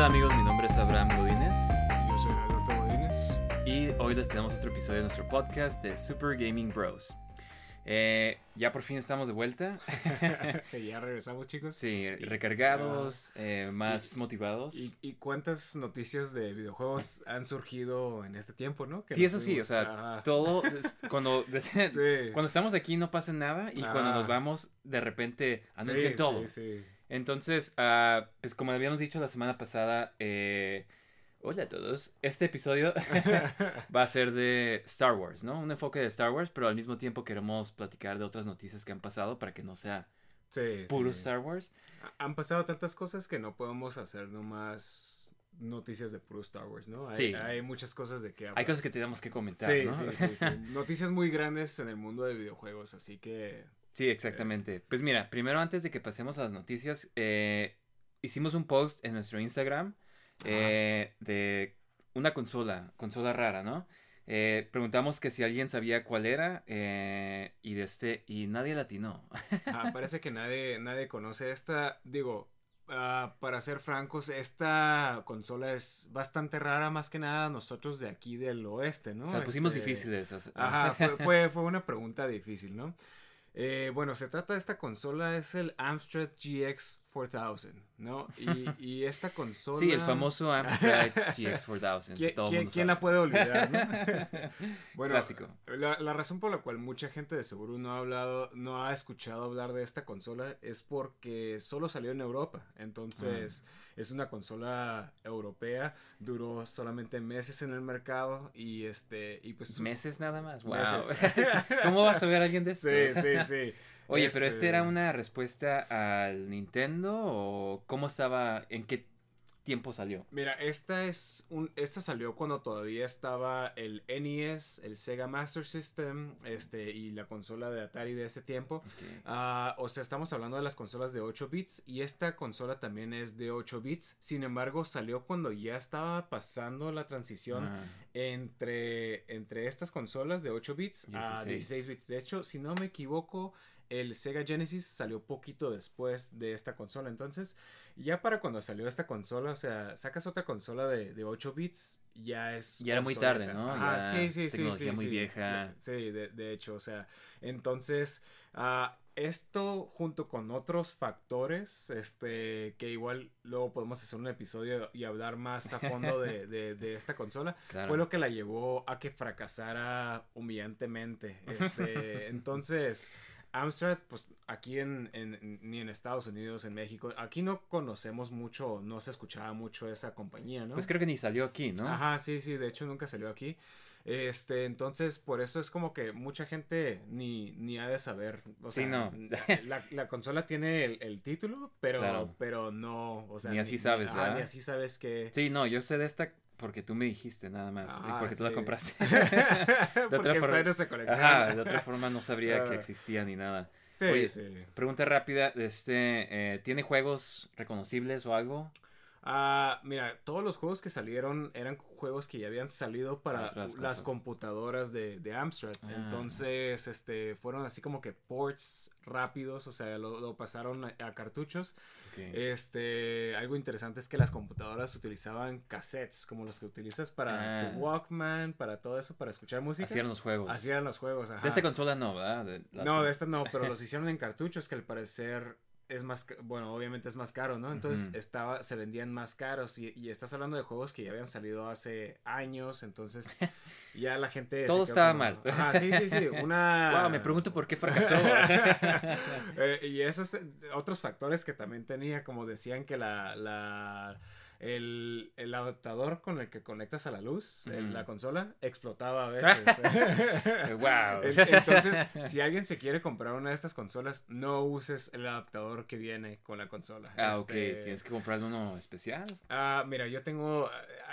tal amigos? Mi nombre es Abraham Godínez Yo soy Alberto Godínez. y hoy les tenemos otro episodio de nuestro podcast de Super Gaming Bros. Eh, ya por fin estamos de vuelta. ya regresamos, chicos. Sí, recargados, eh, más motivados. ¿Y, y cuántas noticias de videojuegos han surgido en este tiempo, no? Que Sí, eso sí, o sea, Ajá. todo, cuando, Sí. cuando estamos aquí no pasa nada y cuando Ah. nos vamos, de repente anuncian Sí, todo. Sí, sí. Entonces, ah, pues como habíamos dicho la semana pasada, eh, hola a todos, este episodio va a ser de Star Wars, ¿no? Un enfoque de Star Wars, pero al mismo tiempo queremos platicar de otras noticias que han pasado para que no sea Sí, puro sí. Star Wars. Ha- Han pasado tantas cosas que no podemos hacer nomás noticias de puro Star Wars, ¿no? Hay, Sí. hay muchas cosas de que hablar. Hay cosas que tenemos que comentar, Sí, ¿no? sí, sí, sí. Noticias muy grandes en el mundo de videojuegos, así que... Sí, exactamente. Pues mira, primero antes de que pasemos a las noticias, eh, hicimos un post en nuestro Instagram eh, de una consola, consola rara, ¿no? Eh, preguntamos que si alguien sabía cuál era eh, y de este y nadie latinó. Ah, parece que nadie, nadie conoce esta. Digo, ah, para ser francos, esta consola es bastante rara, más que nada nosotros de aquí del oeste, ¿no? o sea, pusimos Este, difíciles. o sea, Ajá, fue, fue, fue una pregunta difícil, ¿no? Eh, bueno, se trata de esta consola, es el Amstrad GX 4000, ¿no? Y, y esta consola... Sí, el famoso Amstrad GX4000. que ¿Quién, todo la puede olvidar, no? bueno, Clásico. La, la razón por la cual mucha gente de seguro no ha hablado, no ha escuchado hablar de esta consola es porque solo salió en Europa. Entonces, es una consola europea, duró solamente meses en el mercado y este, y pues. Meses nada más. Wow. Meses. ¿Cómo vas a ver a alguien de esto? Sí, sí, sí. Oye, pero este Este- era una respuesta al Nintendo o cómo estaba, en qué tiempo salió. Mira, esta es un, esta salió cuando todavía estaba el NES, el Sega Master System, este, y la consola de Atari de ese tiempo. Ah, o sea, estamos hablando de las consolas de 8 bits y esta consola también es de 8 bits. Sin embargo, salió cuando ya estaba pasando la transición Ah, entre, entre estas consolas de 8 bits a 16. 16 bits. De hecho, si no me equivoco, el Sega Genesis salió poquito después de esta consola. Entonces, ya para cuando salió esta consola, o sea, sacas otra consola de, de 8 bits, ya es. Ya era muy tarde, ¿no? Ajá, Ya sí, sí, sí. tecnología sí, muy sí. vieja. Sí, de, de hecho, o sea, entonces, ah, esto junto con otros factores, este, que igual luego podemos hacer un episodio y hablar más a fondo de, de- de esta consola, claro. fue lo que la llevó a que fracasara humillantemente. Este, entonces, Amstrad, pues aquí en, en- ni en Estados Unidos, en México, aquí no conocemos mucho, no se escuchaba mucho esa compañía, ¿no? Pues creo que ni salió aquí, ¿no? Ajá, sí, sí, de hecho nunca salió aquí. Este, entonces, por eso es como que mucha gente ni, ni ha de saber. O Sí, sea, no. La, la consola tiene el, el título, pero, Claro. pero no, o sea, Ni así sabes, ¿verdad? Ni así sabes que. Sí, no, yo sé de esta porque tú me dijiste nada más. y Ajá, porque tú la sí. compraste. Porque otra está forma- en esa colección. Ajá, de otra forma no sabría que Ah. existía ni nada. Sí, Oye, sí. Pregunta rápida, este, eh, ¿tiene juegos reconocibles o algo? Ah, mira, todos los juegos que salieron eran juegos que ya habían salido para Otras las cosas. computadoras de, de Amstrad. Ah. Entonces, este, fueron así como que ports rápidos, o sea, lo, lo pasaron a, a cartuchos. Ok. Este, algo interesante es que las computadoras utilizaban cassettes, como los que utilizas para Ah. tu Walkman, para todo eso, para escuchar música. Eran los juegos. Eran los juegos, ajá. De esta consola no, ¿verdad? De No, de esta no, pero los hicieron en cartuchos que al parecer es más, bueno, obviamente es más caro, ¿no? Entonces estaba, se vendían más caros y, y estás hablando de juegos que ya habían salido hace años, entonces ya la gente... Todo estaba como- mal. Ajá, sí, sí, sí, una... Wow, me pregunto por qué fracasó. Eh, y esos eh, otros factores que también tenía, como decían que la, la el, el adaptador con el que conectas a la luz, el- Ujú. la consola, explotaba a veces. wow. En- Entonces, si alguien se quiere comprar una de estas consolas, no uses el adaptador que viene con la consola. Ah, ok. Este, Tienes que comprar uno especial. Ah, mira, yo tengo,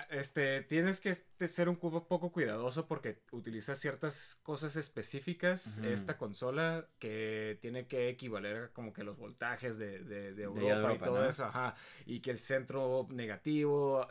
este, tienes que este, ser un poco cuidadoso porque utiliza ciertas cosas específicas esta consola que tiene que equivaler como que los voltajes de, de, de Europa, y Europa, todo ¿no? eso, ajá, y que el centro negativo,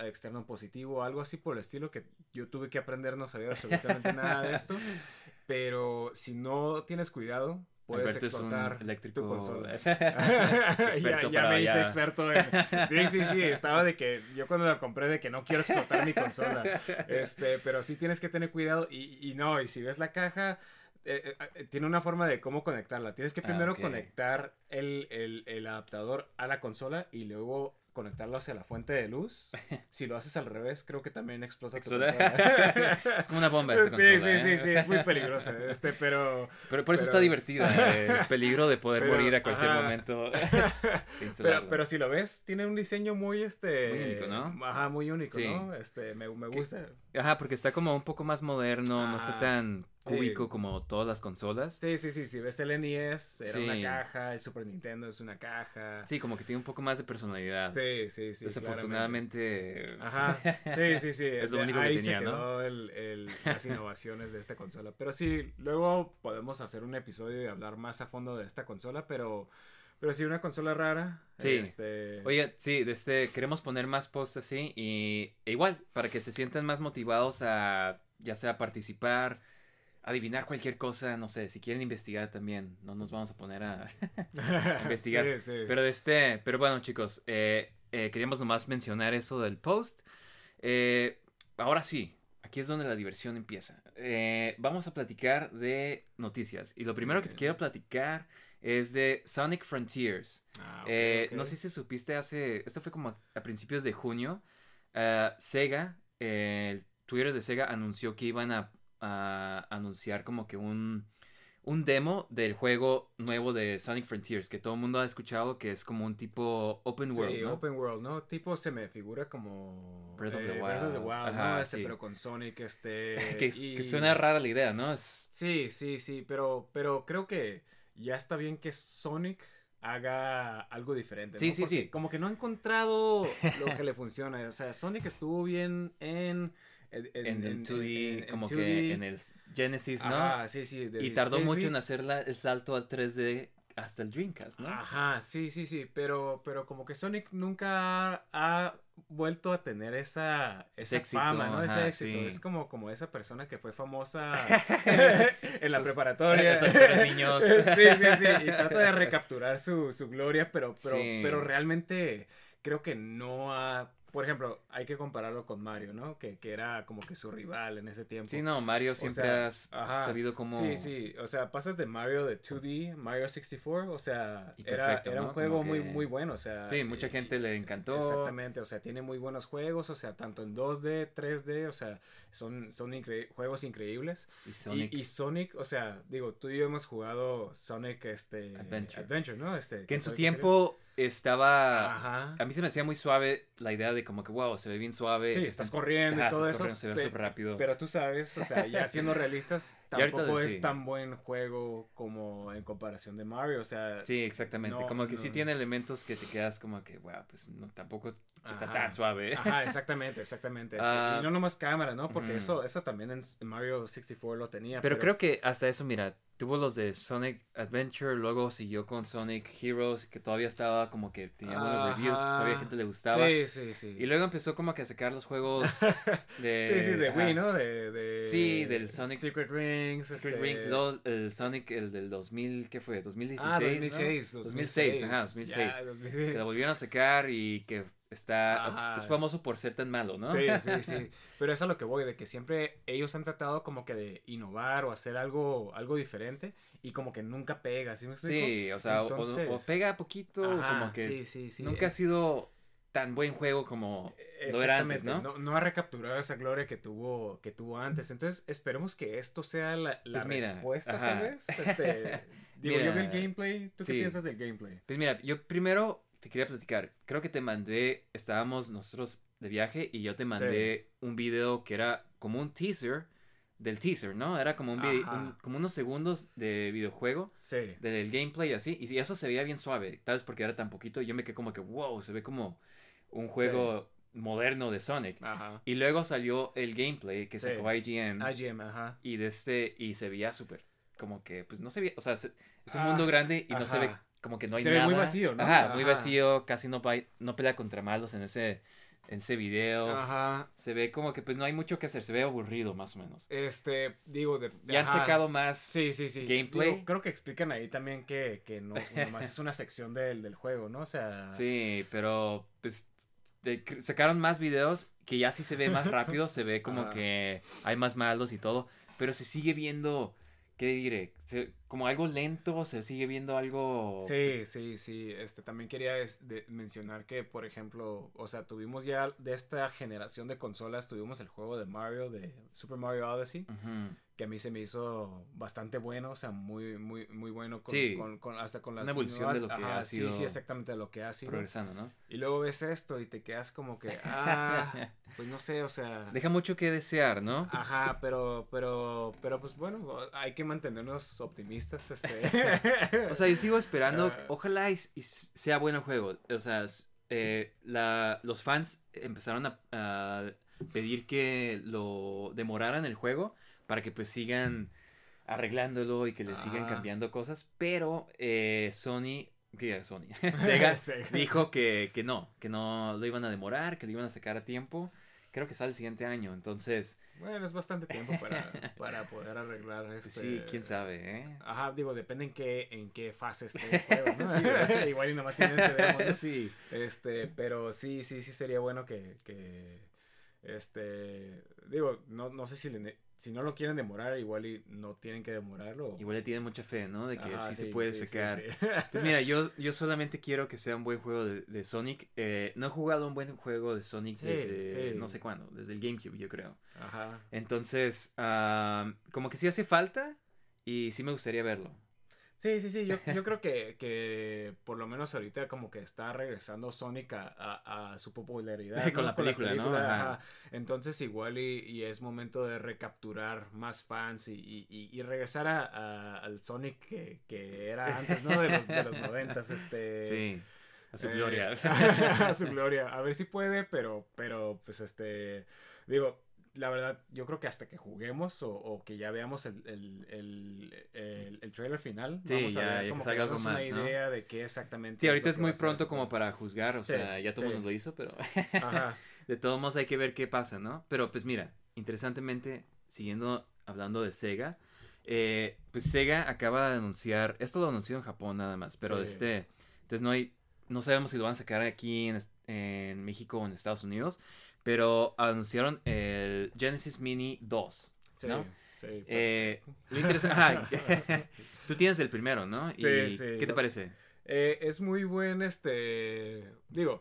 externo positivo, algo así por el estilo que yo tuve que aprender, no sabía absolutamente nada de esto, pero si no tienes cuidado, puedes Alberto es un explotar eléctrico tu consola. experto ya, ya para me hice ya- experto en... Sí, sí, sí, estaba de que yo cuando la compré de que no quiero explotar mi consola. Este, pero sí tienes que tener cuidado y, y no, y si ves la caja, eh, eh, tiene una forma de cómo conectarla. Tienes que Ah, primero ok. conectar el, el, el adaptador a la consola y luego conectarlo hacia la fuente de luz. Si lo haces al revés, creo que también explota Explota. Es como una bomba esta Sí, consola. sí, ¿eh? sí, sí, es muy peligrosa. Este, pero... Pero por eso pero- está divertida. El peligro de poder Pero, morir a cualquier ajá. momento. Pero, pero si lo ves, tiene un diseño muy este. Muy único, ¿no? Ajá, muy único, Sí. ¿no? Este, me, me gusta. Ajá, porque está como un poco más moderno, no está tan cúbico Sí. como todas las consolas. Sí, sí, sí. Si ves el NES, era Sí. una caja. El Super Nintendo es una caja. Sí, como que tiene un poco más de personalidad. sí, sí. sí Desafortunadamente. claramente. Ajá, sí, sí, sí. Es lo de- único que tenía, se ¿no? quedó el, el- las innovaciones de esta consola. Pero sí, luego podemos hacer un episodio y hablar más a fondo de esta consola, pero, pero sí, una consola rara. Sí. Este, Oye, sí, este, queremos poner más posts así y e igual, para que se sientan más motivados a ya sea participar, adivinar cualquier cosa, no sé, si quieren investigar también, no nos vamos a poner a investigar. Sí, sí. Pero este, pero bueno, chicos, eh, eh, queríamos nomás mencionar eso del post. Eh, ahora sí, aquí es donde la diversión empieza. Vamos a platicar de noticias. Y lo primero que te quiero platicar es de Sonic Frontiers. Ah. No sé si supiste hace, esto fue como a, principios de junio, Sega, el Twitter de Sega anunció que iban a, a anunciar como que un, un demo del juego nuevo de Sonic Frontiers, que todo el mundo ha escuchado que es como un tipo open Sí, world, ¿no? open world, ¿no? Tipo se me figura como Breath of the eh, Breath of the Wild. Wild, Ajá, ¿no? Este, sí. pero con Sonic, este... que, y- que suena rara la idea, ¿no? Es, Sí, sí, sí, pero, pero creo que ya está bien que Sonic haga algo diferente. Sí, sí, Porque sí. Como que no ha encontrado lo que le funciona. O sea, Sonic estuvo bien en... En, en el 2D, en- en como 2D. que en el Genesis, ¿no? Ajá, sí, sí. y tardó 16 mucho en hacer la- el salto al 3D hasta el Dreamcast, ¿no? Ajá, sí, sí, sí, pero, pero como que Sonic nunca ha vuelto a tener esa, esa éxito, fama, ¿no? ajá, ese éxito. sí. Es como, como esa persona que fue famosa en la Esos- preparatoria. tres niños. sí, sí, sí, y trata de recapturar su, su gloria, pero, pero, Sí. pero realmente creo que no ha... Por ejemplo, hay que compararlo con Mario, ¿no? Que, que era como que su rival en ese tiempo. Sí, no, Mario siempre sea, ha ajá. sabido cómo... Sí, sí, o sea, pasas de Mario de 2D, Mario 64, o sea, era, era un juego muy, muy bueno, o sea. Sí, mucha y- gente le encantó. Exactamente, o sea, tiene muy buenos juegos, o sea, tanto en 2D, 3D, o sea, son, son incre- juegos increíbles. Y Sonic. y Sonic, o sea, digo, tú y yo hemos jugado Sonic, este... Adventure. ¿no? Este, que en su tiempo estaba... Ajá. A mí se me hacía muy suave la idea de como que, wow, se ve bien suave. Sí, está- estás corriendo y todo estás eso. corriendo, se ve pe- súper rápido. Pero tú sabes, o sea, ya siendo realistas, tampoco sí. es tan buen juego como en comparación de Mario, o sea... Sí, exactamente. No, como que sí no. tiene elementos que te quedas como que, wow, pues no, tampoco está Ajá. tan suave. Ajá, exactamente, exactamente. Este, Ah. y no nomás cámara, ¿no? Porque eso, eso también en, en Mario 64 lo tenía. Pero creo que hasta eso, mira, tuvo los de Sonic Adventure, luego siguió con Sonic Heroes, que todavía estaba como que tenía buenos reviews, todavía gente le gustaba. Sí, sí, sí. Y luego empezó como que a sacar los juegos de... sí, sí, de ajá. Wii, ¿no? De, de... Sí, del Sonic- Secret Rings. Secret este- Rings 2, el Sonic, el del 2000, ¿qué fue? 2016, Ah, ¿no? 2006. 2006, ajá, 2006. Ya, 2006. Que lo volvieron a sacar y que está... es- Ajá. Es famoso por ser tan malo, ¿no? Sí, sí, sí. Pero es a lo que voy, de que siempre ellos han tratado como que de innovar o hacer algo, algo diferente y como que nunca pega, ¿sí me explico? Sí, o sea, o- o- o, Entonces- pega poquito, Ajá, como que sí, sí, sí. nunca ha sido tan buen juego como lo era antes, ¿no? No, no ha recapturado esa gloria que tuvo, que tuvo antes. Entonces, esperemos que esto sea la, la Pues mira, respuesta, ajá. tal vez. Este, digo, yo vi el Mira, gameplay. ¿Tú qué sí. piensas del gameplay? Pues mira, yo primero te quería platicar. Creo que te mandé, estábamos nosotros de viaje y yo te mandé un video que era como un teaser del teaser, ¿no? Era como un, vide- Ajá. un- como unos segundos de videojuego Sí. del gameplay así y eso se veía bien suave, tal vez porque era tan poquito, yo me quedé como que wow, se ve como un juego moderno de Sonic. Ajá. Y luego salió el gameplay que sacó IGN IGM, ajá. y de este y se veía súper como que pues no se veía, o sea, se- es un Ah, mundo grande y no se ve. Como que no hay Se ve nada. muy vacío, ¿no? Ajá, muy vacío, casi no, pelea contra malos en ese en ese video. Ajá. Se ve como que pues no hay mucho que hacer, se ve aburrido más o menos. Este, digo, de, Ya han ajá. sacado más Sí, sí, sí. gameplay. Digo, creo que explican ahí también que, que no, nomás es una sección del, del juego, ¿no? O sea. Sí, pero pues de- sacaron más videos que ya sí se ve más rápido, se ve como Ajá. que hay más malos y todo, pero se sigue viendo, ¿qué diré? Se- como algo lento, se sigue viendo algo... Sí, sí, sí. Este, también quería es- de- mencionar que, por ejemplo, o sea, tuvimos ya de esta generación de consolas, tuvimos el juego de Mario, de Super Mario Odyssey. Que a mí se me hizo bastante bueno, o sea, muy, muy, muy bueno, con, Sí. con- con- hasta con las Una evolución de lo que ajá, ha sí, sido sí, exactamente de lo que ha sido. Progresando, ¿no? Y luego ves esto y te quedas como que, ah, pues no sé, o sea... Deja mucho que desear, ¿no? Ajá, pero, pero, pero pues bueno, hay que mantenernos optimistas, este. O sea, yo sigo esperando, Ah. ojalá y, y sea bueno el juego. O sea, eh, la, los fans empezaron a, a pedir que lo demoraran el juego para que pues sigan arreglándolo y que le sigan cambiando cosas, pero eh, Sony, que Sony, Sega Sega. dijo que, que no, que no lo iban a demorar, que lo iban a sacar a tiempo. Creo que sale el siguiente año, entonces, bueno, es bastante tiempo para, para poder arreglar este. sí, quién sabe, ¿eh? Ajá, digo, depende en qué, en qué fase esté el juego, ¿no? Sí, ¿verdad? Igual y nomás tienen ese demo, ¿no? Sí. Este, pero sí, sí, sí sería bueno que, que este, digo, no, no sé si le si no lo quieren demorar, igual y no tienen que demorarlo. Igual le tienen mucha fe, ¿no? De que Ajá, sí, se puede sí, sí. Pues mira, yo, yo solamente quiero que sea un buen juego de, de Sonic. Eh, no he jugado un buen juego de Sonic desde no sé cuándo, desde el GameCube, yo creo. Ajá. Entonces, ah, como que sí hace falta y sí me gustaría verlo. Sí, sí, sí, yo, yo creo que, que por lo menos ahorita como que está regresando Sonic a, a- a su popularidad. Con la película, ¿no? películas, Ajá. ajá. Entonces igual y, y es momento de recapturar más fans y, y- regresar a, a- al Sonic que, que era antes, ¿no? De los, de los noventas, este... Sí, a su eh, gloria. a su gloria. A ver si puede, pero, pero pues este, digo, la verdad, yo creo que hasta que juguemos o, o que ya veamos el, el, el, el- trailer final, Sí, vamos a ver como que algo una más, ¿no? idea de qué exactamente. Sí, ahorita es muy pronto esto. como para juzgar, o Sí, sea, ya todo el sí. mundo lo hizo, pero Ajá. de todos modos hay que ver qué pasa, ¿no? Pero pues mira, interesantemente, siguiendo hablando de Sega, eh, pues Sega acaba de anunciar, esto lo anunció en Japón nada más, pero este, entonces no hay, no sabemos si lo van a sacar aquí en, en México o en Estados Unidos, pero anunciaron el Genesis Mini 2. Sí, ¿no? sí. Eh, lo interesante, tú tienes el primero, ¿no? Sí, ¿Y sí, ¿Qué te parece? Eh, es muy buen, este, digo,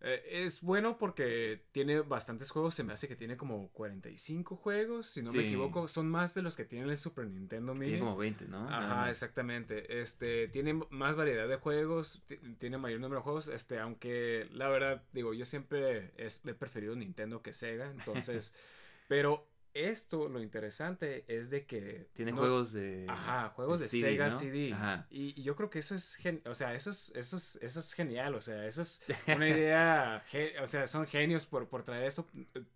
eh, es bueno porque tiene bastantes juegos, se me hace que tiene como 45 juegos, si no Sí. me equivoco, son más de los que tiene el Super Nintendo Mini. Tiene como 20, ¿no? Ajá, exactamente. Este, tiene más variedad de juegos, ti- tiene mayor número de juegos, este, aunque la verdad, digo, yo siempre es- he preferido Nintendo que Sega, entonces, pero esto, lo interesante es de que... Tiene no- juegos de... Ajá, juegos de de, CD, Sega ¿no? CD. Ajá. Y, y yo creo que eso es, gen- o sea, eso es, eso es, eso es genial, o sea, eso es una idea, o sea, son genios por, por traer esto,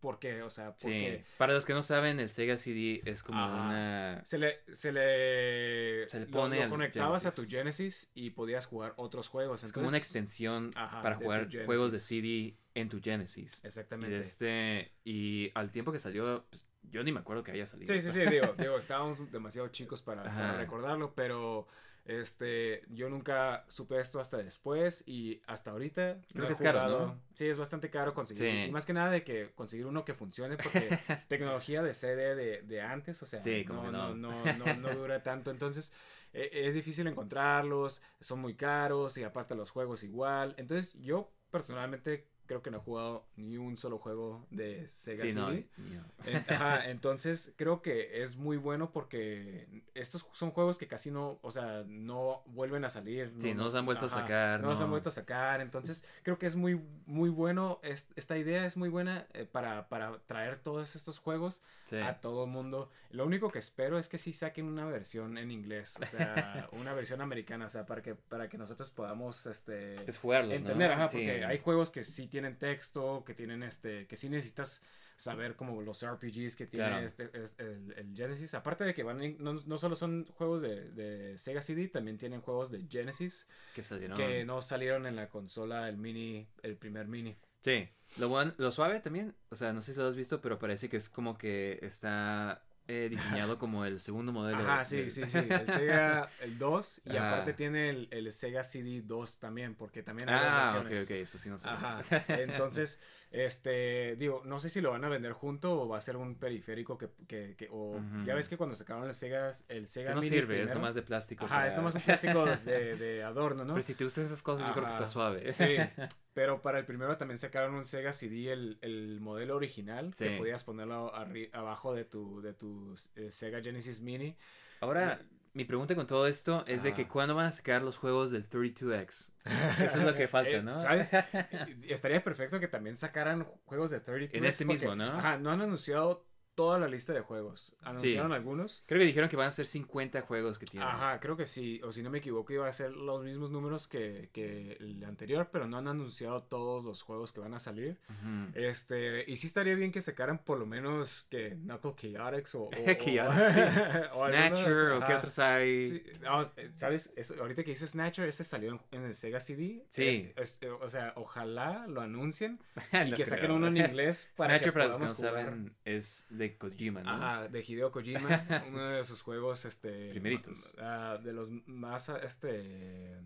porque, o sea, Sí. porque Para los que no saben, el Sega CD es como Ajá. una... se le, se le, Se le lo- pone lo al conectabas a tu Genesis y podías jugar otros juegos. Es como una extensión Ajá, para jugar juegos de. CD en tu Genesis. Exactamente. este, y al tiempo que salió, pues, yo ni me acuerdo que haya salido. Sí, sí, sí, digo, digo, estábamos demasiado chicos para, recordarlo, pero este, yo nunca supe esto hasta después y hasta ahorita. Creo no que es caro. Sí, es bastante caro conseguir. Sí. Y más que nada de que conseguir uno que funcione, porque tecnología de CD de, de antes, o sea, Sí, no, no, no. no, no, dura tanto. Entonces, eh, es difícil encontrarlos, son muy caros y aparte los juegos igual. Entonces, yo personalmente creo que no he jugado ni un solo juego de Sega Sí, no, CD. no. En- Ajá, entonces creo que es muy bueno porque estos son juegos que casi no, o sea, no vuelven a salir. Sí, no los han vuelto a sacar, No los han vuelto a sacar, entonces creo que es muy, muy bueno, es- esta idea es muy buena eh, para, para traer todos estos juegos Sí. a todo el mundo. Lo único que espero es que sí saquen una versión en inglés, o sea, una versión americana, o sea, para que, para que nosotros podamos, este... Es jugarlos. Entender, ajá, Sí. porque hay juegos que sí tienen texto, que tienen este, que sí necesitas saber como los RPGs que tiene Claro. este, es- el, el Genesis. Aparte de que van, no, no solo son juegos de, de Sega CD, también tienen juegos de Genesis Que salieron. que no salieron en la consola, el mini, el primer mini. Sí. Lo, lo suave también, o sea, no sé si lo has visto, pero parece que es como que está eh, diseñado como el segundo modelo. Ajá, sí, del- sí, sí. El Sega, el 2, y Ajá. aparte tiene el, el Sega CD 2 también, porque también hay dos Ah, ok, versiones. ok, eso sí no sé. Ajá. Entonces, este, digo, no sé si lo van a vender junto o va a ser un periférico que, que, que- o Ujú. ya ves que cuando sacaron el Sega, el Sega Que no Mini sirve, es primero- nomás de plástico. Ajá, para- es nomás un plástico de, de adorno, ¿no? Pero si te gustan esas cosas, yo creo que Ajá. está suave. Sí, pero para el primero también sacaron un Sega CD, el, el modelo original, que Sí. podías ponerlo abajo de tu, de tu eh, Sega Genesis Mini. Ahora, mi pregunta con todo esto es de que Ajá. ¿cuándo van a sacar los juegos del 32X? Eso es lo que falta, Eh, ¿no? ¿Sabes? Estaría perfecto que también sacaran juegos de 32 En este mismo, ¿no? Ajá, no han anunciado toda la lista de juegos. Anunciaron algunos. Creo que dijeron que van a ser 50 juegos que tienen. Ajá, creo que sí. O si no me equivoco, iba a ser los mismos números que, que el anterior, pero no han anunciado todos los juegos que van a salir. Ujú. Este, y sí estaría bien que sacaran por lo menos que Knuckle Chaotix o. o- o- Chaotix, o algunos, Snatcher o qué otros hay. Sí, no, eh, ¿Sabes? Eso, ahorita que dice Snatcher, este salió en, en el Sega CD. Sí. Es- es- eh, o sea, ojalá lo anuncien y No que saquen creo. uno en inglés para Snatcher, que para los que no saben, es de Kojima, ¿no? Ajá, de Hideo Kojima, uno de sus juegos, este... Primeritos. ah, de los más, este...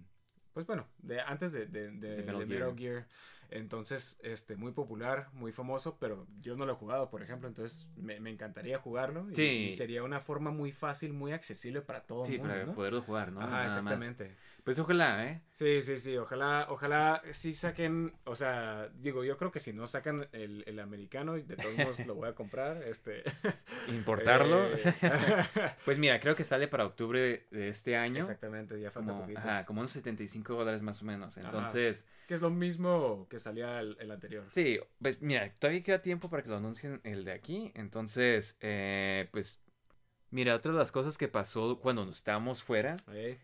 Pues bueno, de antes de, de, de- De Metal de Metal Gear. Entonces, este, muy popular, muy famoso, pero yo no lo he jugado, por ejemplo, entonces me, me encantaría jugarlo. y- Sí. Y, sería una forma muy fácil, muy accesible para todo el Sí, para ¿no? poderlo jugar, ¿no? Ajá, Nada más. Pues ojalá, ¿eh? Sí, sí, sí, ojalá, ojalá sí saquen, o sea, digo, yo creo que si no sacan el, el americano, de todos modos lo voy a comprar, este... Importarlo. eh, Pues mira, creo que sale para octubre de este año. Exactamente, ya falta Como, poquito. ajá, como unos 75 dólares más o menos. Entonces, Que es lo mismo que salía el, el anterior. sí, pues mira, todavía queda tiempo para que lo anuncien el de aquí. Entonces, eh, pues, mira, otra de las cosas que pasó cuando nos estábamos fuera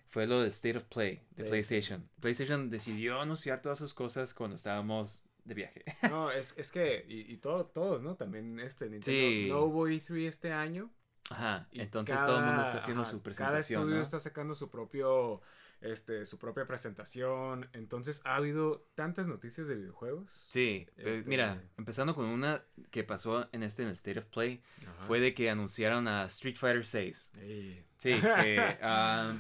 fue lo del State of Play de Sí. PlayStation. PlayStation decidió anunciar todas sus cosas cuando estábamos de viaje. No, es, es que, y, y todo, todos, ¿no? También este Nintendo. Sí. No hubo E3 este año. Ajá, y entonces cada- todo el mundo está haciendo ajá, su Cada presentación, estudio ¿no? está sacando su propio, este, su propia presentación. Entonces ha habido tantas noticias de videojuegos. Sí, pero Este- mira, empezando con una que pasó en este en el State of Play, Ajá. fue de que anunciaron a Street Fighter 6. Ey. Sí, que ah,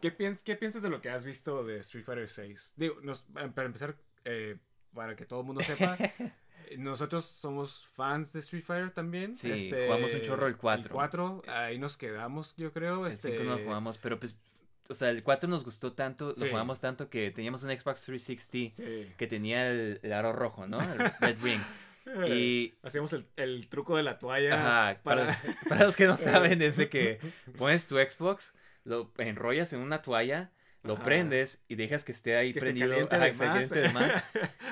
¿Qué, piens- ¿Qué piensas de lo que has visto de Street Fighter 6? Digo, nos- para empezar, eh, para que todo el mundo sepa, nosotros somos fans de Street Fighter también. Este, Sí, jugamos un chorro el 4. El 4, ahí nos quedamos, yo creo. el Este, 5 no jugamos, pero pues, o sea, el 4 nos gustó tanto, Sí. lo jugamos tanto que teníamos un Xbox 360 Sí. que tenía el, el aro rojo, ¿no? El Red Ring. Y Hacíamos el, el truco de la toalla. Ajá, para, para los que no saben, es de que pones tu Xbox, lo enrollas en una toalla, lo Ajá. prendes y dejas que esté ahí Que se prendido, caliente ajá, de se más. caliente de más,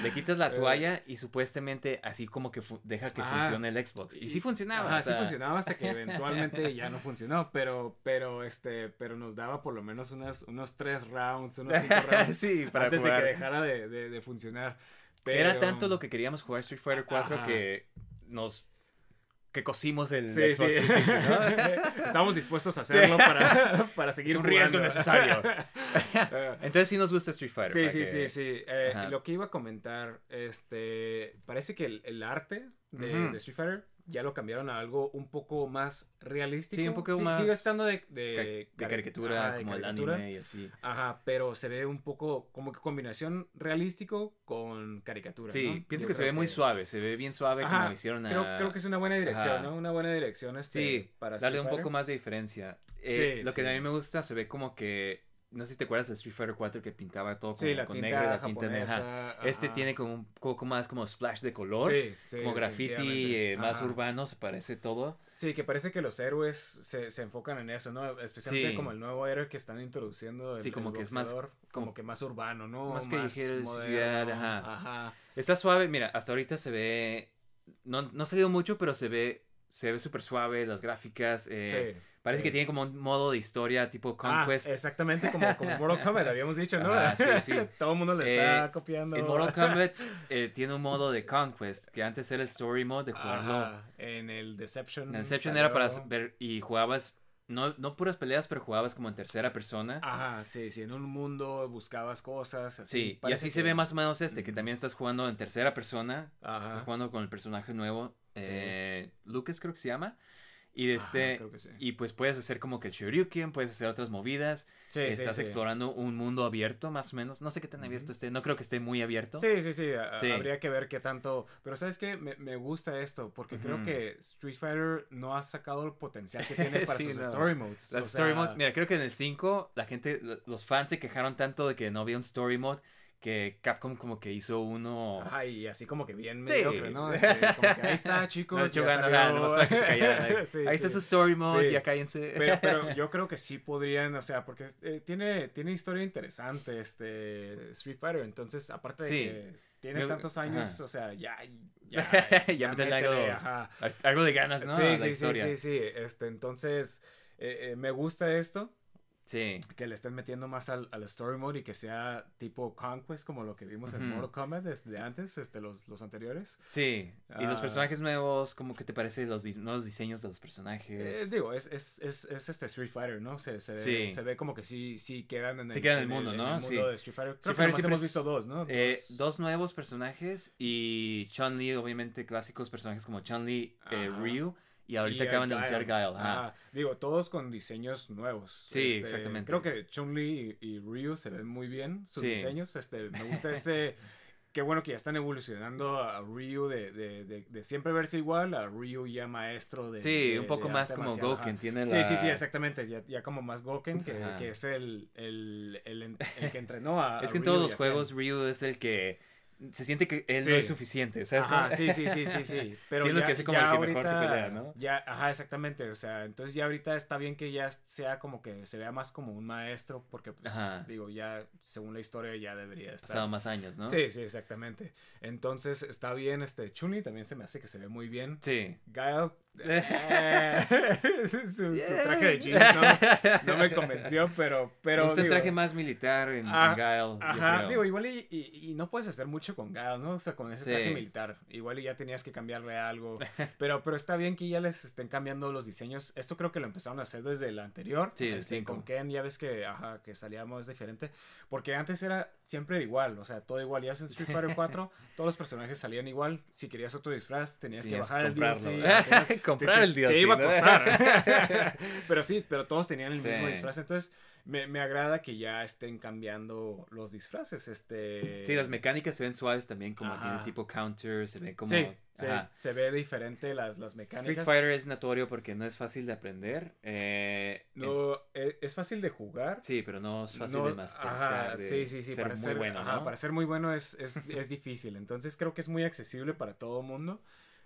le quitas la Eh. toalla y supuestamente así como que deja que Ajá. funcione el Xbox. Y, sí funcionaba. Ajá, o sea, sí funcionaba hasta que eventualmente ya no funcionó, pero, pero, este, pero nos daba por lo menos unas, unos tres rounds, unos cinco rounds sí, para antes jugar. de que dejara de, de- de funcionar. Era tanto lo que queríamos jugar Street Fighter 4 Ajá. que nos que cosimos el Sí, sí. Xbox 360, ¿no? Estamos dispuestos a hacerlo para, para seguir Es un riesgo necesario. Entonces sí nos gusta Street Fighter. Sí, sí, que- sí, sí. Eh, lo que iba a comentar, este, parece que el, el arte de Street Fighter ya lo cambiaron a algo un poco más realístico. Sí, un poco Sí- más Sigue estando de, Ca- de, de cari- caricatura, ajá, de como caricatura. el anime y así. Ajá, pero se ve un poco como que combinación realístico con caricatura. Sí, ¿no? pienso Yo que se ve muy suave, se ve bien suave Ajá, como hicieron a... Creo, creo que es una buena dirección, Ajá. ¿no? Una buena dirección este, Sí, para darle un poco más de diferencia. Eh, Sí, lo que a mí me gusta, se ve como que... No sé si te acuerdas de Street Fighter 4 que pintaba todo Sí, con, la con tinta negro y la tinta negra. Este tiene como un poco más como splash de color. Sí, sí, como graffiti, eh, más urbano, se parece todo. Sí, que parece que los héroes se, se enfocan en eso, ¿no? Especialmente Sí. como el nuevo héroe que están introduciendo. El, Sí, como el que es más- boxeador, como, como- que más urbano, ¿no? más de moderno, ciudad, ajá. Ajá. Está suave, mira, hasta ahorita se ve... No, no ha salido mucho, pero se ve... Se ve súper suave, las gráficas. eh, sí. Parece sí. que tiene como un modo de historia tipo Ah, Conquest. exactamente como, como Mortal Kombat, habíamos dicho, ¿no? Ajá, sí, sí. Todo el mundo le está Eh, copiando. En Mortal Kombat eh, tiene un modo de Conquest, que antes era el Story Mode de jugarlo. Ajá, En el Deception. En Inception era para ver y jugabas, no, no puras peleas, pero jugabas como en tercera persona. Ajá, sí, sí, en un mundo buscabas cosas. Así, sí, y así se ve más o menos este, que también estás jugando en tercera persona, estás Ajá. jugando con el personaje nuevo, eh, Lucas creo que se llama, y este, sí. y pues puedes hacer como que el Shoryuken, puedes hacer otras movidas, Sí, estás sí. explorando un mundo abierto más o menos, no sé qué tan abierto esté, no creo que esté muy abierto. Sí, sí, sí. Habría que ver qué tanto. Pero ¿sabes qué? Me, me gusta esto porque creo que Street Fighter no ha sacado el potencial que tiene para sus no. story modes. Las o story sea, modes, mira, creo que en el 5 la gente, lo- los fans se quejaron tanto de que no había un story mode que Capcom como que hizo uno... Ajá, y así como que bien Sí. mediocre, ¿no? Este, como que ahí está, chicos. No, ya para que se callaran. Ahí, Sí, ahí está su story mode, ya cállense. Pero, pero yo creo que sí podrían, o sea, porque eh, tiene, tiene historia interesante este Street Fighter. Entonces, aparte de que tienes tantos años, ajá. o sea, ya, ya, Ya métele algo- métele, ajá. Algo de ganas, ¿no? Sí, sí, sí, sí, sí. Este, entonces, eh, eh, me gusta esto, Sí. que le estén metiendo más al, al story mode y que sea tipo Conquest, como lo que vimos en Ujú. Mortal Kombat desde antes, este, los, los anteriores. Sí. Y los Ah. personajes nuevos, ¿cómo que te parece los nuevos diseños de los personajes? Eh, digo, es, es, es, es este Street Fighter, ¿no? Se, se, Sí. se ve como que sí, sí quedan en el, Sí quedan en el mundo, en ¿no? el Sí. mundo de Street Fighter. Creo Street que Fighter siempre hemos visto dos, ¿no? Eh, dos nuevos personajes y Chun-Li, obviamente clásicos personajes como Chun-Li, eh. Ryu y ahorita Y, acaban de anunciar Guile. ajá. Ajá. Digo, todos con diseños nuevos. Sí, Este, exactamente. Creo que Chun-Li y, y Ryu se ven muy bien sus Sí. diseños. Este, me gusta ese... Qué bueno que ya están evolucionando a Ryu de, de, de, de siempre verse igual a Ryu ya maestro de... Sí, un poco más como marcial, Goken, ajá. tiene Sí, la... sí, sí, exactamente. Ya, ya como más Goken, que, que es el, el, el, el que entrenó a. Es que en todos los juegos. Ryu es el que se siente que él Sí. no es suficiente, ¿sabes? Ajá, sí, sí, sí, sí, sí. Pero Siendo ya, que es como el que mejor que ahorita, pelea, ¿no? Ya, ajá, exactamente. O sea, entonces ya ahorita está bien que ya sea como que se vea más como un maestro, porque, pues, Ajá. digo, ya según la historia ya debería estar. pasado más años, ¿no? Sí, sí, exactamente. Entonces está bien, este Chuni también se me hace que se ve muy bien. Sí. Guile, eh, su, su traje de jeans no, no me convenció, pero, pero el digo, traje más militar en, en Ah, Guile, yo Ajá, digo, igual y, y- y no puedes hacer mucho con Guile, ¿no? O sea, con ese Sí. traje militar. Igual y ya tenías que cambiarle algo. Pero, pero está bien que ya les estén cambiando los diseños. Esto creo que lo empezaron a hacer desde el anterior. Sí, el este, cinco. Con Ken ya ves que, ajá, que salíamos diferente. Porque antes era siempre igual, o sea, todo igual. Ya en Street Fighter 4, todos los personajes salían igual. Si querías otro disfraz, tenías, Tenías que bajar el. DLC. Comprar te- el DLC, Te iba a costar. pero sí, pero todos tenían el Sí. mismo disfraz. Entonces, me, me agrada que ya estén cambiando los disfraces. Este. Sí, las mecánicas se ven suaves también, como Ajá. tiene tipo counter, se ve como... Sí, sí, se ve diferente las, las mecánicas. Street Fighter es notorio porque no es fácil de aprender. eh, en- No, e- es fácil de jugar. sí, pero no es fácil No, de masterizar. de sí, sí, sí, ser para, muy ser, bueno, ajá, ¿no? para ser muy bueno es, es, es difícil. Entonces creo que es muy accesible para todo mundo.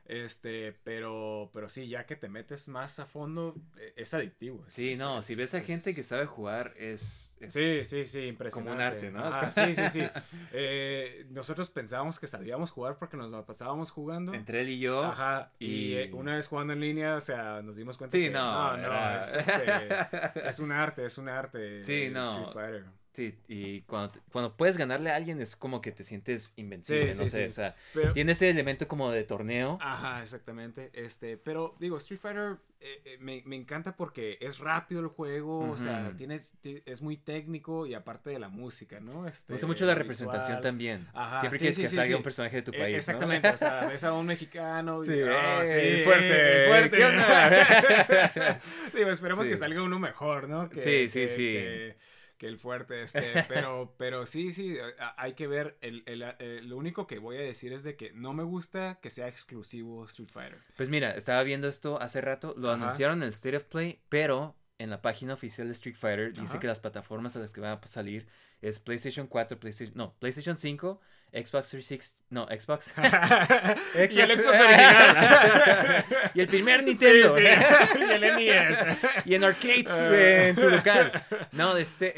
Este, pero, pero sí, ya que te metes más a fondo, e, es adictivo. Sí, es- no, es- si ves a gente que sabe jugar, es... Sí, sí, sí, impresionante. arte, ¿no? Ajá, sí, sí, sí. Eh, nosotros pensábamos que sabíamos jugar porque nos la pasábamos jugando. Entre él y yo... Ajá, y, y- eh, una vez jugando en línea, o sea, nos dimos cuenta Sí, que no, no, era- es, este, es un arte, es un arte. Sí, no. Street Fighter. Sí, y cuando, te- cuando puedes ganarle a alguien es como que te sientes invencible, Sí, no sí, sé, sí. o sea, Pero, tiene ese elemento como de torneo. Ajá, exactamente. Este, pero digo, Street Fighter eh, eh, me, me encanta porque es rápido el juego, o sea, tiene, ti- es muy técnico y aparte de la música, ¿no? Este, Me gusta mucho la visual. representación también. Ajá, Siempre quieres que salga un personaje de tu Eh, país, ¿no? Exactamente, o sea, ves a un mexicano y Sí, ah, eh, fuerte, fuerte. ¿qué onda? Digo, esperemos que salga uno mejor, ¿no? Que, Sí, sí, que- sí. Que, que el fuerte, este, pero, pero sí, sí, a- hay que ver, el, el- el- lo único que voy a decir es de que no me gusta que sea exclusivo Street Fighter. Pues mira, estaba viendo esto hace rato, lo Ajá. anunciaron en el State of Play, pero en la página oficial de Street Fighter dice que las plataformas a las que van a salir es PlayStation 4, PlayStation, no, PlayStation 5, Xbox 360, no, Xbox. y el Xbox original. y el primer Nintendo. Sí, sí. y el NES. y en arcades en su local. No, de este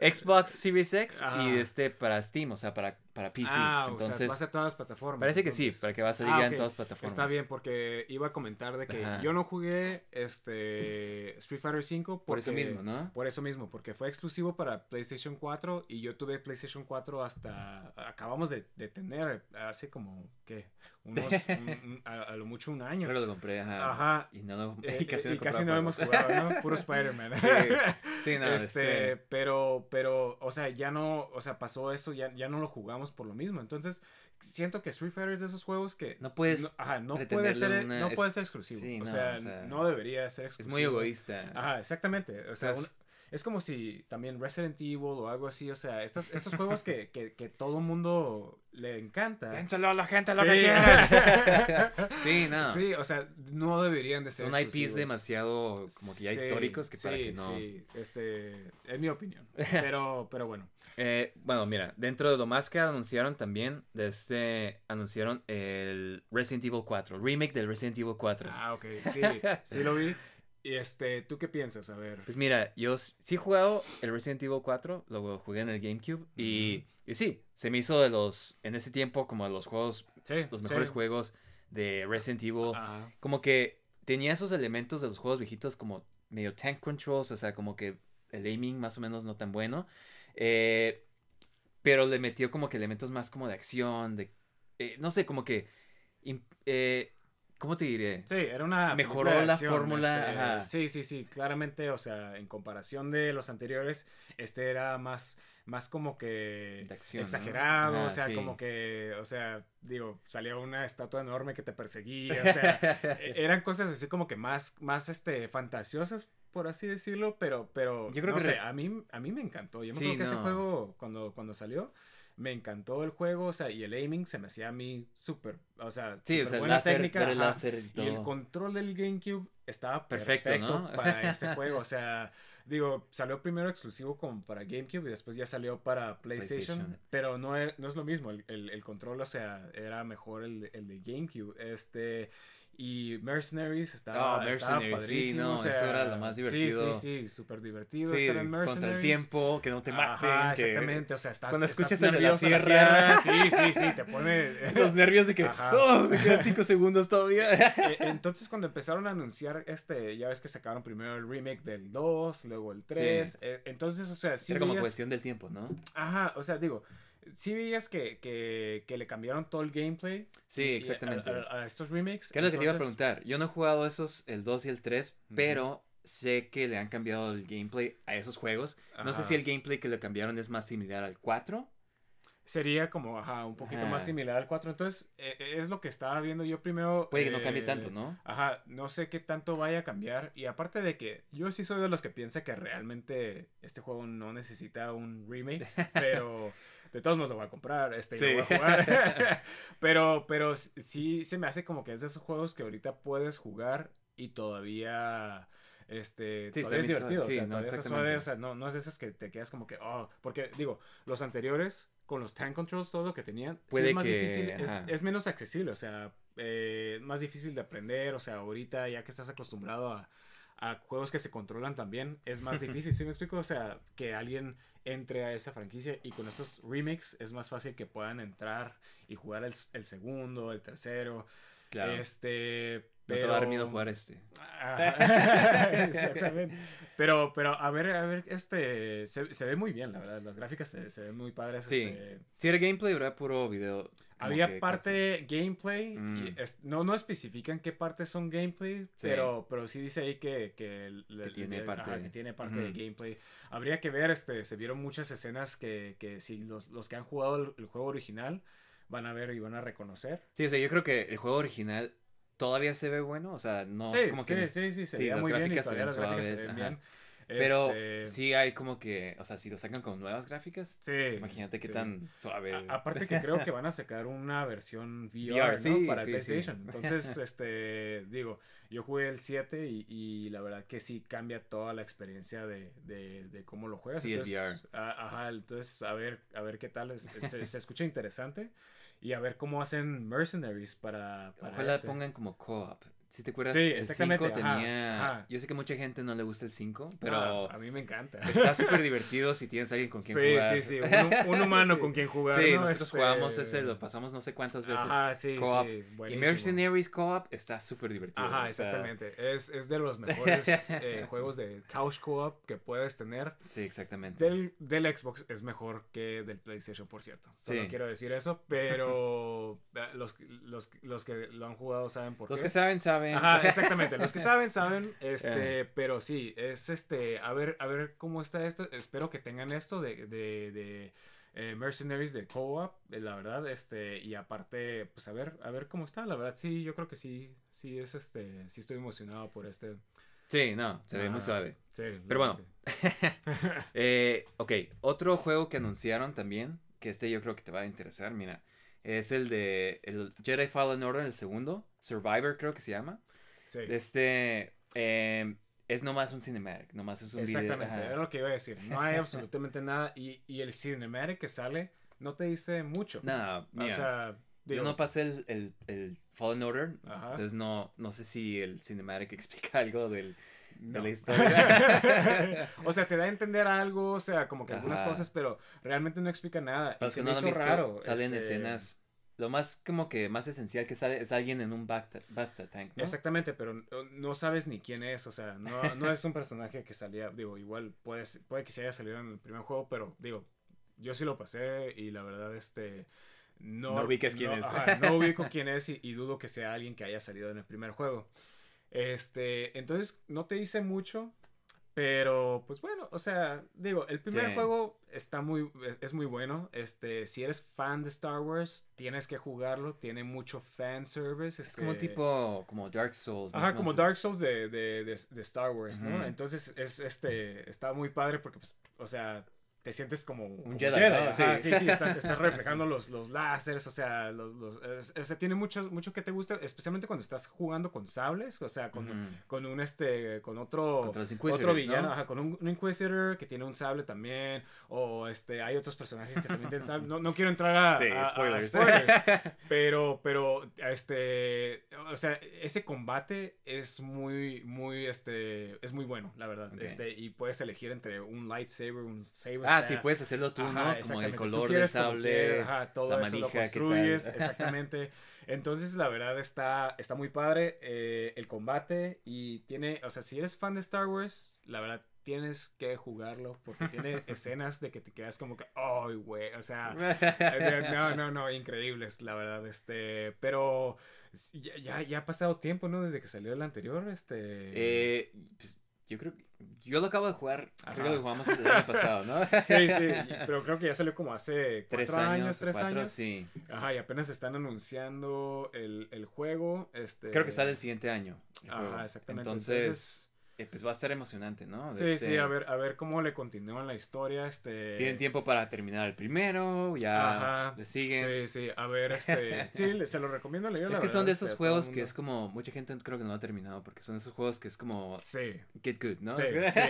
Xbox Series X Ajá. y este para Steam, o sea, para, para PC. ah, o Entonces, sea, va a ser todas las plataformas. parece que sí, para que va a salir Ah, ya en todas las plataformas. Está bien, porque iba a comentar de que Ajá. yo no jugué este Street Fighter 5 Por eso porque- mismo, ¿no? Por eso mismo, porque fue exclusivo para PlayStation 4 y yo tuve PlayStation 4 hasta acabamos de, de tener hace como ¿qué? Unos un- un- a, a lo mucho un año. Creo que lo compré, ajá. Ajá. Y no lo Eh, y casi, eh, no y casi no hemos jugado, ¿no? Puro Spider-Man. Sí, sí, no, este, este- pero, pero, o sea, ya no, o sea, pasó eso, ya, ya no lo jugamos por lo mismo. Entonces, siento que Street Fighter es de esos juegos que No puedes no, ajá, no puede ser, una- no es- puede ser exclusivo. sí, o, no, sea, o sea, no debería ser Es exclusivo. muy egoísta. Ajá, exactamente. O sea, O sea, un- es como si también Resident Evil o algo así, o sea, estos, estos juegos que, que, que todo mundo le encanta. Dénselo a la gente lo Sí. que quieran. sí, no. Sí, o sea, no deberían de ser Son IPs demasiado como que ya Sí, históricos que para que no. Sí, este, es mi opinión. Pero, pero bueno. Eh, bueno, mira, dentro de lo más que anunciaron también, de este, anunciaron el Resident Evil 4, remake del Resident Evil 4. Ah, ok, sí, sí lo vi. Y este, ¿tú qué piensas? A ver. Pues mira, yo sí he jugado el Resident Evil 4, lo jugué en el GameCube y, y sí, se me hizo de los, en ese tiempo, como de los juegos, Sí, los sí. mejores juegos de Resident Evil. Ajá. Como que tenía esos elementos de los juegos viejitos como medio tank controls, o sea, como que el aiming más o menos no tan bueno. Eh, pero le metió como que elementos más como de acción, de... eh, no sé, como que... eh, ¿Cómo te diré? Sí, era una. Mejoró la acción, fórmula, este, ajá. Sí, sí, sí, claramente, o sea, en comparación de los anteriores, este era más, más como que De acción, ¿no? exagerado, o sea, sí. como que, o sea, digo, salía una estatua enorme que te perseguía, o sea, e- eran cosas así como que más, más, este, fantasiosas, por así decirlo, pero, pero, Yo creo no que sé, a mí, a mí me encantó, yo me Sí, acuerdo que ese no. juego, cuando, cuando salió, me encantó el juego, o sea, y el aiming se me hacía a mí súper, o sea, Sí, o súper sea, buena láser, técnica, el láser y Y el todo. control del GameCube estaba Perfecto, perfecto, ¿no? para ese juego. O sea, digo, salió primero exclusivo como para GameCube y después ya salió para PlayStation. PlayStation. Pero no, es- no es lo mismo. El, el- el control, o sea, era mejor el, el de GameCube. Este. Y Mercenaries estaba, estaba Mercenaries, sí, padrísimo. no, o sea, eso era lo más divertido. Sí, sí, sí, súper divertido Sí, estar en Mercenaries. contra el tiempo, que no te maten. Ajá, que- exactamente, o sea, estás, Cuando estás escuchas el de la sierra. Sí, sí, sí, te pone... Los nervios de que, Ajá. oh, me quedan cinco segundos todavía. Eh, Entonces cuando empezaron a anunciar este, ya ves que sacaron primero el remake del 2, luego el 3, eh, entonces, o sea, sí Era como veías- cuestión del tiempo, ¿no? Ajá, o sea, digo, sí veías que, que, que le cambiaron todo el gameplay. Sí, a- exactamente. A, a estos remakes. ¿Qué es lo que te iba a preguntar? Yo no he jugado esos, el 2 y el 3, Ujú. pero sé que le han cambiado el gameplay a esos juegos. No sé si el gameplay que le cambiaron es más similar al 4. Sería como, ajá, un poquito Ajá. más similar al 4. Entonces, eh, eh, es lo que estaba viendo yo primero. Puede que no cambie eh, tanto, ¿no? Ajá, no sé qué tanto vaya a cambiar. Y aparte de que yo sí soy de los que piensa que realmente este juego no necesita un remake. Pero de todos modos lo voy a comprar. Este y Sí. lo voy a jugar. pero, pero sí se me hace como que es de esos juegos que ahorita puedes jugar y todavía. Este, Sí, todavía es divertido. Sí, o sea, no, todavía está suave, o sea, no, no es de esos que te quedas como que, oh, porque digo, los anteriores, con los tank controls, todo lo que tenían, sí es más que- difícil, es, menos accesible, o sea, eh, más difícil de aprender, o sea, ahorita ya que estás acostumbrado a, a juegos que se controlan también, es más difícil, ¿sí me explico? O sea, que alguien entre a esa franquicia y con estos remakes es más fácil que puedan entrar y jugar el, el segundo, el tercero. Claro. Este, No te pero... va a dar miedo jugar este. Exactamente. Pero, pero a ver, a ver, este, se, se ve muy bien, la verdad. Las gráficas se, se ven muy padres. Sí. este, Si era gameplay, era puro video. había que parte gameplay, y Mm. es- no, no especifican qué partes son gameplay, Sí. pero, pero sí dice ahí que, que, el- el- tiene el- parte ajá, de- que tiene parte de Ujú. gameplay. Habría que ver, este, se vieron muchas escenas que, que si los, los que han jugado el, el juego original van a ver y van a reconocer. Sí, o sea, yo creo que el juego original todavía se ve bueno. O sea, no sí, es como que. sí, sí, sí, se sí, las muy bien gráficas se todavía ven gráficas se suaves, ven bien. Pero Este, sí hay como que. O sea, si lo sacan con nuevas gráficas, sí, imagínate qué sí. tan suave. A- aparte que creo que van a sacar una versión VR, VR, ¿no? sí, para PlayStation. Entonces, este, digo, yo jugué el 7 y, y la verdad que sí cambia toda la experiencia de, de, de cómo lo juegas. Sí, el entonces, a- ajá, entonces a ver, a ver qué tal, es- se, se escucha interesante y a ver cómo hacen Mercenaries para, para Ojalá este. pongan como co-op. Si te acuerdas, Sí, el exactamente, 5 ajá, tenía. ajá. Yo sé que mucha gente no le gusta el 5, Ah, pero a mí me encanta. está súper divertido si tienes alguien con quien sí, jugar. sí, sí, un, un humano Sí. con quien jugar. Sí, ¿no? nosotros Este, jugamos ese, lo pasamos no sé cuántas veces. Ajá, sí, co-op. sí, y buenísimo. Mercenaries Co-op está súper divertido. Ajá, exactamente. Es, es de los mejores eh, juegos de couch co-op que puedes tener. Sí, exactamente. Del, del Xbox es mejor que del PlayStation, por cierto. Solo Sí. quiero decir eso, pero eh, los, los, los que lo han jugado saben por Los qué. que saben, saben. Ajá, exactamente. Los que saben, saben. Este, pero sí, es este. A ver, a ver cómo está esto. Espero que tengan esto de, de, de eh, Mercenaries de Co-op, eh, la verdad. Este, y aparte, pues a ver, a ver cómo está. La verdad, sí, yo creo que sí, sí es este. Sí estoy emocionado por este. Sí, no, se ve muy suave. Sí, Pero bueno. Eh, ok, otro juego que anunciaron también, que este yo creo que te va a interesar, mira, es el de el Jedi Fallen Order, el segundo, Survivor creo que se llama. sí. Este eh, es nomás un cinematic, nomás es un video. Exactamente, ajá. era lo que iba a decir. No hay absolutamente nada. Y, y el cinematic que sale no te dice mucho. No, o mira, sea, yo no pasé el, el, el Fallen Order, Ajá. entonces no, no sé si el cinematic explica algo del, de no. la historia. o sea, te da a entender algo, o sea, como que algunas Ajá. cosas, pero realmente no explica nada. Para y se que me no lo han hizo visto, raro. salen este, escenas. Lo más como que más esencial que sale es alguien en un bathtub tank, ¿no? Exactamente, pero no, no sabes ni quién es, o sea, no, no es un personaje que salía, digo, igual puede, puede que se haya salido en el primer juego, pero digo, yo sí lo pasé y la verdad, este, no, No ubicas quién es. ajá, no ubico quién es y, y dudo que sea alguien que haya salido en el primer juego. Este, entonces no te dice mucho, pero pues bueno, o sea, digo, el primer Sí. juego está muy, es, es muy bueno. Este, si eres fan de Star Wars, tienes que jugarlo, tiene mucho fan service. Es como este, tipo como Dark Souls. Ajá, como. Dark Souls de, de, de, de Star Wars, ¿no? Entonces es este está muy padre porque pues, o sea, te sientes como un Jedi, ¿no? Ajá, Sí. sí, sí, estás, estás reflejando los, los láseres, o sea, los, los, es- o sea, tiene mucho, mucho que te gusta, especialmente cuando estás jugando con sables, o sea, con, Ujú. con un este, con otro, otro villano, ¿no? ajá, con un, un Inquisitor que tiene un sable también, o este, hay otros personajes que también tienen sable, no, no quiero entrar a, Sí, a- a spoilers. pero, pero, este, o sea, ese combate es muy, muy, este, es muy bueno, la verdad. Este, y puedes elegir entre un lightsaber, un saber Ah, sí, puedes hacerlo tú, Ajá, ¿no? Como el color del sable. ajá, todo la eso lo construyes, exactamente. Entonces, la verdad está, está muy padre eh, el combate y tiene, o sea, si eres fan de Star Wars, la verdad tienes que jugarlo porque tiene escenas de que te quedas como que, ay, güey, o sea, no, no, no, increíbles, la verdad, este, pero ya, ya, ya ha pasado tiempo, ¿no? Desde que salió el anterior, este... Eh, pues, yo creo que. Yo lo acabo de jugar. Creo que lo jugamos el año pasado, ¿no? Sí, sí, pero creo que ya salió como hace Tres cuatro años, años, tres cuatro, años. sí. Ajá, y apenas están anunciando el, el juego. Este... Creo que sale el siguiente año. el juego. Ajá, exactamente. Entonces, Entonces, eh, pues va a estar emocionante, ¿no? De Sí, este- sí, a ver, a ver cómo le continúan la historia, este... Tienen tiempo para terminar el primero, ya Ajá. le siguen. Sí, sí, a ver, este... Sí, se lo recomiendo leer, Es la que son de este, esos juegos que es como, mucha gente creo que no lo ha terminado, porque son esos juegos que es como Sí, get good, ¿no? sí, sí.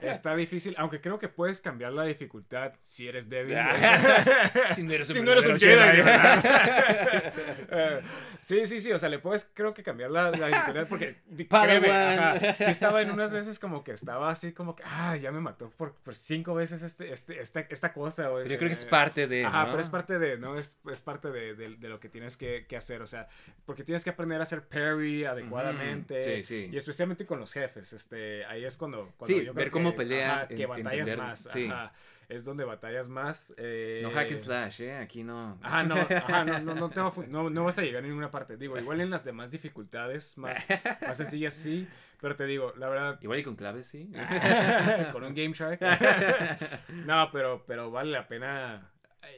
Está difícil, aunque creo que puedes cambiar la dificultad si eres débil. Si no eres un Si no eres un Jedi, verdad. Eh, sí, sí, sí, o sea, le puedes creo que cambiar la, la dificultad porque Padawan. sí estaba en unas veces como que estaba así como que, ah, ya me mató por, por cinco veces este, este, esta, esta cosa. Pero yo creo que es Eh, parte de, Ajá, ¿no? pero es parte de, ¿no? Es, es parte de, de- de lo que tienes que, que hacer, o sea, porque tienes que aprender a hacer parry adecuadamente. Sí, sí. Y especialmente con los jefes, este, ahí es cuando, cuando Sí, yo creo ver cómo que, pelea, ajá, que en- batallas entender, más, ajá, es donde batallas más. eh, No hack and slash, ¿eh? Aquí no. Ajá, no, ajá, no, no, no, te va no, no vas a llegar a ninguna parte. Digo, igual en las demás dificultades, más, más sencillas sí, pero te digo, la verdad, Igual y con claves, sí. con un Game Shark. no, pero, pero vale la pena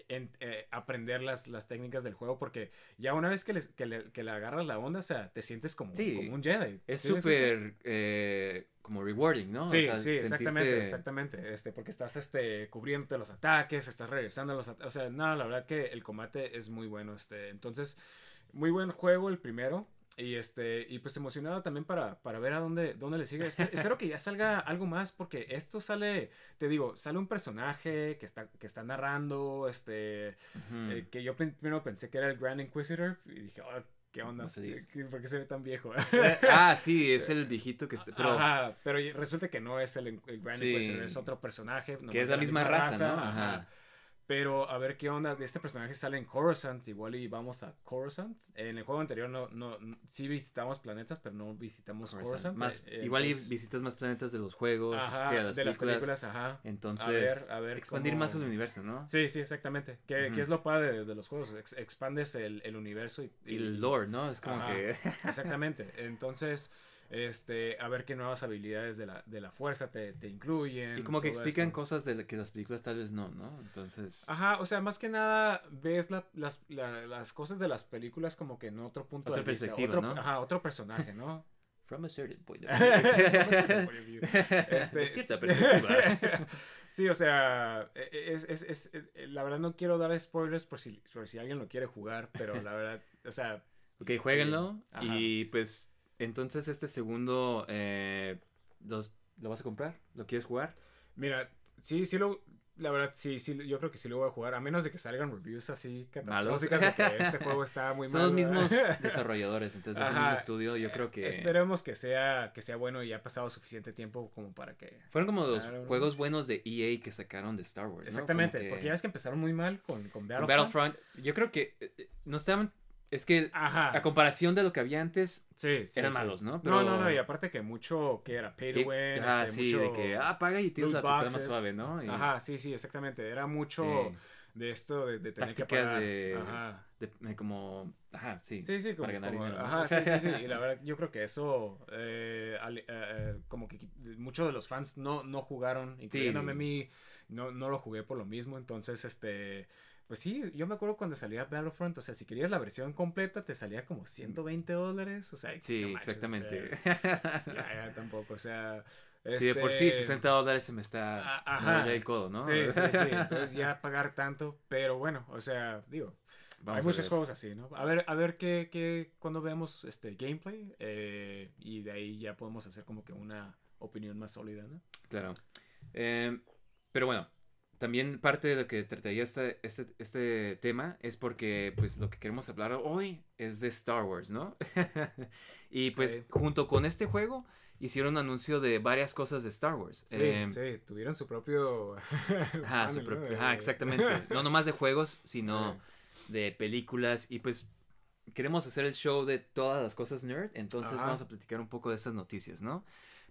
en- eh, aprender las, las técnicas del juego porque ya una vez que, les- que le, que le agarras la onda, o sea, te sientes como, Sí. como un Jedi. Es súper eh, como rewarding, ¿no? O Sí, sea, sí, exactamente, exactamente. Este, porque estás este, cubriéndote los ataques, estás regresando a los ataques. O sea, no, la verdad que el combate es muy bueno. Este, entonces, muy buen juego el primero. Y este, y pues emocionado también para, para ver a dónde, dónde le sigue. Espe- espero que ya salga algo más, porque esto sale, te digo, sale un personaje que está, que está narrando, este, eh, que yo prim- primero pensé que era el Grand Inquisitor, y dije, "Oh, ¿qué onda? No se diga. ¿Qué- ¿Por qué se ve tan viejo? ah, sí, es el viejito que está. Pero Ajá, pero resulta que no es el, el Grand Sí. Inquisitor, es otro personaje. nomás que es la misma raza, ¿no? Ajá. Pero a ver qué onda. De este personaje sale en Coruscant. Igual y vamos a Coruscant. En el juego anterior no, no, no- sí visitamos planetas, pero no visitamos Coruscant. Coruscant. Más, Eh, igual y visitas más planetas de los juegos Ajá, que de las de las películas. ajá. Entonces, A ver, a ver expandir cómo- más el universo, ¿no? Sí, sí, exactamente. Que, Ujú. que es lo padre de, de los juegos. ex- expandes el, el universo y, Y el lore, ¿no? Es como Ajá. que. Exactamente. Entonces, este, a ver qué nuevas habilidades de la, de la fuerza te, te incluyen. y como que explican esto. cosas de la- que las películas tal vez no, ¿no? Entonces. Ajá, o sea, más que nada ves la- las, la- las cosas de las películas como que en otro punto Otra de vista. perspectiva, otro, ¿no? Ajá, otro personaje, ¿no? From a certain point of view. Este, cierta perspectiva. sí, o sea, e, es, es, es- eh, la verdad no quiero dar spoilers por si, por si alguien lo quiere jugar, pero la verdad, o sea, Ok, jueguenlo. Ajá. Y pues, entonces este segundo, eh, los, ¿lo vas a comprar? ¿Lo quieres jugar? mira, sí, sí lo... La verdad, sí, sí, yo creo que sí lo voy a jugar, a menos de que salgan reviews así catastróficas de que este juego está muy Son mal. los mismos desarrolladores, entonces es el mismo estudio. Yo creo que Esperemos que sea, que sea bueno y ha pasado suficiente tiempo como para que... fueron como los Claro. juegos buenos de EA que sacaron de Star Wars. Exactamente, que porque ya es que empezaron muy mal con, con con Battlefront. Battlefront. Yo creo que eh, eh, no estaban. Es que Ajá. a comparación de lo que había antes, Sí, sí, eran sí. malos, ¿no? No, Pero- no, no, y aparte que mucho que era pay to win, ah, este, sí, mucho de que ah, paga y tienes la pistola más suave, ¿no? Y Ajá, sí, sí, exactamente. Era mucho de esto de, de tener que pagar. de- Ajá. de- como. Ajá, sí. Sí, sí, como, para ganar como- dinero, ¿no? Ajá, sí, sí, sí. Y la verdad, yo creo que eso, eh, al- eh, eh, como que muchos de los fans no, no jugaron, incluyéndome a mí, no, no lo jugué por lo mismo. Entonces, este, pues sí, yo me acuerdo cuando salía Battlefront, o sea, si querías la versión completa, te salía como 120 dólares, o sea, Sí, no manches, o exactamente. sea, ya, ya, tampoco, o sea. Sí, de por sí, este, 60 dólares se me está. me ajá. el codo, ¿no? Sí, sí, sí. Entonces ya pagar tanto, pero bueno, o sea, digo, Vamos hay muchos ver. juegos así, ¿no? A ver, a ver qué, qué cuando veamos este gameplay eh, y de ahí ya podemos hacer como que una opinión más sólida, ¿no? Claro. Eh, pero bueno, también parte de lo que trataría este, este, este tema es porque pues lo que queremos hablar hoy es de Star Wars, ¿no? y pues junto con este juego hicieron un anuncio de varias cosas de Star Wars. Sí, Eh, sí, tuvieron su propio Ajá, su panel, ¿no? propio- De- ajá, exactamente. No nomás de juegos, sino de películas. Y pues queremos hacer el show de todas las cosas nerd. Entonces Ajá. vamos a platicar un poco de esas noticias, ¿no?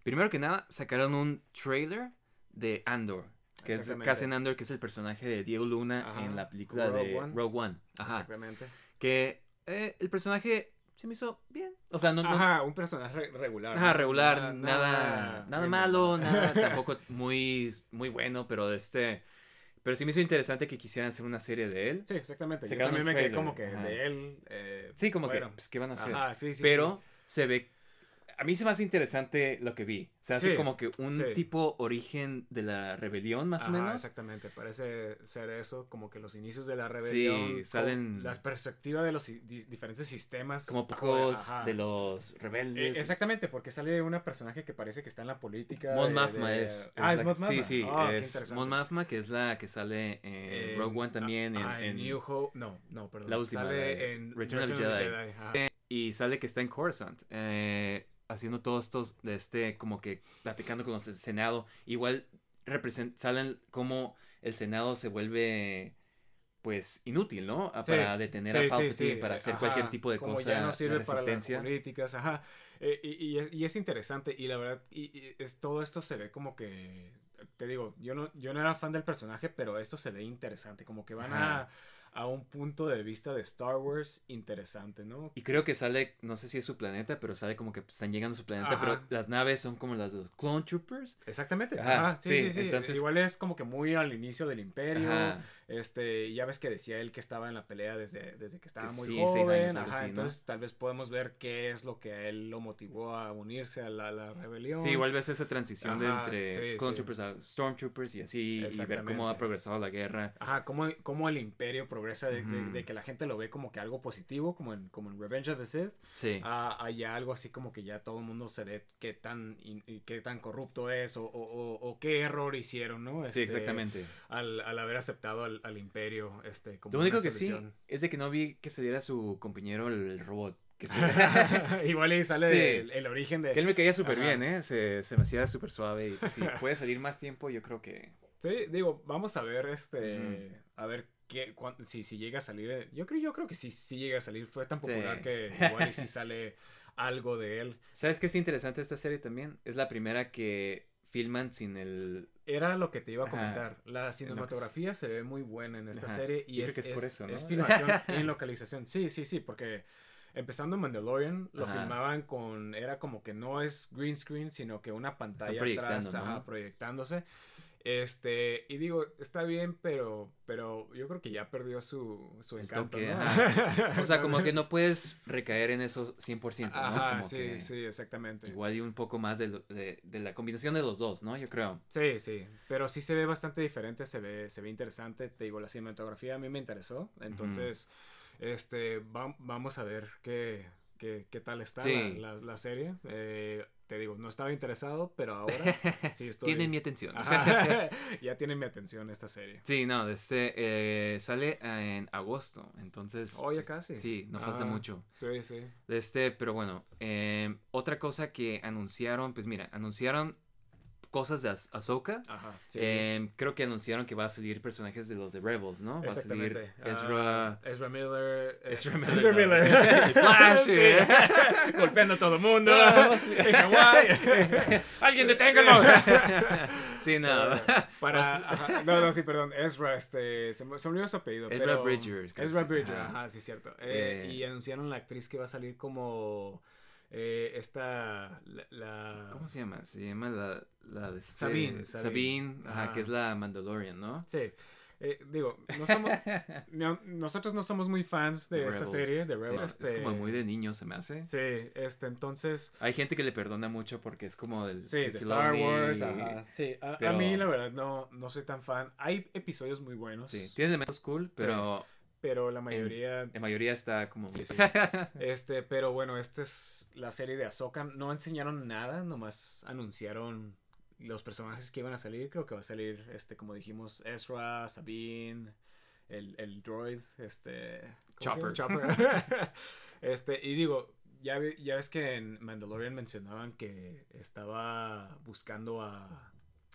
Primero que nada, sacaron un trailer de Andor. Que es Andor, que es el personaje de Diego Luna Ajá. en la película Rogue de One. Rogue One. Ajá. Exactamente. Que eh, el personaje se me hizo bien. O sea, no, no- Ajá, un personaje re- regular. Ajá, regular, nada, nada, malo, nada tampoco muy, muy bueno, pero este, pero sí me hizo interesante que quisieran hacer una serie de él. Sí, exactamente. Yo Sacaron también me quedé como que ajá. de él. eh, Sí, como bueno, que, pues, ¿qué van a hacer? Ajá, sí, sí. pero se ve, a mí se me hace interesante lo que vi. Se hace Sí, como que un sí. tipo origen de la rebelión, más o menos. Exactamente, parece ser eso, como que los inicios de la rebelión. Sí, salen- Las perspectivas de los di- diferentes sistemas. Como de- pocos de los Eh, rebeldes. exactamente, porque sale una personaje que parece que está en la política. Mon de- de- es. Ah, es Mon Mothma. Sí, sí, Ah, qué es. Mon Mothma, que es la que sale en Rogue One también. en- ah, en, en- New Hope. No, no, perdón. La última, Sale en Return of the Jedi. ajá. y sale que está en Coruscant. eh, haciendo todos estos, de este, como que platicando con los del Senado. Igual salen como el Senado se vuelve pues inútil, ¿no? A- Sí, Para detener a Sí, Palpatine, sí, para hacer ajá, cualquier tipo de como cosa ya no para las políticas, ajá. Eh, y, y es, y es interesante, y la verdad, y, y es, todo esto se ve como que, te digo, yo no, yo no era fan del personaje, pero esto se ve interesante, como que van Ajá. a un punto de vista de Star Wars interesante, ¿no? Y creo que sale, no sé si es su planeta, pero sale como que están llegando a su planeta, Ajá. pero las naves son como las de los Clone Troopers. Exactamente, Ajá, ajá, sí, sí, sí, sí, entonces- igual es como que muy al inicio del imperio, Ajá. Este, ya ves que decía él que estaba en la pelea desde, desde que estaba Que muy sí, seis joven, años, algo ajá, entonces tal vez podemos ver qué es lo que a él lo motivó a unirse a la, la rebelión. Sí, igual ves esa transición de entre sí, Clone sí. Troopers a Stormtroopers y así, y ver cómo ha progresado la guerra. Ajá, cómo, cómo el imperio progresa de, que la gente lo ve como que algo positivo, como en, como en Revenge of the Sith, Sí. a, a ya algo así como que ya todo el mundo se ve qué tan, in- qué tan corrupto es o, o- o- o qué error hicieron, ¿no? Sí, Este, exactamente. Al, al haber aceptado al, al imperio, este, como Lo único que sí es de que no vi que se diera su compañero el, el robot. Que, se- Igual ahí sale Sí. el, el origen de... que él me caía súper bien, ¿eh? Se, se me hacía súper suave. Y si puede salir más tiempo, yo creo que. Sí, digo, vamos a ver, este, a ver qué, cuán- si, si llega a salir, eh, yo creo, yo creo que sí llega a salir, fue tan Sí. popular que igual y si sale algo de él. ¿Sabes qué es interesante esta serie también? Es la primera que filman sin el. Era lo que te iba a Ajá. comentar, la cinematografía se ve muy buena en esta Ajá. serie y Yo es, que es por es- eso, ¿no? es filmación en localización, sí, sí, sí, porque empezando en Mandalorian lo Ajá. filmaban con, era como que no es green screen, sino que una pantalla atrás, proyectándose. Este, y digo, está bien, pero, pero yo creo que ya perdió su, su encanto, toque, ¿no? O sea, como que no puedes recaer en eso 100%, ¿no? Ajá, Como sí, sí, exactamente. Igual y un poco más de, lo- de, de la combinación de los dos, ¿no? Yo creo. Sí, sí, pero sí se ve bastante diferente, se ve, se ve interesante. Te digo, la cinematografía a mí me interesó, entonces, este, va- vamos a ver qué, qué, qué tal está Sí. la, la- la serie. Eh, te digo, no estaba interesado, pero ahora sí estoy. Tienen mi atención. Ajá, ya tiene mi atención esta serie. Sí, no, este eh, sale en agosto, entonces. Oh, ya casi. Sí, no falta Ah, mucho. Sí, sí. Este, pero bueno, eh, otra cosa que anunciaron, pues mira, anunciaron cosas de Ah- Ahsoka. Ajá. sí. Eh, creo que anunciaron que va a salir personajes de los de Rebels, ¿no? Va a salir Exactamente. Ezra. Ah, Ezra Miller. eh, Ezra Miller, Ezra. Miller. Y Flash, Sí. eh. Golpeando a todo el mundo. No, en Hawái. ¡Alguien deténgalo! sí, no. Para. ajá, no, no, sí, perdón. Ezra, este. Se me, olvidó su apellido. Ezra pero- Bridgers, creo Ezra. Bridger, Ajá. sí, cierto. Eh, Eh. Y anunciaron la actriz que va a salir como. Eh, esta. La, la- ¿Cómo se llama? Se llama la, la de este- Sabine, Sabine, Sabine. ajá, que es la Mandalorian, ¿no? Sí. Eh, digo, no somos, no- nosotros no somos muy fans de, The esta Rebels. serie, de Sí, Rebels. Es como este, muy de niño, se me hace. Sí, este, entonces. Hay gente que le perdona mucho porque es como del. Sí, de de Star Wars, ajá. Sí, a, mí la verdad no, no soy tan fan. Hay episodios muy buenos. Sí, tiene elementos cool, pero Pero la mayoría. la mayoría está como. Sí, sí. Este, pero bueno, esta es la serie de Ahsoka. No enseñaron nada, nomás anunciaron los personajes que iban a salir. Creo que va a salir, este, como dijimos, Ezra, Sabine, el, el droid, este. ¿cómo se llama? Chopper. este, y digo, ya, ya ves que en Mandalorian mencionaban que estaba buscando a.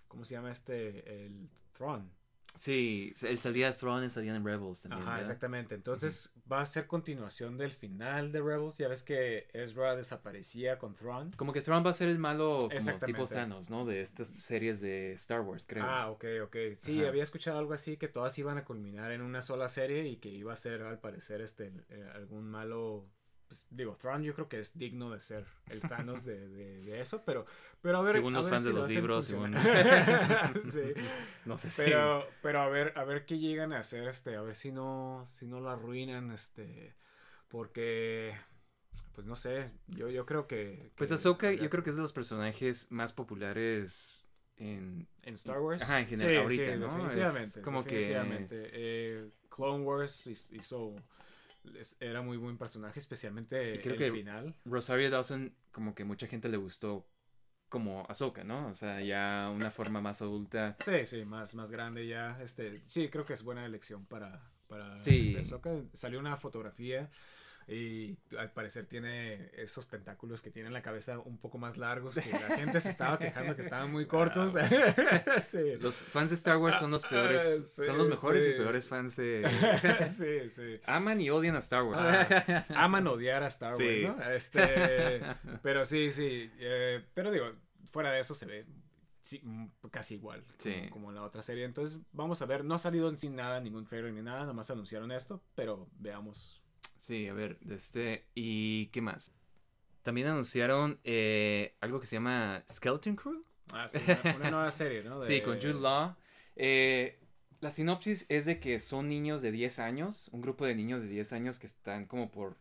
¿Cómo se llama este? El Thrawn. Sí, él salía de Throne y salía en Rebels también. Ajá, ¿verdad? exactamente. Entonces va a ser continuación del final de Rebels. Ya ves que Ezra desaparecía con Thrawn. Como que Throne va a ser el malo como tipo Thanos, ¿no? De estas series de Star Wars, creo. Ah, ok, ok. Sí, Ajá. había escuchado algo así que todas iban a culminar en una sola serie y que iba a ser al parecer este eh, algún malo. Pues, digo, Thrawn yo creo que es digno de ser el Thanos de, de- de eso, pero, pero a ver. Según a los ver fans si de lo los libros, según- sí. No sé si. Pero, pero a ver, a ver qué llegan a hacer, este, a ver si no, si no lo arruinan, este, porque, pues no sé, yo, yo creo que... Pues que Ahsoka yo creo que es de los personajes más populares en... En Star Wars. Ajá, en general, Sí, ahorita, sí, ¿no? Es definitivamente. como que- definitivamente. Eh, Clone Wars hiz- hizo... es- Era muy buen personaje, especialmente Y creo el que- final. Rosario Dawson como que mucha gente le gustó como Ahsoka, ¿no? O sea, ya una forma más adulta. Sí, sí, más, más grande ya. Este, sí, creo que es buena elección para, para Sí. este, Ahsoka. Salió una fotografía y al parecer tiene esos tentáculos que tiene en la cabeza un poco más largos. Que la gente se estaba quejando que estaban muy cortos. sí. Los fans de Star Wars son los peores, Ah, sí, son los mejores y peores fans de... sí, sí. Aman y odian a Star Wars. Ah, aman odiar a Star Wars. ¿no? Este, pero sí, sí. eh, pero digo, fuera de eso se ve sí, mm, casi igual como, Sí. como en la otra serie. Entonces, vamos a ver. No ha salido sin nada, ningún trailer ni nada. Nomás anunciaron esto, pero veamos. Sí, a ver, este... ¿Y qué más? También anunciaron eh, algo que se llama Skeleton Crew. Ah, sí, una, una nueva serie, ¿no? Sí, con Jude Law. Eh, la sinopsis es de que son niños de 10 años, un grupo de niños de 10 años que están como por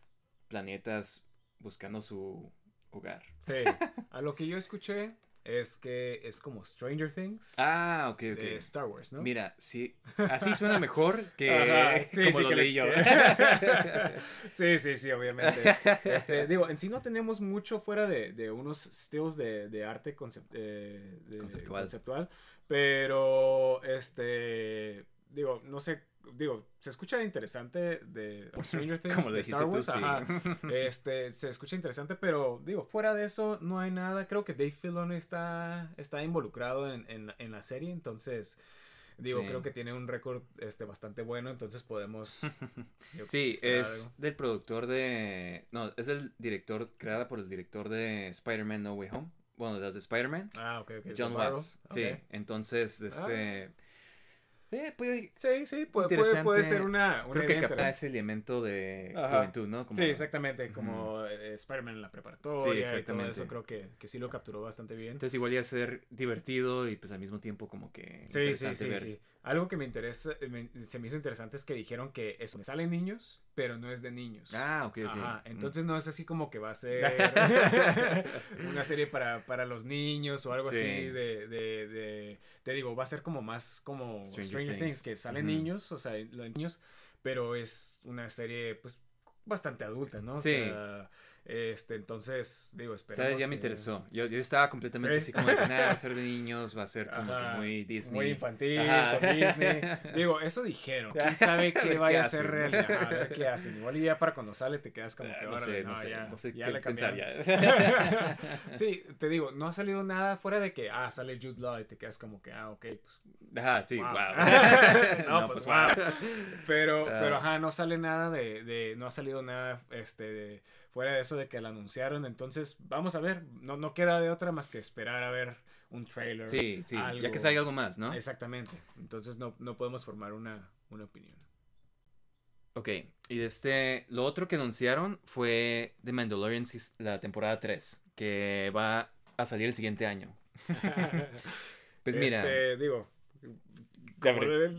planetas buscando su hogar. Sí, a lo que yo escuché es que es como Stranger Things Ah, ok, ok. de Star Wars, ¿no? Mira, sí, así suena mejor que Ajá, sí, como sí, lo que leí yo. sí, sí, sí, obviamente. Este, digo, en sí no tenemos mucho fuera de, de unos stills de, de arte eh, de- Conceptual. conceptual, pero, este, digo, no sé, digo, se escucha interesante de Stranger Things, Como de dijiste Star tú, Wars, sí. ajá. Este, se escucha interesante, pero digo, fuera de eso no hay nada. Creo que Dave Filoni está, está involucrado en, en, en la serie, entonces, digo, Sí. creo que tiene un récord este, bastante bueno, entonces podemos... yo, Sí, es algo. del productor de... No, es del director, creada por el director de Spider-Man No Way Home. Bueno, las de Spider-Man. Ah, ok, ok. John Watts. Sí, entonces, este... Eh, puede, Sí, sí, puede, puede, ser una, una creo que capta ese elemento de Ajá. juventud, ¿no? Como- Sí, exactamente, como eh, Spider-Man en la preparatoria Sí, y todo exactamente. eso, creo que, que sí lo capturó bastante bien. Entonces igual iba a ser divertido y pues al mismo tiempo como que Sí, sí, interesante sí, ver. sí. Algo que me interesa, eh, me- se me hizo interesante es que dijeron que eso salen niños, pero no es de niños. Ah, ok, ok. Ajá, Mm. entonces no es así como que va a ser una serie para, para los niños o algo Sí. así de, de, de- te digo, va a ser como más como Stranger Stranger, Things. Things. que salen Ujú. niños, o sea, los niños, pero es una serie pues bastante adulta, ¿no? O Sí. sea, este, entonces, digo, esperemos ¿Sabes? Ya me que- interesó. Yo, yo estaba completamente Sí. así como de que nada, va a ser de niños, va a ser como Ajá, que muy Disney. Muy infantil, Disney. Digo, eso dijeron. ¿Quién sabe qué qué vaya a ser hacen. realidad? A ver qué hacen. Igual y ya para cuando sale te quedas como Ah, que no ahora sé, no sé, ya, no sé ya qué le pensar ya. sí, te digo, no ha salido nada fuera de que, ah, sale Jude Law y te quedas como que, ah, ok, pues. Ajá, sí, wow. wow. no, pues, wow. Pero, Ah. pero, ajá, no sale nada de, de, no ha salido nada, este, de- fuera de eso de que lo anunciaron. Entonces, vamos a ver, no, no queda de otra más que esperar a ver un trailer. Sí, sí, ya que salga algo más, ¿no? Exactamente. Entonces no, no podemos formar una, una opinión. Ok, y de este, lo otro que anunciaron fue The Mandalorian la temporada 3, que va a salir el siguiente año. Pues mira, Este, digo. Ya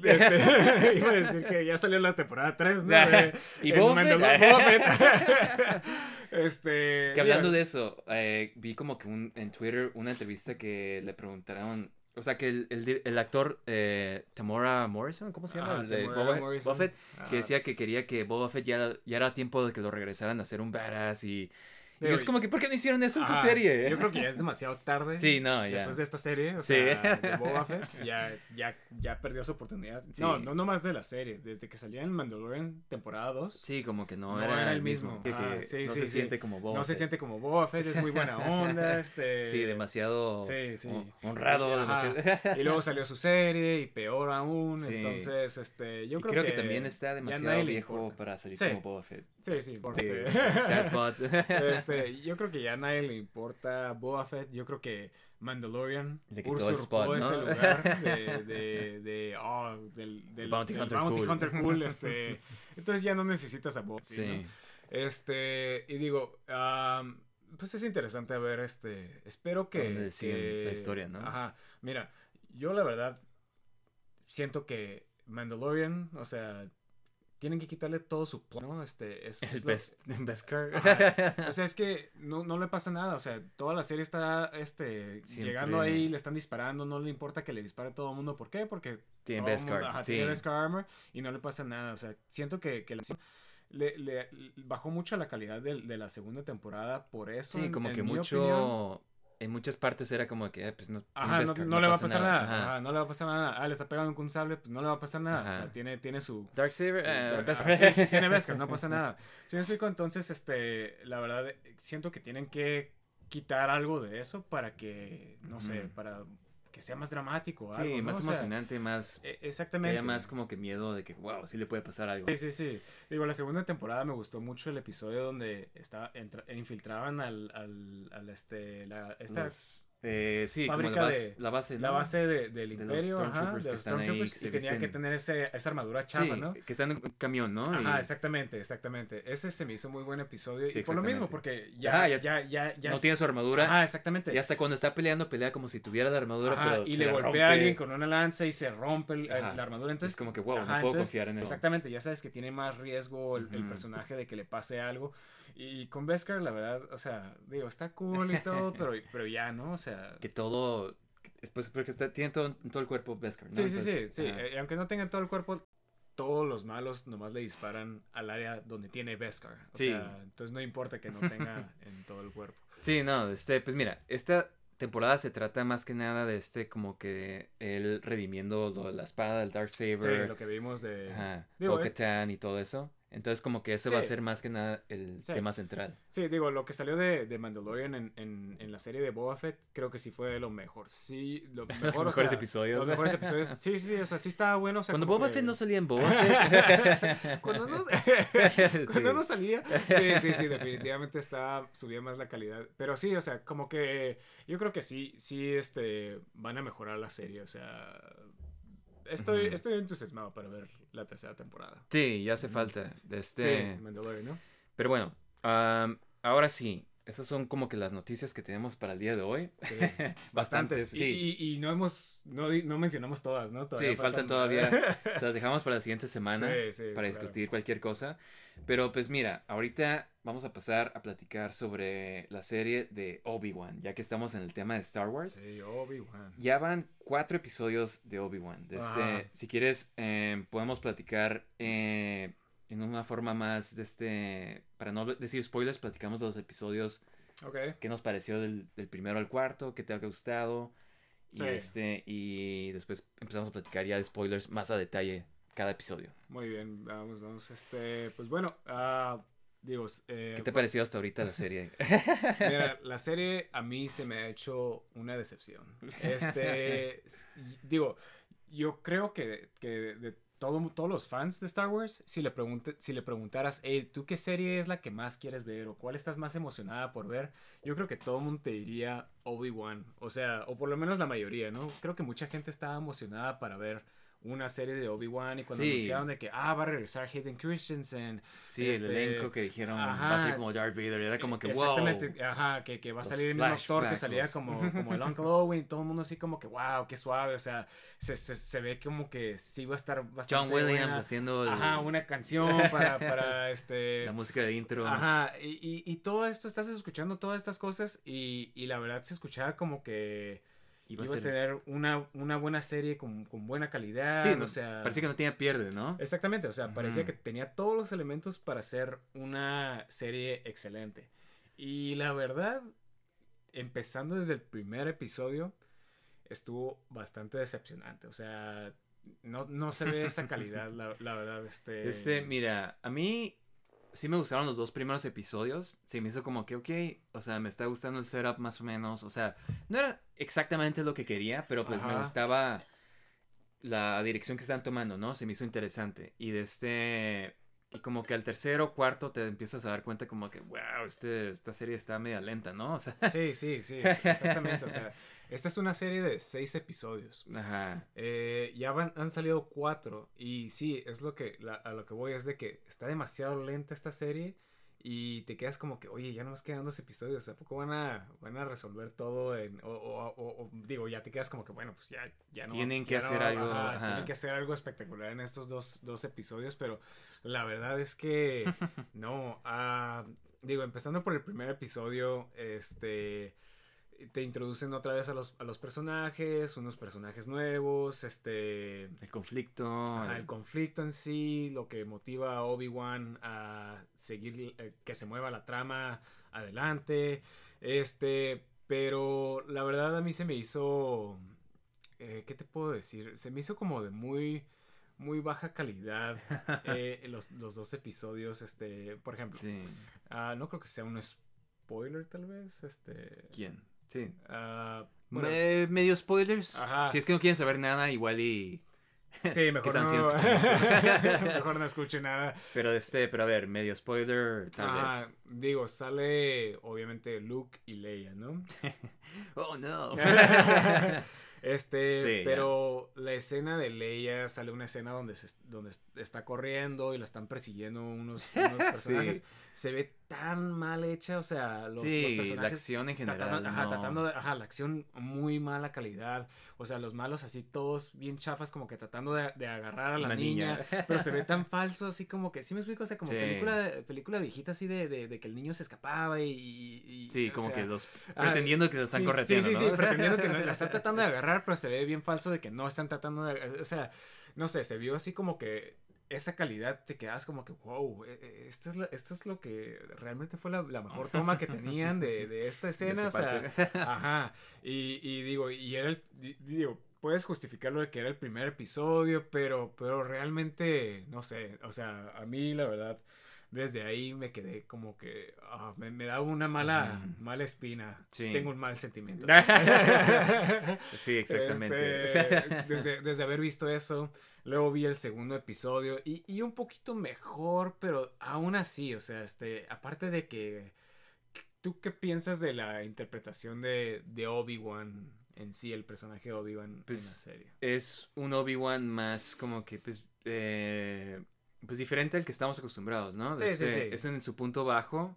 este, iba a decir que ya salió la temporada 3, ¿no? De- ¿Y Fett. este. que hablando de eso, eh, vi como que un, en Twitter una entrevista que le preguntaron, o sea, que el, el el actor eh, Tamora Morrison, ¿cómo se llama? ajá, El de Temuera Boba, Morrison. Boba Fett, Ajá. que decía que quería que Boba Fett ya, ya era tiempo de que lo regresaran a hacer un badass y... y es como que, ¿por qué no hicieron eso en su serie? Yo creo que ya es demasiado tarde. Sí, no, ya. Después de esta serie, o Sí. sea, de Boba Fett, ya, ya, ya perdió su oportunidad. Sí. No, no nomás de la serie. Desde que salió en Mandalorian temporada 2, Sí, como que no, No era, era el mismo. mismo. Ah, que sí, no se siente como Boba no se siente como Boba Fett, es muy buena onda. Este, Sí, demasiado Sí, sí. hon- honrado. Demasiado- Y luego salió su serie y peor aún. Entonces, este, yo creo, creo que, también está demasiado viejo para salir como Boba Fett. Sí, sí, por este- Catbot. este, yo creo que ya a nadie le importa Boba Fett. Yo creo que Mandalorian Le quitó el usurpó spot, ¿no? ese lugar de, de, de, oh, del, del, Bounty del Hunter Bounty cool. Hunter cool. Este, entonces ya no necesitas a Boba. Sí. ¿no? Este, y digo, pues es interesante ver este, espero que... que- la historia, ¿no? Ajá, mira, yo la verdad siento que Mandalorian, o sea, tienen que quitarle todo su ¿no? Este, es, es lo- best, Beskar. Ajá. O sea, es que no, no le pasa nada. O sea, toda la serie está este, Siempre- llegando ahí, le están disparando. No le importa que le dispare a todo el mundo. ¿Por qué? Porque Tiene Beskar, mundo- ajá, sí. tiene Beskar Armor y no le pasa nada. O sea, siento que, que la le, le- bajó mucho la calidad de, de la segunda temporada por eso. Sí, en- como en que mucho. opinión. En muchas partes era como que, eh, pues no. Ajá, no, Beskar, no le va a pasa pasar nada. Ajá. Ajá, no le va a pasar nada. Ah, le está pegando con un sable, pues no le va a pasar nada. O sea, tiene, tiene su, Darksaber, Sí, eh, Dark- ah, sí, sí, tiene Beskar, no pasa nada. Si me explico, entonces, este, la verdad, siento que tienen que quitar algo de eso para que, no sé, para que sea más dramático Sí, algo, ¿no? más O sea, emocionante, más. eh, Que exactamente. haya más como que miedo de que, wow, sí le puede pasar algo. Sí, sí, sí. Digo, la segunda temporada me gustó mucho el episodio donde estaba, entra- infiltraban al, al, al, este, la, esta, Los- eh, sí, como la base, de- la base, la base de- del los imperio, ajá, Stormtroopers de que los ahí, y tenía que tener ese, esa armadura chafa, Sí, ¿no? que están en un camión, ¿no? Ajá, Y exactamente, exactamente. Ese se me hizo muy buen episodio. Sí, y por lo mismo, porque ya, Ajá, ya, ya- ya, ya, no tiene su armadura. Ajá, exactamente. Y hasta cuando está peleando, pelea como si tuviera la armadura, Ajá, pero y le golpea rompe. a alguien con una lanza y se rompe el- la armadura. Entonces, Es como que, wow, no puedo entonces, confiar en él. Exactamente, ya sabes que tiene más riesgo el, personaje de que le pase algo. Y con Beskar, la verdad, o sea, digo, está cool y todo, pero, pero ya, ¿no? O sea. Que todo. Después, porque está, tiene todo, todo el cuerpo Beskar, ¿no? Sí, sí, sí, Entonces, sí. eh, aunque no tengan todo el cuerpo, todos los malos nomás le disparan al área donde tiene Beskar. O Sí. sea, entonces no importa que no tenga en todo el cuerpo. Sí, no, este, pues mira, esta temporada se trata más que nada de este, como que él redimiendo lo la espada, el Dark Sí, Saber, lo que vimos de. eh, Bo-Katan y todo eso. Entonces, como que eso va a Sí. ser más que nada el Sí. tema central. Sí, digo, lo que salió de, de Mandalorian en, en, en la serie de Boba Fett, creo que sí fue lo mejor. Sí, lo mejor. Los mejores sea, episodios. Los mejores episodios. Sí, sí, sí, o sea, sí estaba bueno. O sea, Cuando Boba que- Fett no salía en Boba Fett. Cuando no, Sí. cuando no salía. Sí, sí, sí, definitivamente estaba, subía más la calidad. Pero sí, o sea, como que yo creo que sí, sí, este, van a mejorar la serie. O sea, estoy, estoy entusiasmado para ver la tercera temporada. Sí, ya hace falta. Este... Sí, Mandalorian, ¿no? Pero bueno, ahora sí. Estas son como que las noticias que tenemos para el día de hoy. Sí, Bastantes, bastantes. sí. Y, y- y no hemos, no, no mencionamos todas, ¿no? Sí, faltan todavía. Se las dejamos para la siguiente semana Sí, sí, para claro. discutir cualquier cosa. Pero pues mira, ahorita vamos a pasar a platicar sobre la serie de Obi-Wan, ya que estamos en el tema de Star Wars. Sí, Obi-Wan. Ya van cuatro episodios de Obi-Wan. Este, si quieres, eh, podemos platicar eh, en una forma más de este. Para no decir spoilers, platicamos de los episodios. Ok. ¿Qué nos pareció del, del primero al cuarto? ¿Qué te ha gustado? Y, Sí. este, y después empezamos a platicar ya de spoilers más a detalle cada episodio. Muy bien, vamos, vamos. Este, pues bueno, ah, digo, eh, ¿Qué te pareció hasta ahorita la serie? Mira, la serie a mí se me ha hecho una decepción. Este, digo, yo creo que, que de todo, todos los fans de Star Wars, si le, si le preguntaras, hey, ¿tú qué serie es la que más quieres ver o cuál estás más emocionada por ver? Yo creo que todo el mundo te diría Obi-Wan, o sea, o por lo menos la mayoría, ¿no? Creo que mucha gente estaba emocionada para ver una serie de Obi-Wan y cuando Sí. anunciaron de que, ah, va a regresar Hayden Christensen, Sí, Este, el elenco que dijeron va a ser como Darth Vader. Era como que, wow. Exactamente, ajá, que, que va a salir el mismo actor que salía como, como el Uncle Owen, todo el mundo así como que, wow, qué suave, o sea, se, se, se ve como que sí va a estar bastante John Williams buena. haciendo el- Ajá, una canción para, para este... la música de intro. Ajá, y, y, y todo esto, estás escuchando todas estas cosas y, y la verdad se escuchaba como que Iba a a ser- tener una, una buena serie con, con buena calidad, Sí, o no, sea... Parecía que no tenía pierde, ¿no? Exactamente, o sea, parecía que tenía todos los elementos para hacer una serie excelente. Y la verdad, empezando desde el primer episodio, estuvo bastante decepcionante. O sea, no, no se ve esa calidad, la, la verdad. Este, Este, mira, a mí sí me gustaron los dos primeros episodios. Se me hizo como que, ok, o sea, me está gustando el setup más o menos. O sea, no era exactamente lo que quería, pero pues me gustaba la dirección que están tomando, ¿no? Se me hizo interesante. Y de este... Y como que al tercero, cuarto, te empiezas a dar cuenta como que, wow, este, esta serie está media lenta, ¿no? O sea, Sí, sí, sí, exactamente. O sea, esta es una serie de seis episodios. ajá. Eh, ya van- han salido cuatro y sí, es lo que la- a lo que voy es de que está demasiado lenta esta serie y te quedas como que, oye, ya no más quedan dos episodios, ¿a poco van a, van a resolver todo? En, o, o, o, digo, ya te quedas como que, bueno, pues ya, ya no. Tienen que hacer no- algo, ajá, ajá. Tienen que hacer algo espectacular en estos dos, dos episodios, pero la verdad es que, no, ah, digo, empezando por el primer episodio, este te introducen otra vez a los, a los personajes, unos personajes nuevos, este, El conflicto. Ajá, el- conflicto en sí, lo que motiva a Obi-Wan a seguir, eh, que se mueva la trama adelante. Este, pero la verdad a mí se me hizo, eh, ¿qué te puedo decir? Se me hizo como de muy, muy baja calidad eh, los, los dos episodios, este, por ejemplo, Sí. ah, no creo que sea un spoiler tal vez, este... ¿Quién? Sí. ah, bueno, Me- medio spoilers. Ajá. Si es que no quieren saber nada, igual y. sí, mejor no, mejor no escuche nada. Pero este, pero a ver, medio spoiler, tal Ajá, vez. digo, sale obviamente Luke y Leia, ¿no? Oh no. este, Sí, pero la escena de Leia sale una escena donde se, donde está corriendo y la están persiguiendo unos, unos personajes. Sí. Se ve tan mal hecha, o sea, los, Sí, los la personajes acción en general, Tratando, ajá, no. tratando de, ajá, la acción muy mala calidad. O sea, los malos así todos bien chafas, como que tratando de, de agarrar a la niña, niña. pero se ve tan falso, así como que, ¿sí me explico? O sea, como Sí. película, película viejita así de, de, de que el niño se escapaba y... Sí, como sea, que los. ah, Pretendiendo que lo están sí, correteando. Sí, sí, ¿no? sí, pretendiendo que no, la están tratando de agarrar, pero se ve bien falso de que no están tratando de... O sea, no sé, se vio así como que esa calidad te quedas como que, wow, eh, eh, esto es, lo, esto es lo que realmente fue la, la mejor toma que tenían de, de esta escena, o esa sea, ajá, y, y digo, y era el, di- digo, puedes justificarlo de que era el primer episodio, pero, pero realmente, no sé, o sea, a mí la verdad, desde ahí me quedé como que, ah, me, me da una mala, Ujú. mala espina, Sí. tengo un mal sentimiento. Sí, exactamente. Este, desde, desde haber visto eso, luego vi el segundo episodio y, y un poquito mejor, pero aún así, o sea, este, aparte de que, ¿tú qué piensas de la interpretación de, de Obi-Wan en sí, el personaje de Obi-Wan Pues, en la serie? es un Obi-Wan más como que, pues, eh, pues diferente al que estamos acostumbrados, ¿no? Sí, sí, Ese- sí. Es en su punto bajo.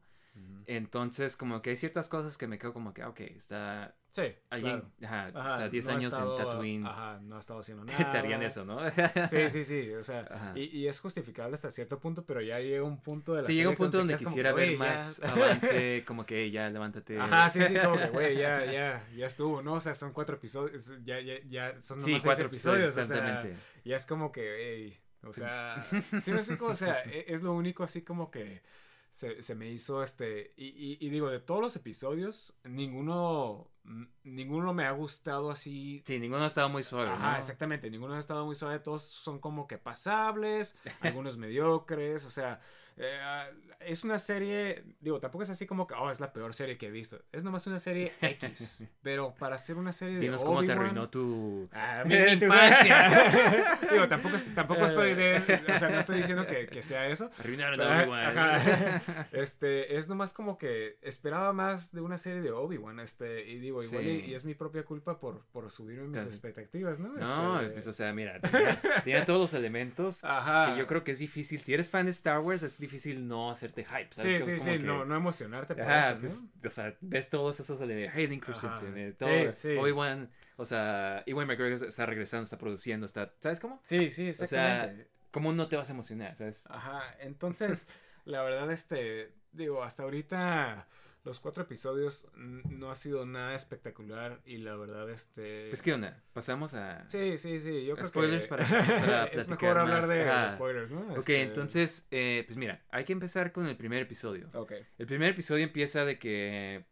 Entonces, como que hay ciertas cosas que me quedo como que, ah, ok, está Sí, alguien, claro. ajá, Ajá, o sea, 10 no años estado, en Tatooine, Ajá, no ha estado haciendo nada. te harían eso, ¿no? Sí, sí, sí, o sea, y, y es justificable hasta cierto punto, pero ya llega un punto de la Sí, llega un punto donde como quisiera ver más avance, como que ya levántate. Ajá, sí, sí, como que, güey, ya, ya, ya estuvo, ¿no? O sea, son cuatro episodios, ya, ya, ya, son Sí, nomás cuatro seis episodios, o sea, exactamente. ya es como que, ey, o sea, ¿sí me explico? O sea, e- es lo único así como que se, se me hizo, este, y, y, y digo, de todos los episodios, ninguno, ninguno me ha gustado así Sí, ninguno ha estado muy suave, Ajá, ¿no? exactamente. Ninguno ha estado muy suave. Todos son como que pasables, algunos mediocres. O sea, eh, es una serie. Digo, tampoco es así como que, oh, es la peor serie que he visto. Es nomás una serie X. pero para hacer una serie de. Dinos cómo te arruinó tu... Ah, mi, mi infancia. Digo, tampoco, tampoco soy de. O sea, no estoy diciendo que, que sea eso. Arruinaron a Ajá, Obi-Wan. Este, es nomás como que esperaba más de una serie de Obi-Wan, este, y digo, igual y, Sí. y es mi propia culpa por, por subirme mis Casi. expectativas, ¿no? No, Este, pues o sea, mira, tiene, tiene todos los elementos Ajá. que yo creo que es difícil. Si eres fan de Star Wars, es difícil no hacerte hype, ¿sabes? Sí, sí, como sí, que- no, no emocionarte por Ajá, eso, ¿no? pues, o sea, ves todos esos elementos. Hayden Christensen, eh, Sí, todo. sí. Obi-Wan, o sea, Ewan McGregor está regresando, está produciendo, está, ¿sabes cómo? Sí, sí, O sea, exactamente. ¿cómo no te vas a emocionar, sabes? Ajá, entonces, la verdad, este, digo, hasta ahorita los cuatro episodios no ha sido nada espectacular y la verdad, este... Pues, ¿qué onda? Pasamos a... Sí, sí, sí, yo creo Spoilers que... para- para es mejor hablar más. de spoilers, ¿no? Ok, Este, entonces, eh, pues mira, hay que empezar con el primer episodio. Ok. El primer episodio empieza de que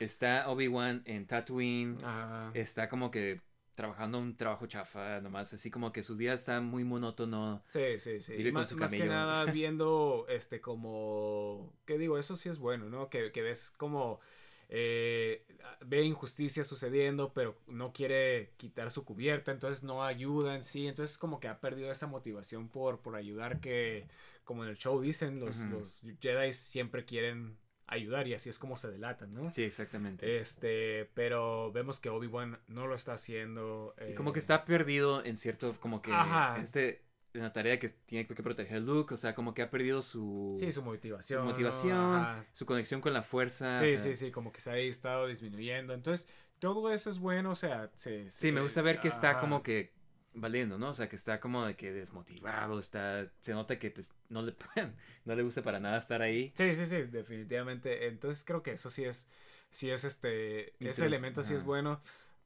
está Obi-Wan en Tatooine, Ajá. está como que trabajando un trabajo chafa, nomás así como que sus días están muy monótono. Sí, sí, sí. Vive con Más, su más que nada viendo, este, como, ¿qué digo? Eso sí es bueno, ¿no? Que, que ves como, eh, ve injusticia sucediendo, pero no quiere quitar su cubierta, entonces no ayuda en sí, entonces como que ha perdido esa motivación por, por ayudar que, como en el show dicen, los, los Jedi siempre quieren ayudar y así es como se delatan, ¿no? Sí, exactamente. Este, pero vemos que Obi-Wan no lo está haciendo. y como que eh, está perdido en cierto, como que Ajá. este en la tarea que tiene que proteger a Luke, o sea, como que ha perdido su... Sí, su motivación. Su motivación, su conexión con la fuerza. Sí, o sea, sí, sí, como que se ha estado disminuyendo. Entonces, todo eso es bueno, o sea, se... Sí, me gusta ver que está ajá. como que valiendo, ¿no? O sea, que está como de que desmotivado, está... Se nota que pues no le, no le gusta para nada estar ahí. Sí, sí, sí, definitivamente. Entonces creo que eso sí es, sí es este, ese elemento sí es bueno,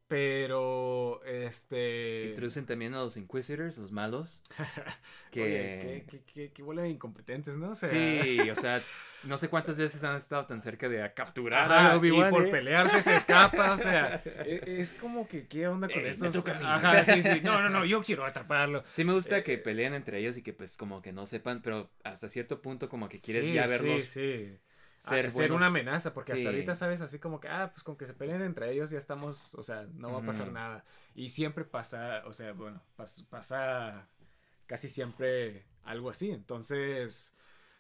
pero este... Introducen también a los Inquisitors, los malos. Que... Oye, qué, qué, qué, qué bola de incompetentes, ¿no? O sea, Sí, o sea, no sé cuántas veces han estado tan cerca de capturar Ajá, a y Obi-Wan. por ¿eh? pelearse se escapa, o sea, e- es como que qué onda con me estos. toca a mí. Ajá, sí, sí. No, no, no, yo quiero atraparlo. Sí me gusta Eh, que peleen entre ellos y que pues como que no sepan, pero hasta cierto punto como que quieres Sí, ya sí, verlos sí. Ser, una amenaza, porque Sí. hasta ahorita sabes así como que, ah, pues con que se peleen entre ellos ya estamos, o sea, no va a pasar nada. Y siempre pasa, o sea, bueno, pas- pasa casi siempre algo así. Entonces,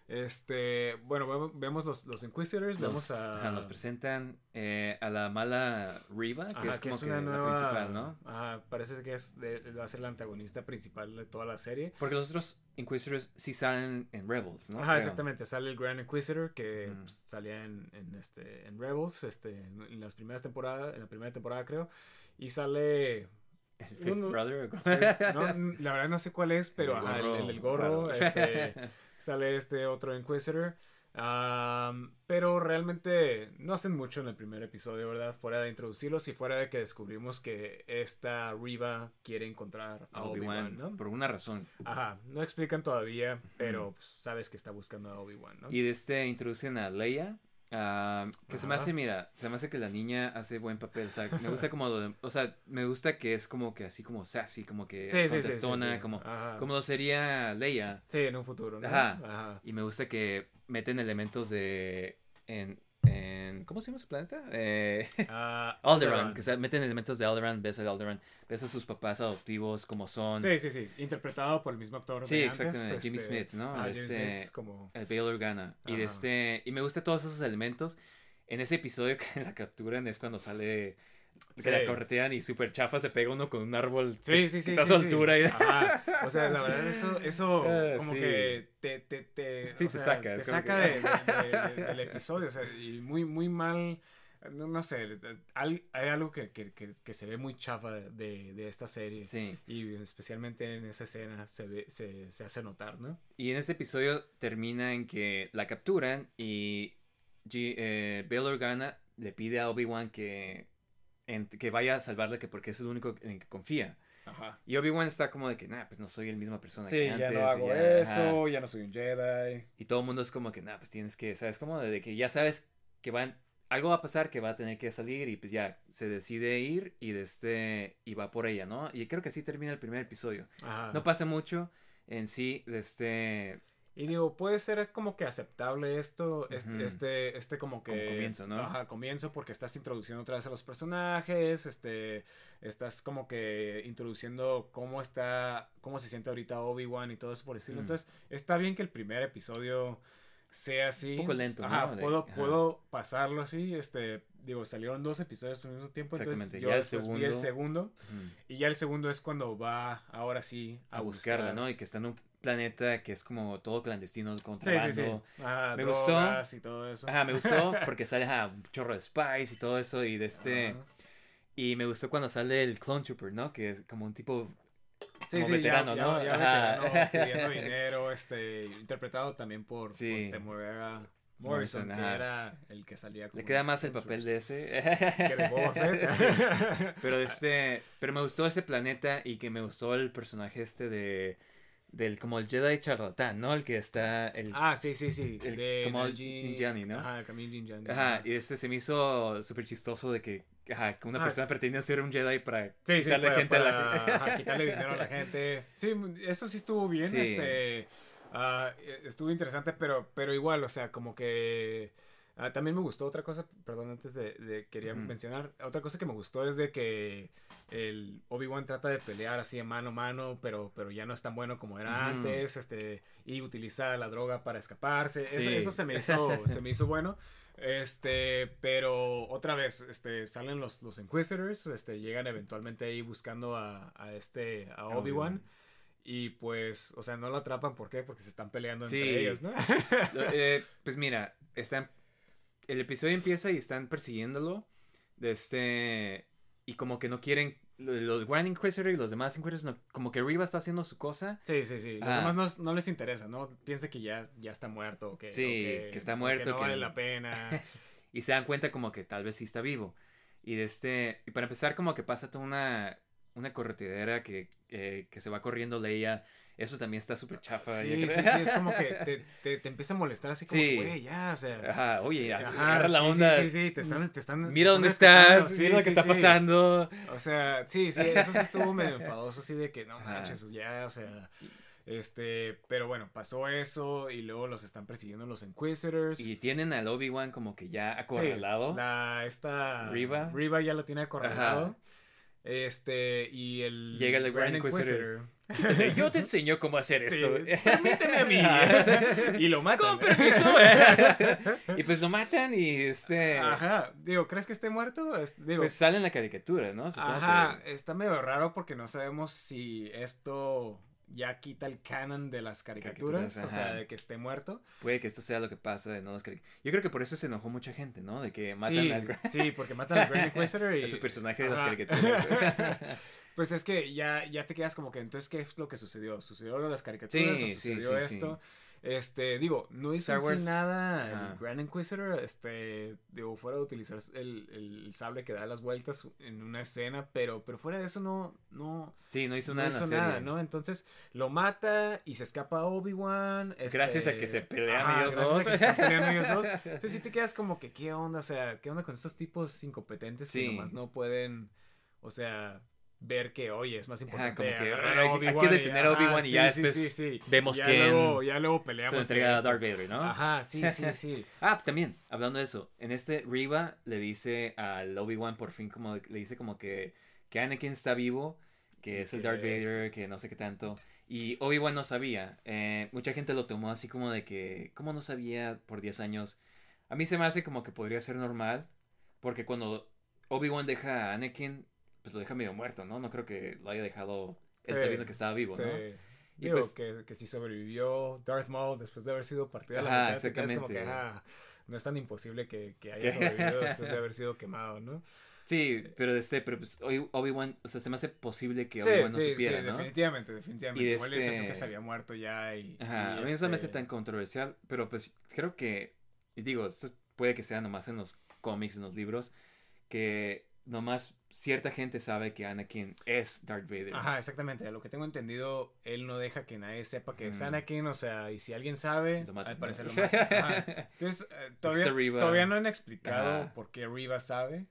este, bueno, vemos- los, los Inquisitors, Los- vemos a... ajá, nos presentan eh, a la mala Riva, que Ajá, es como que, una la nueva- principal, ¿no? Ajá, parece que es de- va a ser la antagonista principal de toda la serie. Porque los otros Inquisitors sí salen en Rebels, ¿no? Ajá, Creo. exactamente. Sale el Grand Inquisitor que Ujú. pues, salía en, en, este, en Rebels, este, en, las primeras temporadas, en la primera temporada creo. Y sale... El Fifth Uno- Brother. no, la verdad no sé cuál es, pero El ajá, el, gorro el del gorro, raro. este, sale este otro Inquisitor. Am, pero realmente no hacen mucho en el primer episodio, ¿verdad? Fuera de introducirlos y fuera de que descubrimos que esta Riva quiere encontrar a Obi-Wan, ¿no? por una razón. Ajá, no explican todavía, pero pues, sabes que está buscando a Obi-Wan, ¿no? Y de este introducen a Leia. Ah, que se me Ajá. hace, mira, se me hace que la niña hace buen papel. O sea, me gusta como o sea, me gusta que es como que así como sassy, como que Sí, sí, sí, contestona, sí. como, Ajá. como lo sería Leia. Sí, en un futuro, ¿no? Ajá. Ajá. Y me gusta que meten elementos de. En, en- ¿Cómo se llama su planeta? Eh, Ah, Alderaan. Que se meten elementos de Alderaan. Ves a Alderaan. Ves a sus papás adoptivos como son. Sí, sí, sí. Interpretado por el mismo actor. Sí, de antes, exactamente, Jimmy este, Smith, ¿no? Jimmy Este- Smith es como... El Bail Organa. Y de Ajá. este. Y me gusta todos esos elementos. En ese episodio que la capturan es cuando sale. Que Sí. la corretean y super chafa se pega uno con un árbol. Sí, que- sí, sí. Está a sí, su sí. altura. y- Ajá. O sea, la verdad, eso, eso Ah, como que te, te, te, Sí, o te sea, saca, Te saca que- de- de- de- del episodio. O sea, y muy, muy mal. No, no sé. Hay algo que, que, que, se ve muy chafa de, de esta serie. Sí. Y especialmente en esa escena se, ve, se, se hace notar, ¿no? Y en ese episodio termina en que la capturan y G- eh, Bail Organa le pide a Obi-Wan que, en- que vaya a salvarla que porque es el único en que confía. Ajá. Y Obi-Wan está como de que, nah, pues no soy el misma persona Sí, que ya antes. no y hago ya, eso, ajá. ya no soy un Jedi. Y todo el mundo es como que, nah, pues tienes que, ¿sabes? Como de que ya sabes que van, algo va a pasar que va a tener que salir y pues ya se decide ir y de este, y va por ella, ¿no? Y creo que así termina el primer episodio. Ajá. No pasa mucho en sí de este, Y digo, puede ser como que aceptable esto, este, este, este como que... Como comienzo, ¿no? Ajá, comienzo porque estás introduciendo otra vez a los personajes, este, estás como que introduciendo cómo está, cómo se siente ahorita Obi-Wan y todo eso por estilo. Mm. Entonces, está bien que el primer episodio sea así. Un poco lento, ¿no? Ajá, De- puedo, ajá. puedo pasarlo así, este, digo, salieron dos episodios al mismo tiempo, entonces Exactamente, yo ya el vi el segundo- segundo, mm, y ya el segundo es cuando va, ahora sí, a buscarla, ¿no? Y que está en un planeta que es como todo clandestino, Sí, sí, contrabando. sí. Ajá, Me gustó. y todo eso. Ajá, me gustó porque sale ajá, un chorro de spice y todo eso y de este... Ajá. Y me gustó cuando sale el Clone Trooper, ¿no? Que es como un tipo... Sí, como sí, veterano, ya, ¿no? ya, ya veterano, pidiendo dinero, este, interpretado también por, Sí. por Morrison, Morrison, que era el que salía como Le queda más el papel de ese. Que de Boba Fett. Sí. Pero este, pero me gustó ese planeta y que me gustó el personaje este de del como el Jedi charlatán, ¿no? El que está el Ah, sí, sí, sí. El- de como Nanji- Ninjani, ¿no? Ajá, Camille Ninjani. Ajá, y este se me hizo súper chistoso de que ajá, que una Ajá. persona pretende ser un Jedi para Sí, sí, quitarle para- gente a la para, gente. ajá, quitarle dinero a la gente. Sí, eso sí estuvo bien, Sí. este, ah, estuvo interesante, pero, pero igual, o sea, como que ah, también me gustó otra cosa, perdón, antes de, de- quería mencionar, otra cosa que me gustó es de que el Obi-Wan trata de pelear así de mano a mano, pero, pero ya no es tan bueno como era antes, este, y utiliza la droga para escaparse, eso, Sí. eso se me hizo, se me hizo bueno. Este, pero otra vez, este, salen los, los Inquisitors, este, llegan eventualmente ahí buscando a, a este, a. Obi-Wan. Y pues, o sea, no lo atrapan, ¿por qué? Porque se están peleando entre ellos, ¿no? eh, pues mira, están. El episodio empieza y están persiguiéndolo. De este. Y como que no quieren. Los Grand Inquisitor y los demás Inquisitors, como que Riva está haciendo su cosa. Sí, sí, sí. Los demás no, no, les interesa, ¿no? Piensa que ya, ya está muerto. Que, sí, que, está muerto. Que no vale la pena. y se dan cuenta como que tal vez sí está vivo. Y de este. Y para empezar, como que pasa toda una. Una corretidera que, eh, que se va corriendo Leia eso también está súper chafa. Sí, sí, sí, es como que te, te, te, empieza a molestar así como, güey, ya, o sea. Ajá, oye, agarra la onda. Sí, sí, sí, te están, te están Mira dónde estás, mira lo que está pasando. O sea, sí, sí, eso sí estuvo medio enfadoso, así de que, no manches, ya, o sea... Este, pero bueno, pasó eso y luego los están persiguiendo los Inquisitors. Y tienen al Obi-Wan como que ya acorralado. Sí, la, esta... Riva. Riva ya lo tiene acorralado. Este, y el... Llega el Grand Inquisitor. Yo te enseño cómo hacer esto. Permíteme a mí. y lo matan. Con permiso. y pues lo matan y este. Ajá. Digo, ¿crees que esté muerto? Digo, pues sale en la caricatura, ¿no? Ajá. Está medio raro porque no sabemos si esto ya quita el canon de las caricaturas, o sea, de que esté muerto. Puede que esto sea lo que pasa en las caricaturas. Yo creo que por eso se enojó mucha gente, ¿no? De que matan sí, al Sí, porque matan al Grand Inquisitor y... Es su personaje de las caricaturas. Pues es que ya, ya te quedas como que, entonces, ¿qué es lo que sucedió? ¿Sucedió las caricaturas? Sí, ¿Sucedió esto? Este, digo, no hizo nada el Grand Inquisitor, este, digo, fuera de utilizar el, el, sable que da las vueltas en una escena, pero, pero fuera de eso no, no. Sí, no hizo nada. No hizo nada, ¿no? Entonces lo mata y se escapa Obi-Wan. Este, gracias a que se pelean ellos dos. A que se están peleando ellos dos. Entonces sí te quedas como que, ¿qué onda? O sea, ¿qué onda con estos tipos incompetentes que nomás no pueden, o sea, ver que, oye, es más importante que, hay, que detener a Obi-Wan y, ya después sí, sí, vemos ya que luego, ya luego peleamos se entrega a Darth Vader, ¿no? Ajá, sí, sí, sí. ah, también, hablando de eso, en este Riva le dice al Obi-Wan por fin como le dice como que que Anakin está vivo, que es el Darth Vader, que no sé qué tanto. Y Obi-Wan no sabía. Eh, mucha gente lo tomó así como de que, ¿cómo no sabía por 10 años? A mí se me hace como que podría ser normal, porque cuando Obi-Wan deja a Anakin, pues lo deja medio muerto, ¿no? No creo que lo haya dejado él sabiendo que estaba vivo, ¿no? Y Digo, pues, que, que si sobrevivió Darth Maul después de haber sido partido a la mitad, exactamente. Es como que, ah, no es tan imposible que, que haya sobrevivido después de haber sido quemado, ¿no? Sí, pero este, pero pues Obi-Wan, o sea, se me hace posible que Obi-Wan no supiera, sí, ¿no? definitivamente, definitivamente. Y Igual este... pensó que se había muerto ya y... Ajá, a mí eso me hace tan controversial, pero pues creo que, y digo, esto puede que sea nomás en los cómics, en los libros, que nomás cierta gente sabe que Anakin es Darth Vader. Ajá, exactamente. A lo que tengo entendido, él no deja que nadie sepa que es Anakin. O sea, y si alguien sabe, al parecer lo mata. Entonces, eh, todavía, no han explicado por qué Riva sabe.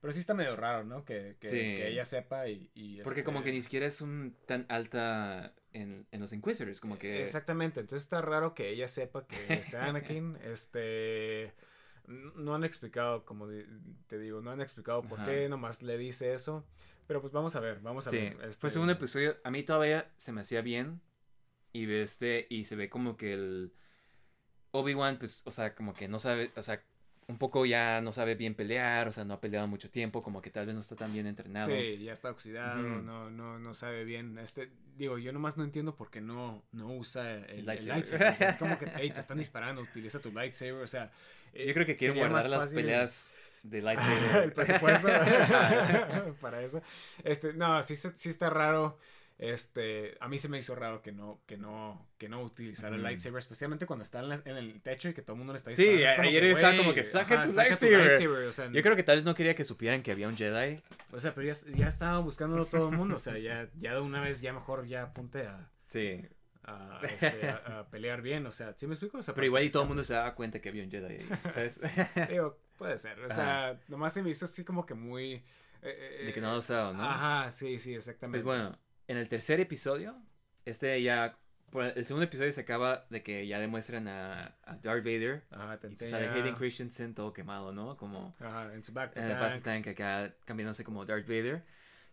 Pero sí está medio raro, ¿no? Que, que, ella sepa y... Porque como que este ni siquiera es un tan alta en, en, los Inquisitors, como que... Exactamente, entonces está raro que ella sepa que es Anakin, este no han explicado, como te digo, no han explicado por qué, nomás le dice eso. Pero pues vamos a ver, vamos a ver. Este... Fue un episodio, a mí todavía se me hacía bien. Y este, y se ve como que el Obi-Wan, pues, o sea, como que no sabe, o sea, un poco ya no sabe bien pelear, o sea, no ha peleado mucho tiempo, como que tal vez no está tan bien entrenado. Sí, ya está oxidado, no, no, no sabe bien. Este, digo, yo nomás no entiendo por qué no, no usa el, lightsaber. es como que, hey, te están disparando, utiliza tu lightsaber, o sea, yo creo que quiere guardar las peleas de lightsaber. el presupuesto para eso. Este, no, sí, sí está raro. Este, a mí se me hizo raro que no, que no, que no utilizara el lightsaber, especialmente cuando está en, el techo y que todo el mundo le está disparando. Sí, ayer estaba como que saca, tu, lightsaber. Yo creo que tal vez no quería que supieran que había un Jedi. O sea, pero ya, ya estaba buscándolo todo el mundo. O sea, ya, ya de una vez, ya mejor ya apunte a. Sí a, este, a, pelear bien, o sea, ¿sí me explico? pero igual y todo el mundo se daba cuenta que había un Jedi ¿sabes? Digo, puede ser, o sea, nomás se me hizo así como que muy... Eh, de que no lo usado, ¿no? Ajá, sí, sí, exactamente. Pues bueno, en el tercer episodio, este ya... El segundo episodio se acaba de que ya demuestran a, a Darth Vader. Ajá, te enseña. Sale Hayden Christensen todo quemado, ¿no? Como... Ajá, en su back En el back tank acá cambiándose como Darth Vader.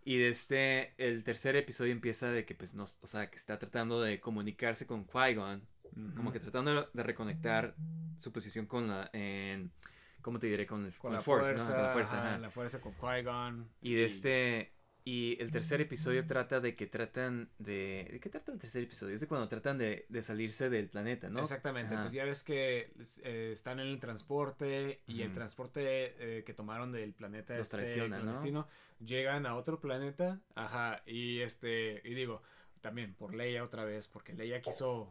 Y este, el tercer episodio empieza de que, pues, no, o sea, que está tratando de comunicarse con Qui-Gon. Como que tratando de reconectar su posición con la, en, ¿cómo te diré? Con, el, con, la Force, ¿no? Con la fuerza, ajá. La fuerza con Qui-Gon. Y de este, Y el tercer episodio trata de que tratan de... ¿De qué trata el tercer episodio? Es de cuando tratan de, de salirse del planeta, ¿no? Exactamente, Ajá. pues ya ves que eh, están en el transporte y el transporte eh, que tomaron del planeta Los este ¿no? clandestino, llegan a otro planeta, ajá, y este, y digo, también por Leia otra vez, porque Leia quiso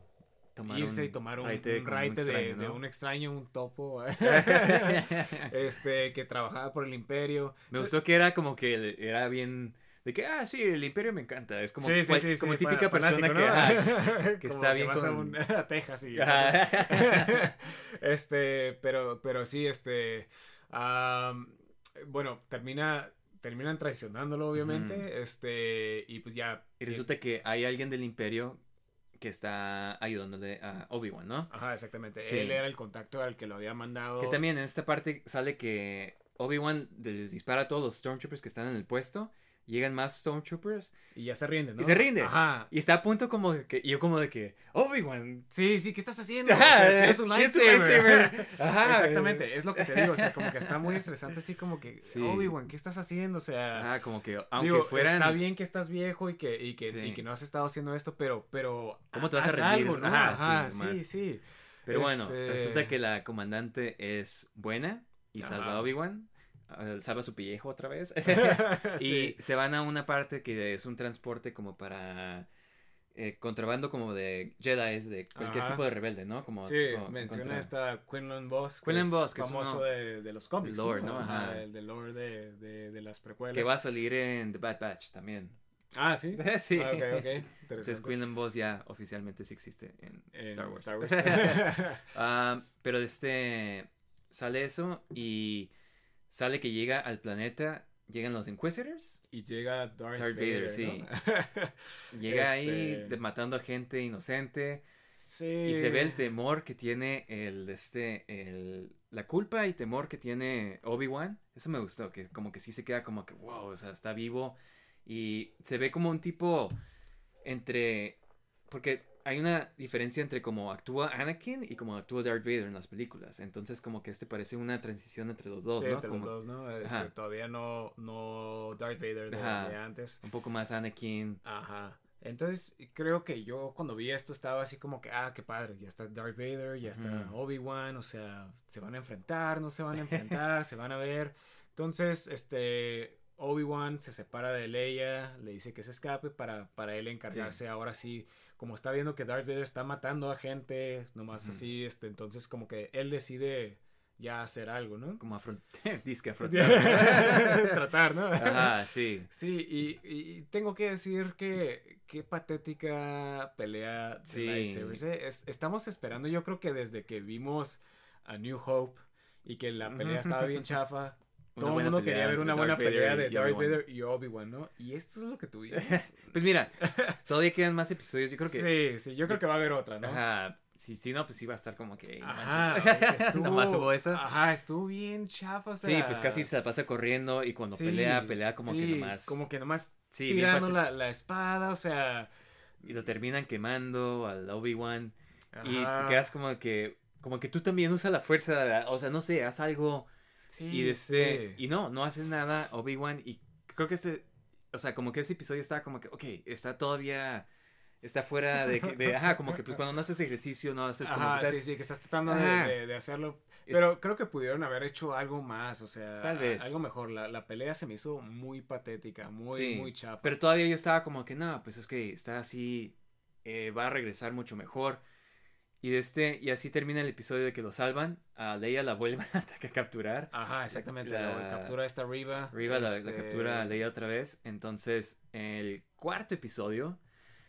Tomar irse y tomar un, raite un un de, un extraño, un topo, este, que trabajaba por el imperio. Me gustó que era como que era bien... De que, ah, sí, el imperio me encanta. Es como, sí, sí, cual- sí, como típica fa- persona fanático, que, está bien vas a, con- un- a Texas y este, pero, pero sí, este, bueno, termina, terminan traicionándolo, obviamente, este, y pues ya. Y resulta que hay alguien del imperio que está ayudándole a Obi-Wan, ¿no? Ajá, exactamente. Sí. Él era el contacto al que lo había mandado. Que también en esta parte sale que Obi-Wan les dispara a todos los Stormtroopers que están en el puesto. Llegan más Stormtroopers Y ya se rinde, ¿no? y se rinde. Ajá. Y está a punto como de que, y yo como de que, Obi-Wan. Sí, sí, ¿qué estás haciendo? O Ajá, sea, tienes un ¿qué es un lightsaber. Ajá. Exactamente, es lo que te digo, o sea, como que está muy estresante, así como que, Sí. Obi-Wan, ¿qué estás haciendo? O sea, Ajá, como que, aunque Digo, fueran... está bien que estás viejo y que, y que, Sí. y que no has estado haciendo esto, pero, pero ¿Cómo te vas a rendir? algo, ¿no? Ajá, Ajá, sí, sí. Pero bueno, Este- resulta que la comandante es buena y salva a Obi-Wan. Salva su pellejo otra vez. Sí. Y se van a una parte que es un transporte como para eh, contrabando como de Jedi, de cualquier Ajá. tipo de rebelde, ¿no? Como Sí, menciona contra- esta Quinlan Boss. que Quinlan es Vos, que es famoso uno- de, de los cómics. lore, ¿no? Ajá. Del, del lore de, de, de las precuelas. Que va a salir en The Bad Batch también. Ah, sí. sí. Ah, ok, ok. Entonces. Quinlan Boss ya oficialmente sí existe en, En Star Wars. Star Wars. Ah, pero este sale eso y sale que llega al planeta, llegan los Inquisitors. y llega Darth, Darth Vader, Vader, sí. ¿no? Llega ahí Este- matando a gente inocente. sí. Y se ve el temor que tiene el, este, el, la culpa y temor que tiene Obi-Wan. Eso me gustó, que como que sí se queda como que, wow, o sea, está vivo. Y se ve como un tipo entre, porque hay una diferencia entre cómo actúa Anakin y cómo actúa Darth Vader en las películas. Entonces como que este parece una transición entre los dos, Sí, ¿no? entre Como los dos, ¿no? Este, todavía no, no Darth Vader de, antes. Un poco más Anakin. Ajá. Entonces, creo que yo cuando vi esto estaba así como que, ah, qué padre, ya está Darth Vader, ya está. Obi-Wan, o sea, se van a enfrentar, no se van a enfrentar, se van a ver. Entonces, este, Obi-Wan se separa de Leia, le dice que se escape para, para él encargarse ahora sí, como está viendo que Darth Vader está matando a gente, nomás Ujú. así, este, entonces como que él decide ya hacer algo, ¿no? Como afrontar. Disque afrontar. Tratar, ¿no? Ajá, sí. Sí, y, y tengo que decir que qué patética pelea de Sí. lightsabers, ¿eh? Es- estamos esperando, yo creo que desde que vimos a New Hope y que la pelea estaba bien chafa, todo el mundo quería ver una Darth buena Vader pelea de Darth. Vader y Obi-Wan, ¿no? Y esto es lo que tuvimos. Pues mira, todavía quedan más episodios. Yo creo que. Sí, sí, yo creo que va a haber otra, ¿no? Ajá. Si, si no, pues sí va a estar como que. Ajá, estuvo- Nomás hubo esa. Ajá, estuvo bien chafa, o sea, Sí, pues casi se la pasa corriendo y cuando sí, pelea, pelea como que sí, nomás. Como que nomás sí, tirando la, la espada, o sea... Y lo terminan quemando al Obi-Wan. Y te quedas como que. Como que tú también usas la fuerza. O sea, no sé, haz algo. Sí, y este. sí. Y no, no haces nada, Obi-Wan. Y creo que este. O sea, como que ese episodio está como que. Ok, está todavía. Está fuera de. de ajá, como que pues cuando no haces ejercicio, no haces como. Ajá, que, ¿sabes? sí, sí, que estás tratando de, Ajá. de- de hacerlo. Es- Pero creo que pudieron haber hecho algo más, o sea, Tal vez. algo mejor. La, la pelea se me hizo muy patética, muy, Sí, muy chafa. Pero todavía yo estaba como que, no, pues es que está así, eh, va a regresar mucho mejor. Y de este, y así termina el episodio de que lo salvan. A Leia la vuelven a capturar. Ajá, exactamente. La- La, captura esta Riva. Riva la, la este, captura a Leia otra vez. Entonces, el cuarto episodio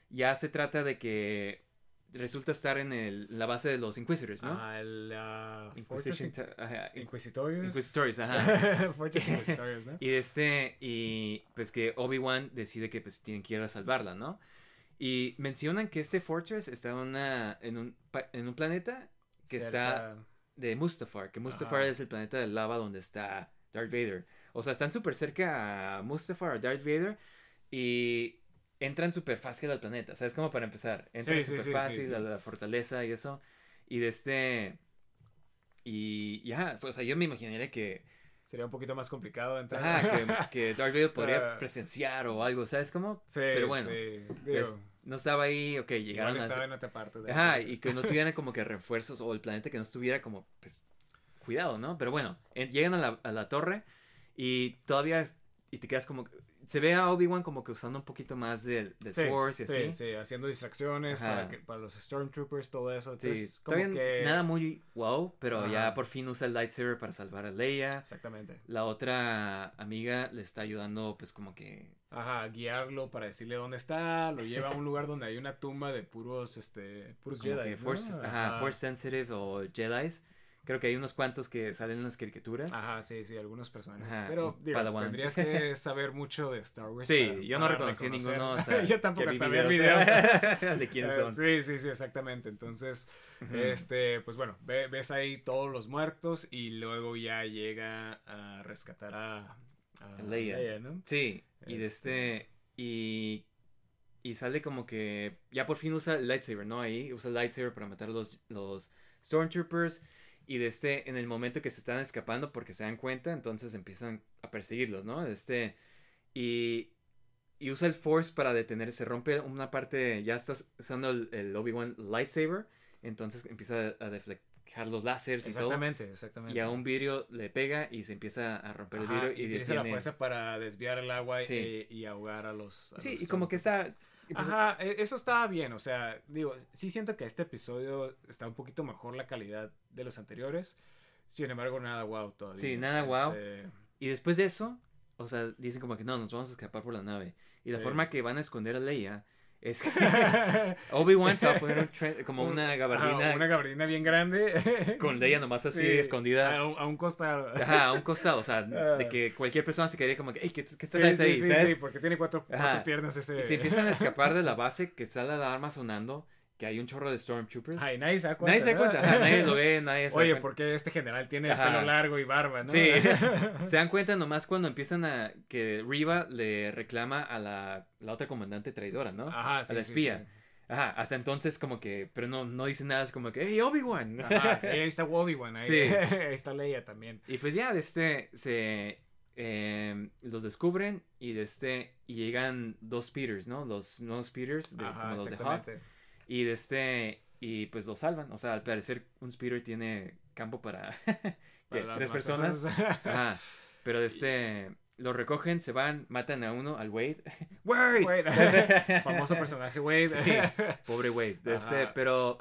ya se trata de que resulta estar en el, la base de los Inquisitors, ¿no? Ajá, el ah, Inquisition, ajá, In- Inquisitorius. Inquisitors, ajá. Fortress Inquisitorius, ¿no? Y de este, y pues que Obi-Wan decide que pues tienen que ir a salvarla, ¿no? Y mencionan que este Fortress está en, una, en, un, en un planeta que está de Mustafar, que Mustafar Ajá. es el planeta de lava donde está Darth Vader. O sea, están súper cerca a Mustafar, a Darth Vader, y entran súper fácil al planeta, ¿sabes? Como para empezar, entran súper sí, sí, fácil sí. a la fortaleza y eso, y de este... Y ya, o sea, yo me imaginaría que sería un poquito más complicado entrar. Ajá, que, que Darth Vader podría presenciar o algo, ¿sabes cómo? Sí, Pero bueno, sí. es- no estaba ahí, ok, llegaron a... estaba en otra parte. de- Ajá, y que no tuvieran como que refuerzos o el planeta que no estuviera como, pues, cuidado, ¿no? Pero bueno, en- llegan a la, a la torre y todavía, y te quedas como, se ve a Obi-Wan como que usando un poquito más del, del Sí, Force y sí, así. sí, haciendo distracciones para, que, para los Stormtroopers, todo eso. Sí, como que... nada muy wow, pero ya por fin usa el lightsaber para salvar a Leia. Exactamente. La otra amiga le está ayudando, pues como que... Ajá, guiarlo para decirle dónde está, lo lleva a un lugar donde hay una tumba de puros, este, puros Jedi, force, ajá, force sensitive o Jedi's. Creo que hay unos cuantos que salen en las caricaturas. Ajá, sí, sí, algunos personajes. Ajá, Pero digo, tendrías que saber mucho de Star Wars. Sí, para- yo no reconocí reconocer. ninguno hasta yo tampoco hasta ver videos. de quién Eh, son. sí, sí, sí, exactamente. Entonces, este, pues bueno, ve- ves ahí todos los muertos y luego ya llega a rescatar a, a Leia. ¿no? Sí, y de Este- este. Y. Y sale como que. Ya por fin usa el lightsaber, ¿no? Ahí usa el lightsaber para matar a los, los Stormtroopers. Y de este. En el momento que se están escapando porque se dan cuenta, entonces empiezan a perseguirlos, ¿no? De este. Y. Y usa el Force para detenerse. Rompe una parte. Ya estás usando el, el Obi-Wan lightsaber. Entonces empieza a deflejar los láseres y todo. Exactamente, exactamente. Y a un vidrio le pega y se empieza a romper el vidrio. y Y, utiliza la fuerza para desviar el agua y- Sí. y, ahogar a los. a Sí, los y como que está. Pues- Ajá, e- eso estaba bien, o sea, digo, sí siento que este episodio está un poquito mejor la calidad de los anteriores. Sin embargo, nada wow todavía. Sí, nada guau. Este, Y después de eso, o sea, dicen como que no, nos vamos a escapar por la nave. Y la Sí. forma que van a esconder a Leia es que Obi-Wan se va a poner un como una gabardina Ajá, una gabardina bien grande. con Leia nomás así Sí, escondida. A un, a un costado. Ajá, a un costado, o sea, Ah. de que cualquier persona se quedaría como que, hey, ¿qué, qué Sí, estás sí, ahí? sí, ¿sabes? sí, porque tiene cuatro, cuatro piernas ese. Y se empiezan a escapar de la base, que sale la alarma sonando, que hay un chorro de Stormtroopers. Ay, nadie se da cuenta. nadie se da cuenta, ajá, nadie lo ve, nadie se da Oye, cuenta. porque este general tiene Ajá. pelo largo y barba, ¿no? Sí, se dan cuenta nomás cuando empiezan a que Riva le reclama a la, la otra comandante traidora, ¿no? Ajá, sí, a la espía. sí. Ajá, hasta entonces como que, pero no, no dice nada, es como que, hey, Obi-Wan. Ajá, ahí está Obi-Wan, ahí, Sí. ahí está Leia también. y pues ya, de este, se, eh, los descubren y de este, y llegan dos speeders, ¿no? Los nuevos speeders, de, Ajá, como los de Hoth. Y de este, y pues los salvan. O sea, al parecer un speeder tiene campo para, tres personas. Ajá. Pero de este, lo recogen, se van, matan a uno, al Wade. Wade. Wade. Famoso personaje Wade. Sí, pobre Wade. De este, pero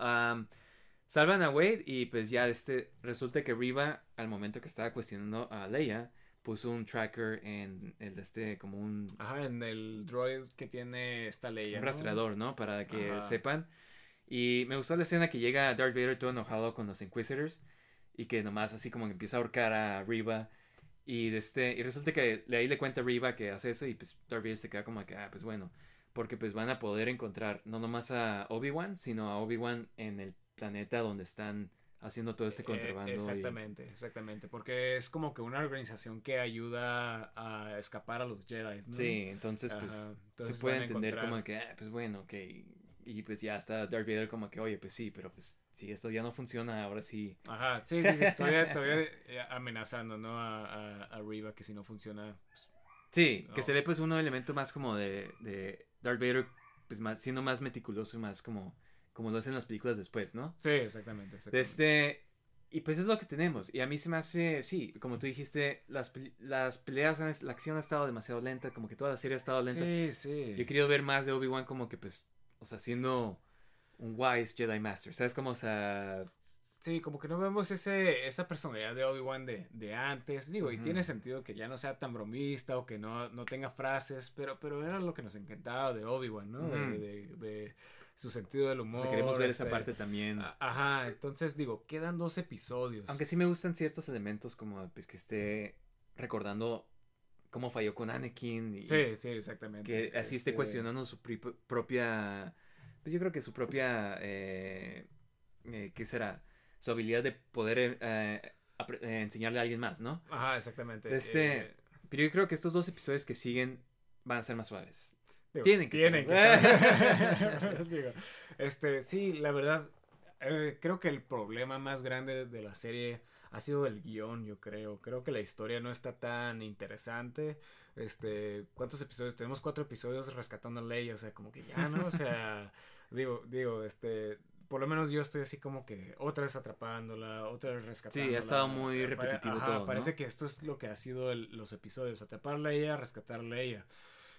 salvan a Wade y pues ya de este, resulta que Riva, al momento que estaba cuestionando a Leia, puso un tracker en el de este, como un, Ajá, en el droid que tiene esta Leia. un ¿no? rastreador, ¿no? Para que Ajá. sepan. Y me gustó la escena que llega Darth Vader todo enojado con los Inquisitors y que nomás así como que empieza a ahorcar a Riva. Y, de este, y resulta que ahí le cuenta a Riva que hace eso y pues Darth Vader se queda como que, ah, pues bueno, porque pues van a poder encontrar no nomás a Obi-Wan, sino a Obi-Wan en el planeta donde están haciendo todo este Eh, contrabando. y- exactamente, exactamente. Porque es como que una organización que ayuda a escapar a los Jedi. ¿no? Sí, entonces pues Ajá, se puede entender encontrar- como que, ah, pues bueno, ok. Y pues ya está Darth Vader como que, oye, pues sí, pero pues si esto ya no funciona, ahora sí. Ajá, sí, sí, sí. Todavía, todavía eh, amenazando, ¿no? A, a, a Riva que si no funciona. pues, Sí, que se ve pues un elemento más como de, de Darth Vader, pues más, siendo más meticuloso y más como, como lo hacen las películas después, ¿no? sí, exactamente. De exactamente. este, y pues es lo que tenemos. Y a mí se me hace, sí, como tú dijiste, las, las peleas, han- la acción ha estado demasiado lenta, como que toda la serie ha estado lenta. Sí, sí. Yo he querido ver más de Obi-Wan como que pues, o sea, siendo un wise Jedi Master, ¿sabes? Como, o sea, Sí, como que no vemos ese, esa personalidad de Obi-Wan de, de antes. Digo, y Ujú. tiene sentido que ya no sea tan bromista o que no, no tenga frases, pero, pero era lo que nos encantaba de Obi-Wan, ¿no? De- Ujú. de, de su sentido del o humor. sea, queremos ver esa este, parte también. a- Ajá, entonces digo, quedan dos episodios. Aunque sí me gustan ciertos elementos como pues, que esté recordando cómo falló con Anakin y Sí, sí, exactamente. que así esté Este, cuestionando su propia, pues yo creo que su propia, eh, eh, ¿qué será? Su habilidad de poder eh, eh, enseñarle a alguien más, ¿no? Ajá, exactamente. Este- Pero yo creo que estos dos episodios que siguen van a ser más suaves. Digo, Tienen que tienen estar. que estar. Digo, este, sí, la verdad, eh, creo que el problema más grande de la serie, ha sido el guion, yo creo. Creo que la historia no está tan interesante. Este, ¿cuántos episodios? Tenemos cuatro episodios rescatando a Leia, o sea, como que ya, ¿no? O sea, digo, digo, este, por lo menos yo estoy así como que otra vez atrapándola, otra vez rescatándola. Sí, ha estado muy repetitivo todo. Parece que esto es lo que ha sido los episodios, atraparla a ella, rescatarla a ella.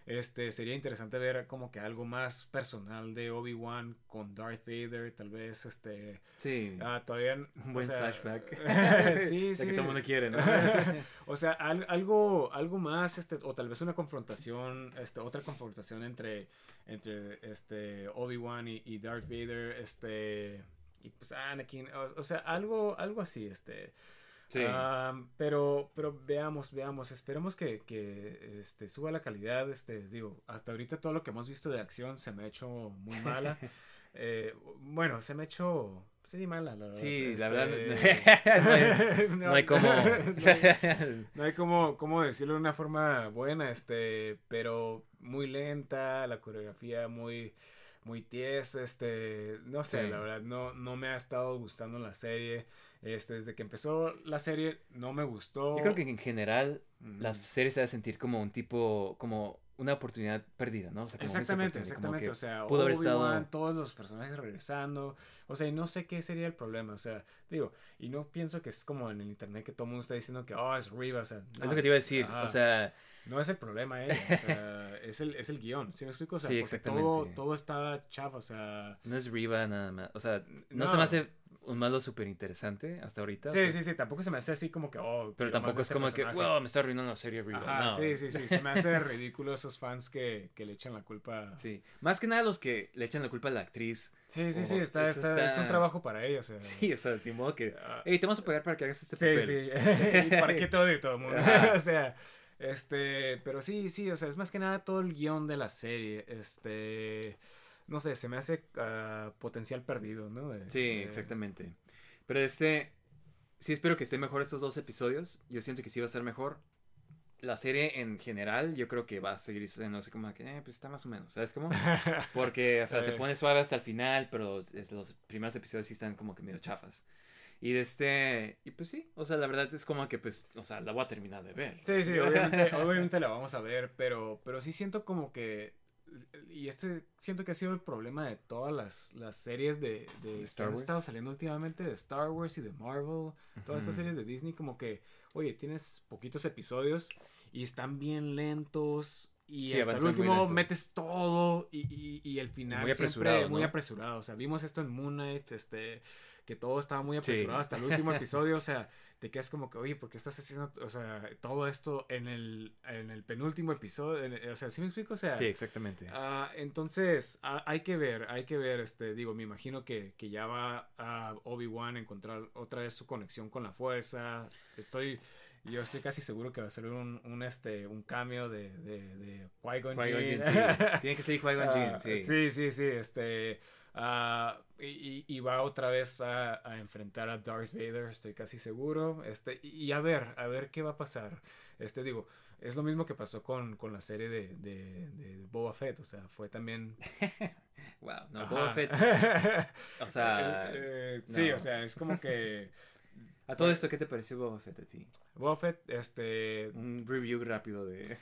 Este, sería interesante ver como que algo más personal de Obi-Wan con Darth Vader, tal vez, este... Sí. Ah, todavía... Un buen flashback. sí, sí. que todo el mundo quiere, ¿no? o sea, algo, algo más, este, o tal vez una confrontación, este, otra confrontación entre, entre, este, Obi-Wan y, Darth Vader, este... Y pues Anakin, o, o sea, algo, algo así, este... Sí. pero, pero veamos, veamos, esperemos que, que, este, suba la calidad. Este, digo, hasta ahorita todo lo que hemos visto de acción se me ha hecho muy mala. Eh, bueno, se me ha hecho, sí, mala, la verdad. Sí, la verdad, este, no, hay, como... no hay como, como decirlo de una forma buena, este, pero muy lenta, la coreografía muy muy tiesa, este, no sé, la verdad, no, no me ha estado gustando la serie. Este, desde que empezó la serie no me gustó. Yo creo que en general la serie se va a sentir como un tipo, como una oportunidad perdida, ¿no? exactamente, exactamente. O sea, pudo haber estado... todos los personajes regresando. O sea, y no sé qué sería el problema. O sea, digo, y no pienso que es como en el internet que todo el mundo está diciendo que, oh, es Riva. O sea, es lo que te iba a decir. O sea, no es el problema, ¿eh? O sea, es el, es el guion. ¿Sí me explico? O sea, sí, exactamente. Todo, todo está chafa, o sea. No es Riva nada más. O sea, no, se me hace un malo súper interesante hasta ahorita. Sí, sí, sí. Tampoco se me hace así como que, oh. Pero tampoco es como que, wow, me está arruinando la serie Riva. Ajá, sí, sí, sí. Se me hace ridículo esos fans que, que le echan la culpa. Sí. Más que nada los que le echan la culpa a la actriz. Sí, sí, sí. Está, está, Es un trabajo para ellos. O sea. Sí, o sea, de modo que. Hey, te vamos a pagar para que hagas este papel. Sí, sí. para qué todo y todo el mundo. o sea. Este, pero sí, sí, o sea, es más que nada todo el guion de la serie. Este, no sé, se me hace uh, potencial perdido, ¿no? sí, exactamente. Pero este, sí espero que esté mejor estos dos episodios. Yo siento que sí va a ser mejor. La serie en general, yo creo que va a seguir siendo así como que, eh, pues está más o menos, ¿sabes cómo? Porque, o sea, se pone suave hasta el final, pero los primeros episodios sí están como que medio chafas. Y de este, y pues sí, o sea, la verdad es como que pues, o sea, la voy a terminar de ver. Sí, sí, obviamente, obviamente la vamos a ver, pero, pero sí siento como que, y este siento que ha sido el problema de todas las, las series de, de Star que han estado saliendo últimamente, de Star Wars y de Marvel, todas estas series de Disney, como que, oye, tienes poquitos episodios y están bien lentos, y hasta el último metes todo y, y, y el final muy apresurado, muy apresurado. O sea, vimos esto en Moon Knight, este, que todo estaba muy apresurado hasta el último episodio, o sea, te quedas como que, oye, ¿por qué estás haciendo, o sea, todo esto en el, en el penúltimo episodio? o sea, ¿sí me explico? O sea, sí, exactamente. Uh, entonces, hay que ver, hay que ver, este, digo, me imagino que, que ya va a Obi-Wan a encontrar otra vez su conexión con la fuerza, estoy... Yo estoy casi seguro que va a ser un, un este, un cambio de, de, de Qui-Gon Qui sí. Tiene que ser Qui-Gon uh, sí. Sí, sí, sí, este... Uh, y, y, va otra vez a, a, enfrentar a Darth Vader, estoy casi seguro. Este, y, a ver, a ver qué va a pasar. Este, digo, es lo mismo que pasó con, con la serie de, de, de, Boba Fett, o sea, fue también... wow, no, Boba Fett... o sea... Eh, eh, sí, o sea, es como que... A todo esto, ¿qué te pareció Boba Fett a ti? Boba Fett, este... Un review rápido de...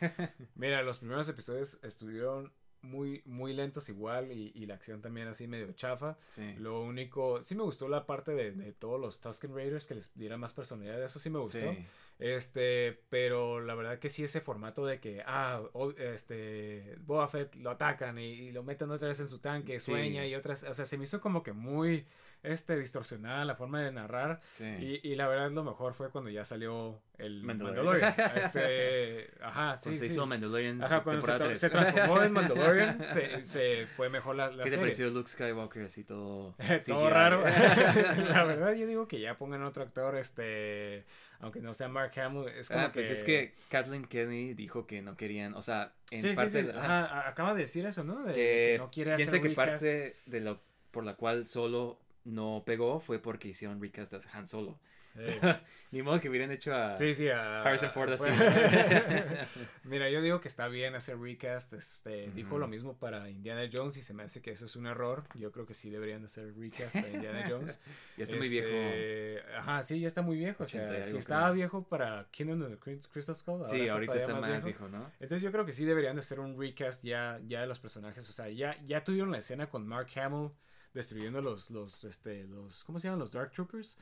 Mira, los primeros episodios estuvieron muy, muy lentos igual y, y, la acción también así medio chafa. Lo único, sí me gustó la parte de, de, todos los Tusken Raiders que les diera más personalidad, eso sí me gustó. Este, pero la verdad que sí ese formato de que, ah, este, Boba Fett lo atacan y, lo meten otra vez en su tanque, sueña y otras, o sea, se me hizo como que muy, este, distorsionada la forma de narrar. Y, y, la verdad lo mejor fue cuando ya salió el Mandalorian. este, ajá, sí. se hizo Mandalorian. Ajá, cuando se, se, transformó en Mandalorian, se, se, fue mejor la, la ¿Qué te pareció Luke Skywalker así todo? todo raro. la verdad yo digo que ya pongan otro actor, este aunque no sea Mark Hamill, es como ah, pues es que Kathleen Kennedy dijo que no querían, o sea, en parte... acaba de decir eso, ¿no? De, que, no quiere piensa que parte de lo por la cual solo no pegó fue porque hicieron recast de Han Solo. Ni modo que hubieran hecho a Sí, sí, a, Harrison Ford así. Mira, yo digo que está bien hacer recast. Este, Dijo lo mismo para Indiana Jones y se me hace que eso es un error. Yo creo que sí deberían hacer recast a Indiana Jones. ya está muy viejo. Este, Ajá, sí, ya está muy viejo. O 80 y sea, si creo. estaba viejo para Kingdom of the Cry- Crystal Skull, ahora Sí, ahorita todavía está más viejo, ¿no? Entonces yo creo que sí deberían de hacer un recast ya, ya de los personajes. O sea, ya, ya tuvieron la escena con Mark Hamill destruyendo los, los, este, los, ¿cómo se llaman? Los Dark Troopers.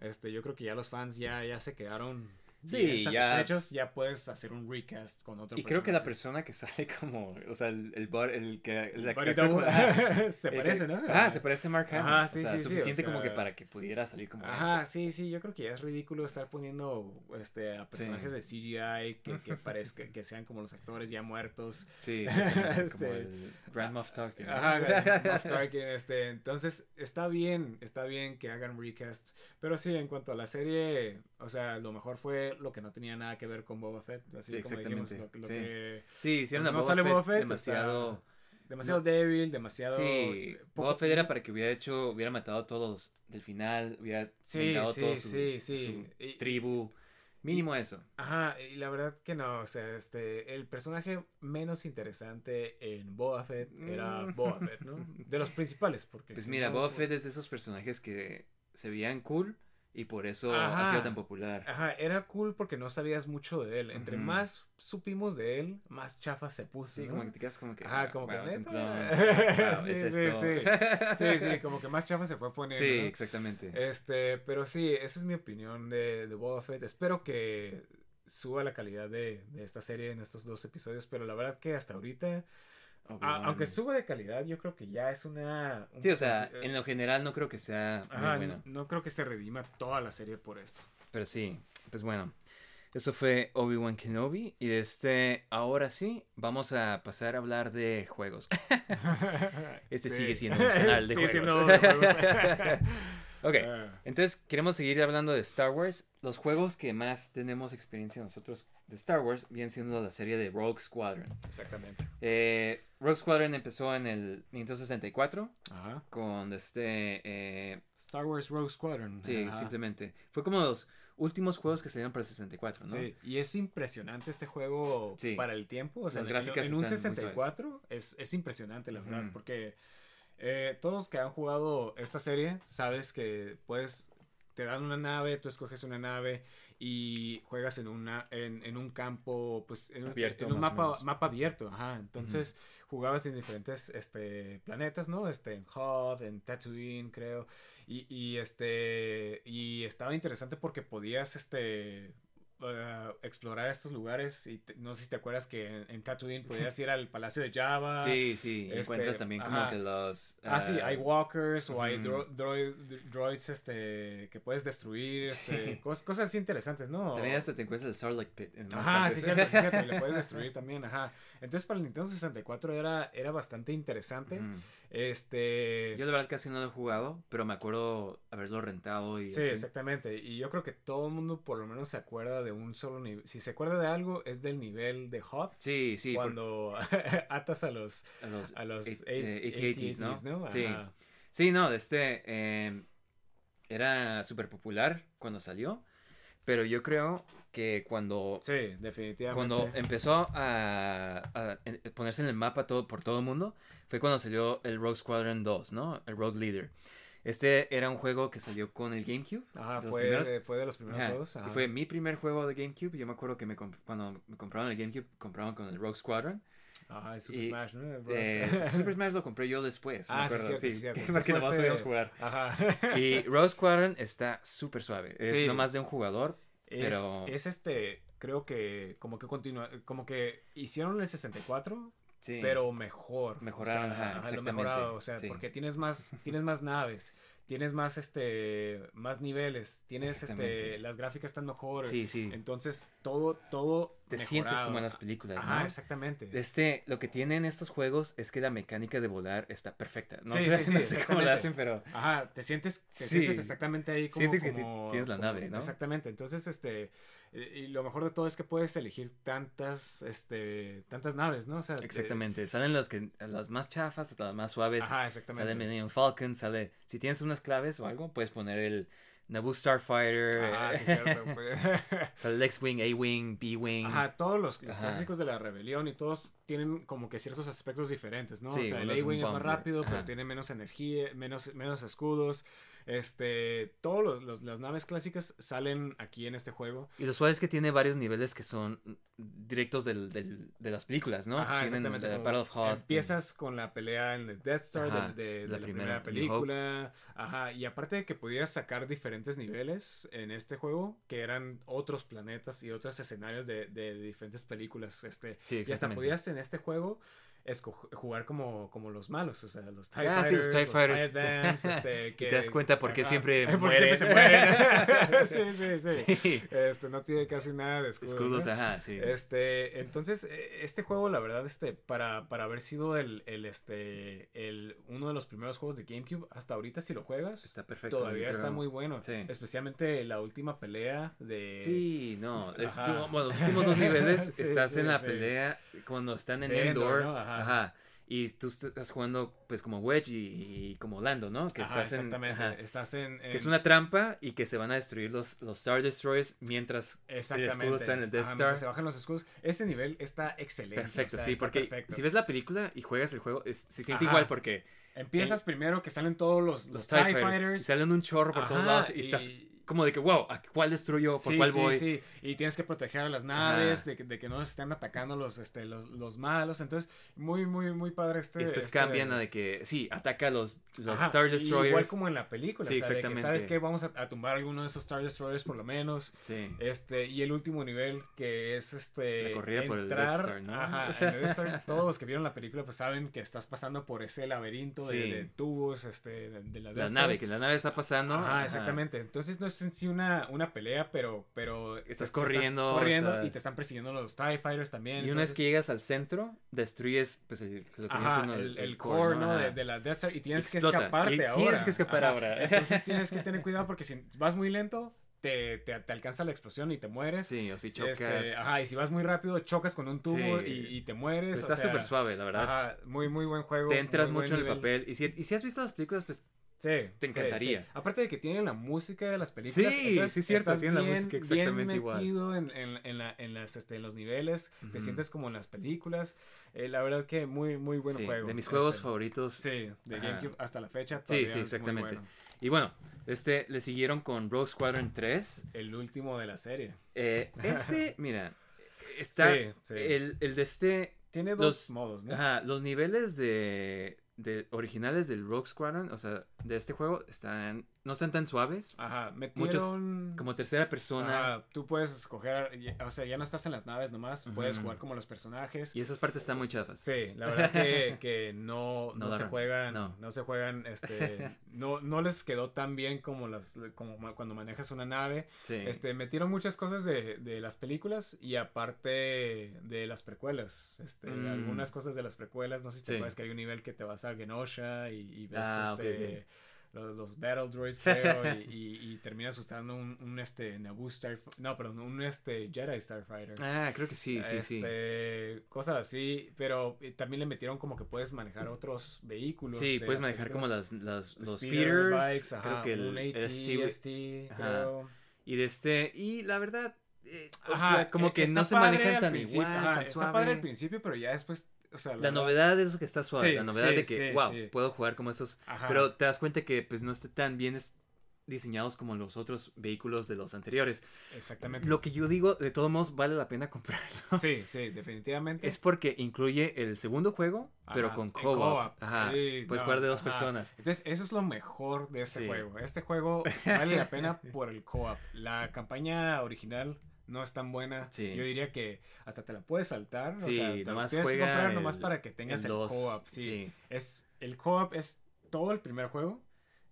Este, yo creo que ya los fans ya, ya se quedaron Sí, bien ya- satisfechos. Ya puedes hacer un recast con otro Y creo que la personaje. persona que sale como, o sea, el, el, el que... Como- se el que- parece, ¿no? Ah, se parece a Mark Hamill. Ajá, o sí, sea, sí, sí, o suficiente como que sea- para que pudiera salir como... Ajá, sí, sí, yo creo que ya es ridículo estar poniendo este, a personajes de CGI que, que parezca, que sean como los actores ya muertos. Sí, como Este- el Grand Moff Tarkin. ¿no? Ajá, Moff Tarkin, este, entonces está bien, está bien que hagan recast, pero sí, en cuanto a la serie, o sea, lo mejor fue lo que no tenía nada que ver con Boba Fett, así Sí, como dijimos, lo, lo sí. que Sí, hicieron a No Boba, sale Fett Boba Fett, demasiado... demasiado débil, demasiado Sí, poco- Boba Fett era para que hubiera hecho, hubiera matado a todos del final, hubiera Sí, sí, todo su, sí, sí. su Y- tribu, mínimo eso. Ajá, y la verdad que no, o sea, este, el personaje menos interesante en Boba Fett era Mm. Boba Fett, ¿no? De los principales, porque... Pues mira, Boba Fett es de esos personajes que se veían cool y por eso Ajá. ha sido tan popular. Ajá, era cool porque no sabías mucho de él. Entre más supimos de él, más chafa se puso. Sí, ¿no? como que te quedas como que... Ajá, ah, como que neta. plan, wow, Sí, es sí, esto. Sí, sí, como que más chafa se fue poniendo. Sí, ¿no? exactamente. Este, pero sí, esa es mi opinión de, de Boba Fett. Espero que suba la calidad de, de esta serie en estos dos episodios, pero la verdad que hasta ahorita, a- aunque suba de calidad, yo creo que ya es una... un Sí, o sea, en lo general no creo que sea muy Ajá, bueno. no, no creo que se redima toda la serie por esto. Pero sí, pues bueno. Eso fue Obi-Wan Kenobi. Y este, ahora sí, vamos a pasar a hablar de juegos. Este Sí. sigue siendo un canal de Sigue juegos. siendo de juegos. ok, Ah. entonces queremos seguir hablando de Star Wars. Los juegos que más tenemos experiencia nosotros de Star Wars vienen siendo la serie de Rogue Squadron. Exactamente. Eh, Rogue Squadron empezó en el Nintendo 64 Ajá. con este... eh, Star Wars Rogue Squadron. sí, Ajá. simplemente. Fue como los últimos juegos que salieron para el 64, ¿no? Sí, y es impresionante este juego Sí. para el tiempo. O sea, Las en- gráficas en, un están muy 64 es, es impresionante, la verdad, porque eh, todos que han jugado esta serie, sabes que puedes, te dan una nave, tú escoges una nave y juegas en, una, en, en un campo, pues en un, Abierto, en un mapa, mapa abierto. Ajá. Entonces jugabas en diferentes este, planetas, ¿no? Este, en Hoth, en Tatooine, creo. Y, y este y estaba interesante porque podías este eh, explorar estos lugares y te- no sé si te acuerdas que en, en Tatooine podías ir al Palacio de Java. Sí, sí, este, encuentras también como ajá. que los... Ah, sí, hay walkers o hay dro- droid- droids este, que puedes destruir, este, Sí. cos- cosas así interesantes, ¿no? También hasta te encuentras el Sarlacc Pit. En Ajá, sí, cierto, sí, cierto, y le puedes destruir también, ajá. Entonces para el Nintendo 64 era, era bastante interesante. Este... Yo la verdad casi no lo he jugado, pero me acuerdo haberlo rentado y Sí, así. exactamente. Y yo creo que todo el mundo por lo menos se acuerda de un solo nivel. Si se acuerda de algo, es del nivel de Hoth. Sí, sí, por- cuando atas a los, a los, a los eh, AT-ATs, ¿no? ¿no? Sí. Ajá. Sí, no, este eh, era súper popular cuando salió, pero yo creo que cuando, Sí, definitivamente. cuando empezó a, ponerse en el mapa todo, por todo el mundo, fue cuando salió el Rogue Squadron 2, ¿no? El Rogue Leader. Este era un juego que salió con el GameCube. De los fue, fue de los primeros Ajá, juegos. Y ajá. fue mi primer juego de GameCube. Yo me acuerdo que me cuando me compraron el GameCube, compraron con el Rogue Squadron. Ajá, el Super y, Smash, ¿no? Eh, Super Smash lo compré yo después. me Ah, sí, sí, nomás podíamos este- jugar. Ajá. Y Rogue Squadron está súper suave. Es Sí. nomás de un jugador. Es, Pero- es este, creo que como que continúa, como que hicieron el 64, Sí. pero mejor. Mejoraron, o sea, ajá, lo mejorado, o sea, sí. porque tienes más, tienes más naves, tienes más este, más niveles, tienes este, las gráficas están mejor. Sí, sí. Entonces todo, todo. Te sientes como en las películas, Ajá, ¿no? exactamente. Este, lo que tienen estos juegos es que la mecánica de volar está perfecta. No Sí, sé, sí, sí, no sé cómo hacen, pero Ajá, te sientes, te Sí. sientes exactamente ahí como, Sientes que ti- como- tienes la como- nave, ¿no? Exactamente. Entonces, este, Y, lo mejor de todo es que puedes elegir tantas, este, tantas naves, ¿no? O sea, exactamente. Salen las que, las más chafas hasta las más suaves. Ajá, exactamente. Sale Millennium Falcon, sale, si tienes unas claves o algo, puedes poner el Naboo Starfighter. Ah, sí, cierto. Pues. sale el X-Wing, A-Wing, B-Wing. Ajá, todos los, clásicos de la rebelión y todos tienen como que ciertos aspectos diferentes, ¿no? Sí, o sea, el A-Wing es más rápido, pero tiene menos energía, menos, menos escudos. Este, todas las naves clásicas salen aquí en este juego. Y lo suave es que tiene varios niveles que son directos del, del, de las películas, ¿no? Ajá, exactamente. Battle of Hoth. Empiezas con la pelea en the Death Star de, la, primera, película. Ajá, y aparte de que podías sacar diferentes niveles en este juego, que eran otros planetas y otros escenarios de, de diferentes películas. Este, sí, y hasta podías en este juego es jugar como, como los malos, o sea, los TIE ah, Fighters, sí, los TIE Fighters. Advance, este, que, te das cuenta por qué siempre porque siempre se mueren. sí, sí, sí, sí, Este, no tiene casi nada de escudos. Escudos, ajá, sí. Este, entonces, e, este juego, la verdad, este, para, para haber sido el, el, este, el, uno de los primeros juegos de GameCube, hasta ahorita si lo juegas, está perfecto, todavía está muy bueno. Sí. Especialmente la última pelea de... Sí, no, es, bueno, los últimos dos niveles, estás en la pelea cuando están en Endor, Endor ¿no? Ajá. Y tú estás jugando pues como Wedge y, como Lando, ¿no? Que estás exactamente. estás en, Que es una trampa y que se van a destruir los, los Star Destroyers mientras el escudo está en el Death Star. se bajan los escudos. Ese nivel está excelente. Perfecto, sí, porque si ves la película y juegas el juego, se siente igual porque... Empiezas primero que salen todos los, los, TIE, Fighters. Y salen un chorro por todos lados y, estás como de que, wow, ¿a cuál destruyo? ¿Por cuál voy? Sí, sí, y tienes que proteger a las naves, de que, de que, no se estén atacando los, este, los, los, malos. Entonces, muy, muy, muy padre este. Y después este cambian a de que, sí, ataca a los, los Star Destroyers. Igual como en la película, sí, o sea, exactamente. De que, ¿sabes qué? Vamos a, tumbar alguno de esos Star Destroyers por lo menos. Sí. Este, y el último nivel que es este. La corrida por el Death Star, ¿no? Ajá, en el Star, todos los que vieron la película, pues saben que estás pasando por ese laberinto de, de, tubos, este, de, la, la nave, que la nave está pasando. Ajá, exactamente. Entonces, no es en sí una una pelea, pero, pero estás corriendo, corriendo y te están persiguiendo los TIE Fighters también. Y una vez que llegas al centro, destruyes pues el, el, core, ¿no? De, la Death Star y tienes que escaparte ahora. Tienes que escapar ahora. Entonces tienes que tener cuidado porque si vas muy lento, te, te, te, alcanza la explosión y te mueres. Sí, o si este, chocas. ajá, y si vas muy rápido, chocas con un tubo y, y, te mueres. está súper suave, la verdad. Ajá, muy, muy buen juego. Te entras mucho en el papel. Y si, y si has visto las películas, pues Sí, te encantaría. Aparte de que tienen la música de las películas. Sí, sí, cierto. Estás bien, la música exactamente bien metido en, en, en, la, en, las, este, en los niveles. Te sientes como en las películas. Eh, la verdad que muy, muy buen juego. De mis juegos este, favoritos. Sí, de GameCube hasta la fecha. Sí, sí, exactamente. Y bueno, este le siguieron con Rogue Squadron 3. El último de la serie. Eh, este, mira, está. El, el de este. Tiene dos modos, ¿no? Ajá, los niveles de, de originales del Rogue Squadron, o sea, de este juego, están no están tan suaves. Ajá, metieron... Muchos, como tercera persona. Ajá, tú puedes escoger, o sea, ya no estás en las naves nomás, puedes jugar como los personajes. Y esas partes están muy chafas. Sí, la verdad que, que no, no, se juegan, no. se juegan, este, no, no les quedó tan bien como las, como cuando manejas una nave. Sí. Este, metieron muchas cosas de, de las películas y aparte de las precuelas, este, mm. algunas cosas de las precuelas, no sé si te acuerdas que hay un nivel que te vas a Genosha y, ves, ah, este los, Battle Droids, creo, y, y, terminas usando un, un este Naboo Star, no, perdón, un este Jedi Starfighter. Ah, creo que sí, sí, sí. Este, cosas así, pero eh, también le metieron como que puedes manejar otros vehículos. Sí, puedes manejar como las, las los speeders, creo que el, AT, creo. Y de este, y la verdad, eh, o sea, como que no se manejan tan igual, tan Está padre al principio, pero ya después la, novedad es eso que está suave, la novedad de que, wow, puedo jugar como estos, pero te das cuenta que pues no está tan bien diseñados como los otros vehículos de los anteriores. Exactamente. Lo que yo digo, de todos modos, vale la pena comprarlo. Sí, sí, definitivamente. Es porque incluye el segundo juego, pero con co-op. Ajá. puedes jugar de dos personas. Entonces, eso es lo mejor de este juego. Este juego vale la pena por el co-op. La campaña original no es tan buena. Yo diría que hasta te la puedes saltar. Sí, o sea, nomás tienes que comprar nomás para que tengas el, co-op. Sí. Es, el co-op es todo el primer juego.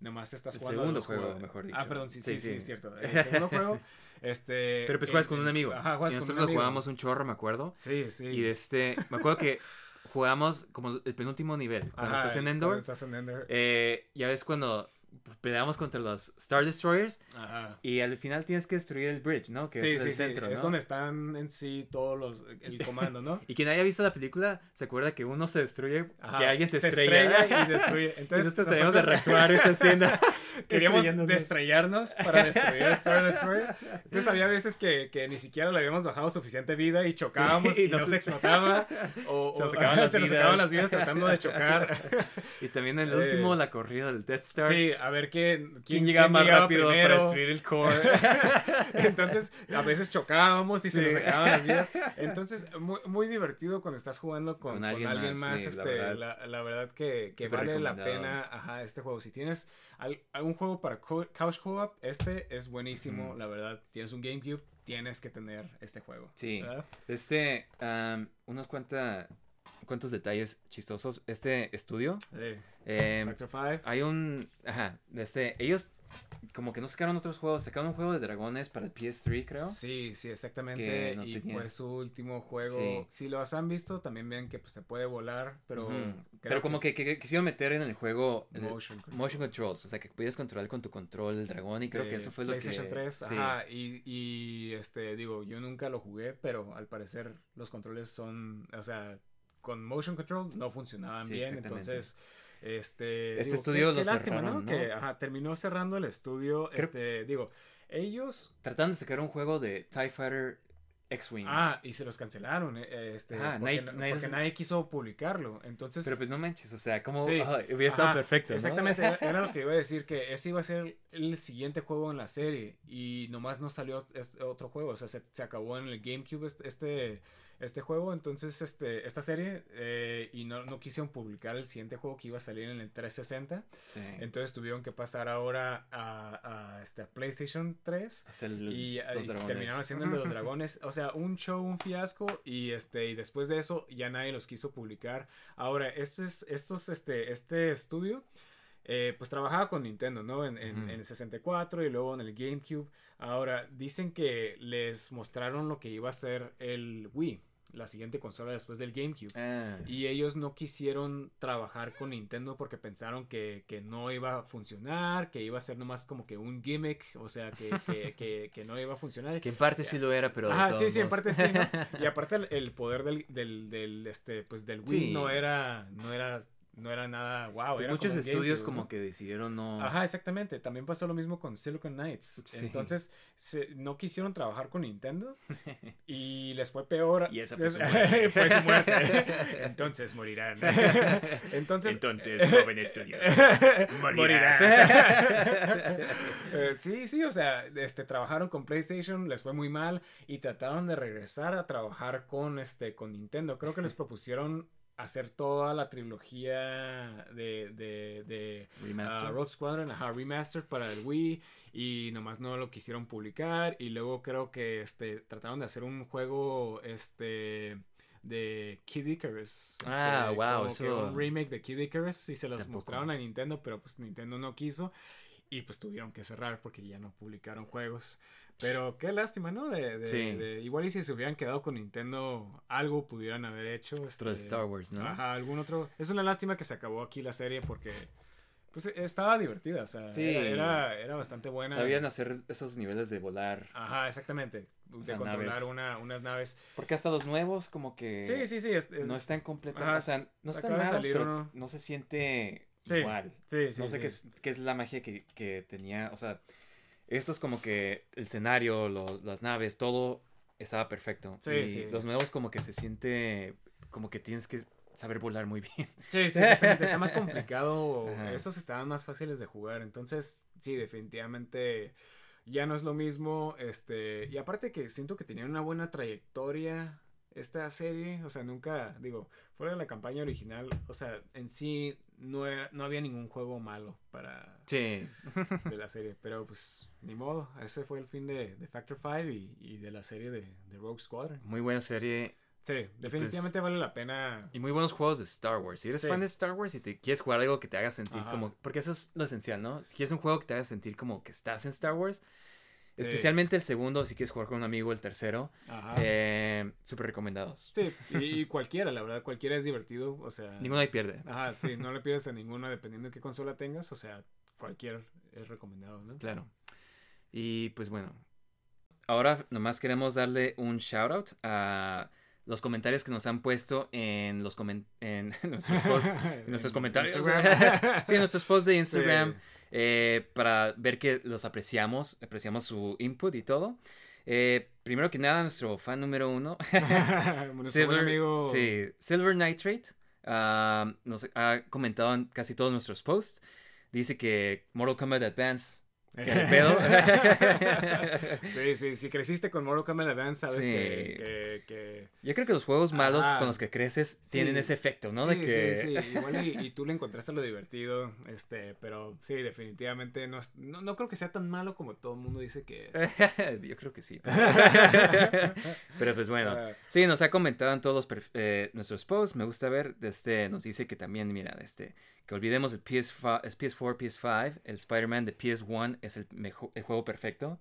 Nomás estás jugando. El segundo juego, mejor dicho. Ah, perdón, sí, sí, sí, es cierto. El segundo juego. Este, Pero pues juegas con un amigo. Ajá, juegas y nosotros con un amigo. lo jugábamos un chorro, me acuerdo. Sí, sí. Y este, me acuerdo que jugamos como el penúltimo nivel. Cuando estás en Endor. estás en Endor. Eh, ya ves cuando peleamos contra los Star Destroyers Ajá. y al final tienes que destruir el bridge, ¿no? Que sí, es sí, el sí, centro, es ¿no? donde están en sí todos los, el comando, ¿no? Y quien haya visto la película se acuerda que uno se destruye, Ajá, que alguien se, estrella. estrella. y destruye. Y Entonces nosotros teníamos de nosotros reactuar esa escena. queríamos destrellarnos para destruir a Star Destroyer. Entonces había veces que, que ni siquiera le habíamos bajado suficiente vida y chocábamos Sí, y no nos- se explotaba. O, Se o nos acababan las se nos vidas. acababan las vidas tratando de chocar. Y también el Eh, último, la corrida del Death Star. Sí, a ver quién, quién, ¿Quién llegaba más rápido para destruir el core? Entonces, a veces chocábamos y se Sí. nos acababan las vidas. Entonces, muy, muy divertido cuando estás jugando con, Con con alguien más, más. sí, la este, verdad. la, la verdad que, vale la pena ajá, este juego. Si tienes al- algún juego para co- couch co-op, este es buenísimo. La verdad, tienes un GameCube, tienes que tener este juego. Sí. ¿verdad? Este, am, unos cuanta, cuantos detalles chistosos. Este estudio, Sí. em, Factor 5. hay un, ajá, este, ellos como que no sacaron otros juegos, sacaron un juego de dragones para PS3, creo. Sí, sí, exactamente. Que no y tenía. fue su último juego. Sí. Si los han visto, también ven que pues, se puede volar, pero. Ujú. creo Pero como que, que quisieron meter en el juego el- Motion control. motion controls, o sea, que pudieras controlar con tu control el dragón y creo que de eso fue lo que... PlayStation 3, sí. ajá, y, y este, digo, yo nunca lo jugué, pero al parecer los controles son, o sea, con motion control no funcionaban Sí, bien, entonces, este... Este digo, estudio qué, lo qué lástima, cerraron, ¿no? ¿no? Que, ajá, terminó cerrando el estudio, Creo- este, digo, ellos... Tratando de sacar un juego de TIE Fighter X-Wing. Ah, y se los cancelaron, eh, este, porque, nadie- quiso publicarlo, entonces... Pero pues no manches, o sea, como Sí. hubiera estado Ajá, perfecto, ¿no? Exactamente, era- era lo que iba a decir, que ese iba a ser el siguiente juego en la serie y nomás no salió este otro juego, o sea, se, se acabó en el GameCube este, este, este juego, entonces este, esta serie eh, y no, no quisieron publicar el siguiente juego que iba a salir en el 360, Sí. entonces tuvieron que pasar ahora a, a, este, a PlayStation 3 Hacer el- y, terminaron haciendo el de los dragones. O sea, un show, un fiasco. Y este, y después de eso, ya nadie los quiso publicar. Ahora, esto es, estos, este, este estudio. eh, pues trabajaba con Nintendo, ¿no? En, en- en el 64 y luego en el GameCube. Ahora, dicen que les mostraron lo que iba a ser el Wii, la siguiente consola después del GameCube. Ah, Y ellos no quisieron trabajar con Nintendo porque pensaron que, que no iba a funcionar, que iba a ser nomás como que un gimmick, o sea, que, que, que, que no iba a funcionar. que en parte sí lo era, pero todos sí, sí, en parte sí, ¿no? Y aparte el, el poder del, del, del, este, pues del Wii Sí. no era, no era, no era nada wow. Pues era muchos como estudios como que decidieron no... Ajá, exactamente. También pasó lo mismo con Silicon Knights. Sí. Entonces, se- no quisieron trabajar con Nintendo y les fue peor. Y esa fue su Les- muerte. fue su muerte. Entonces morirán. Entonces, Entonces, joven estudio, morirás. morirás. Eh, sí, sí, o sea, este, trabajaron con PlayStation, les fue muy mal y trataron de regresar a trabajar con, este, con Nintendo. Creo que les propusieron hacer toda la trilogía de, de, de Remaster. ah, Rogue Squadron, ajá, remaster para el Wii y nomás no lo quisieron publicar y luego creo que este trataron de hacer un juego este de Kid Icarus. este, Ah, wow, eso- un remake de Kid Icarus y se los Tampoco. mostraron a Nintendo, pero pues Nintendo no quiso y pues tuvieron que cerrar porque ya no publicaron juegos. Pero qué lástima, ¿no? De, de- Sí. de- igual y si se hubieran quedado con Nintendo, algo pudieran haber hecho. Otro de este, Star Wars, ¿no? Ajá, algún otro. Es una lástima que se acabó aquí la serie porque pues estaba divertida, o sea, Sí. era, era, era bastante buena. Sabían hacer esos niveles de volar. Ajá, exactamente. De sea, controlar naves. una, unas naves. Porque hasta los nuevos como que... Sí, sí, sí. Es, es- No están completamente... O sea, no están malos, salir pero uno. no se siente Sí, igual. sí, sí, no sé. Qué, es, qué es la magia que, que tenía. O sea, esto es como que el escenario, los, las naves, todo estaba perfecto. Sí, y sí. Los nuevos como que se siente como que tienes que saber volar muy bien. Sí, sí, exactamente. Está más complicado. Ajá. Esos estaban más fáciles de jugar. Entonces, sí, definitivamente ya no es lo mismo. Este, y aparte que siento que tenían una buena trayectoria esta serie. O sea, nunca, digo, fuera de la campaña original, o sea, en sí no, era- no había ningún juego malo para Sí. de la serie. Pero pues, ni modo. Ese fue el fin de, de Factor 5 y, y de la serie de, de Rogue Squadron. Muy buena serie Sí, definitivamente vale la pena. y muy buenos juegos de Star Wars. Si eres Sí. fan de Star Wars y te quieres jugar algo que te haga sentir Ajá. como... Porque eso es lo esencial, ¿no? Si quieres un juego que te haga sentir como que estás en Star Wars, Sí. especialmente el segundo, si quieres jugar con un amigo, el tercero, Ajá. eh, súper recomendados. Sí, y, cualquiera, la verdad, cualquiera es divertido, o sea... Ninguno ahí pierde. Ajá, sí, no le pides a ninguno dependiendo de qué consola tengas, o sea, cualquier es recomendado, ¿no? Claro. Y pues bueno, ahora nomás queremos darle un shout out a los comentarios que nos han puesto en los en nuestros posts, en nuestros comentarios, sí, en nuestros posts de Instagram, eh, para ver que los apreciamos, apreciamos su input y todo. Eh, primero que nada, nuestro fan número uno, Silver, amigo. Sí, Silver Nitrate, ah, nos ha comentado en casi todos nuestros posts. Dice que Mortal Kombat Advance pedo? sí, sí, si creciste con Mortal Kombat Advance, sabes que, Yo creo que los juegos malos con los que creces tienen ese efecto, ¿no? Sí, sí, sí, igual y, tú le encontraste lo divertido, este, pero sí, definitivamente no, no, creo que sea tan malo como todo el mundo dice que es. Yo creo que sí. Pero, pues bueno, ah. sí, nos ha comentado en todos eh, nuestros posts, me gusta ver, este, nos dice que también, mira, este que olvidemos el PS5, PS4, PS5, el Spider-Man de PS1 es el, el juego perfecto.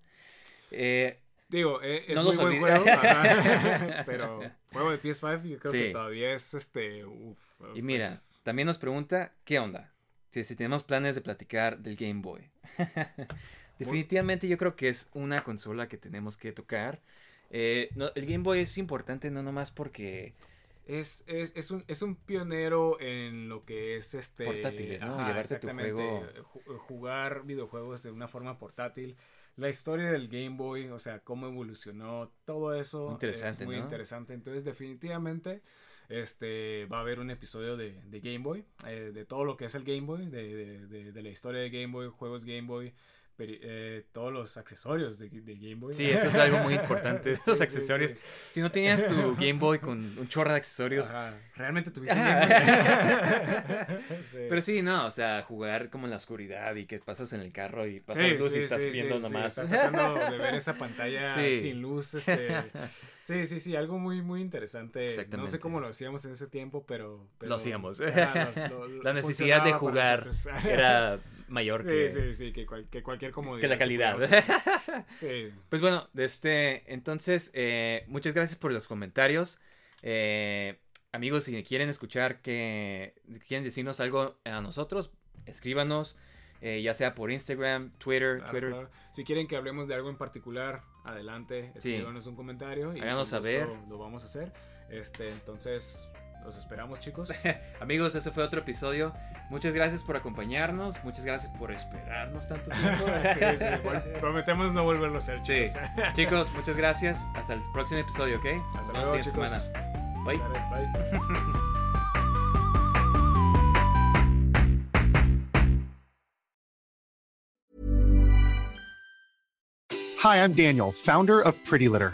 Eh, Digo, eh, es muy buen juego, pero juego de PS5 yo creo que todavía es este... y mira, pues también nos pregunta, ¿qué onda? Si, si tenemos planes de platicar del Game Boy. Definitivamente yo creo que es una consola que tenemos que tocar. Eh, el Game Boy es importante no nomás porque es, es, es, un, es un pionero en lo que es este. Portátiles, ¿no? Tu juego. Jugar videojuegos de una forma portátil. La historia del Game Boy, o sea, cómo evolucionó, todo eso es muy interesante. Entonces, definitivamente, este va a haber un episodio de, de Game Boy, eh, de todo lo que es el Game Boy, de, de, de la historia de Game Boy, juegos Game Boy. Eh, todos los accesorios de, Game Boy. Sí, eso es algo muy importante, esos accesorios. Si no tenías tu Game Boy con un chorro de accesorios. Realmente tuviste un Game Boy. Pero sí, no, o sea, jugar como en la oscuridad y que pasas en el carro y pasas luz y estás viendo nomás. Estás tratando de ver esa pantalla sin luz. Este... Sí, sí, sí, algo muy, muy interesante. No sé cómo lo hacíamos en ese tiempo, pero... lo hacíamos. la necesidad de jugar era mayor que... Sí, sí, que, que, cualquier comodidad. Que la calidad. sí. Pues bueno, este, entonces, eh, muchas gracias por los comentarios. Eh, amigos, si quieren escuchar que quieren decirnos algo a nosotros, escríbanos. Eh, ya sea por Instagram, Twitter, Twitter. Si quieren que hablemos de algo en particular, adelante, escríbanos un comentario y háganos saber. Lo vamos a hacer. Este, entonces, los esperamos, chicos. Amigos, ese fue otro episodio. Muchas gracias por acompañarnos. Muchas gracias por esperarnos tanto tiempo. prometemos no volverlo a hacer, chicos. chicos, muchas gracias. Hasta el próximo episodio, ¿ok? Hasta luego, chicos. Semana. Bye. bye. Hi, I'm Daniel, founder of Pretty Litter.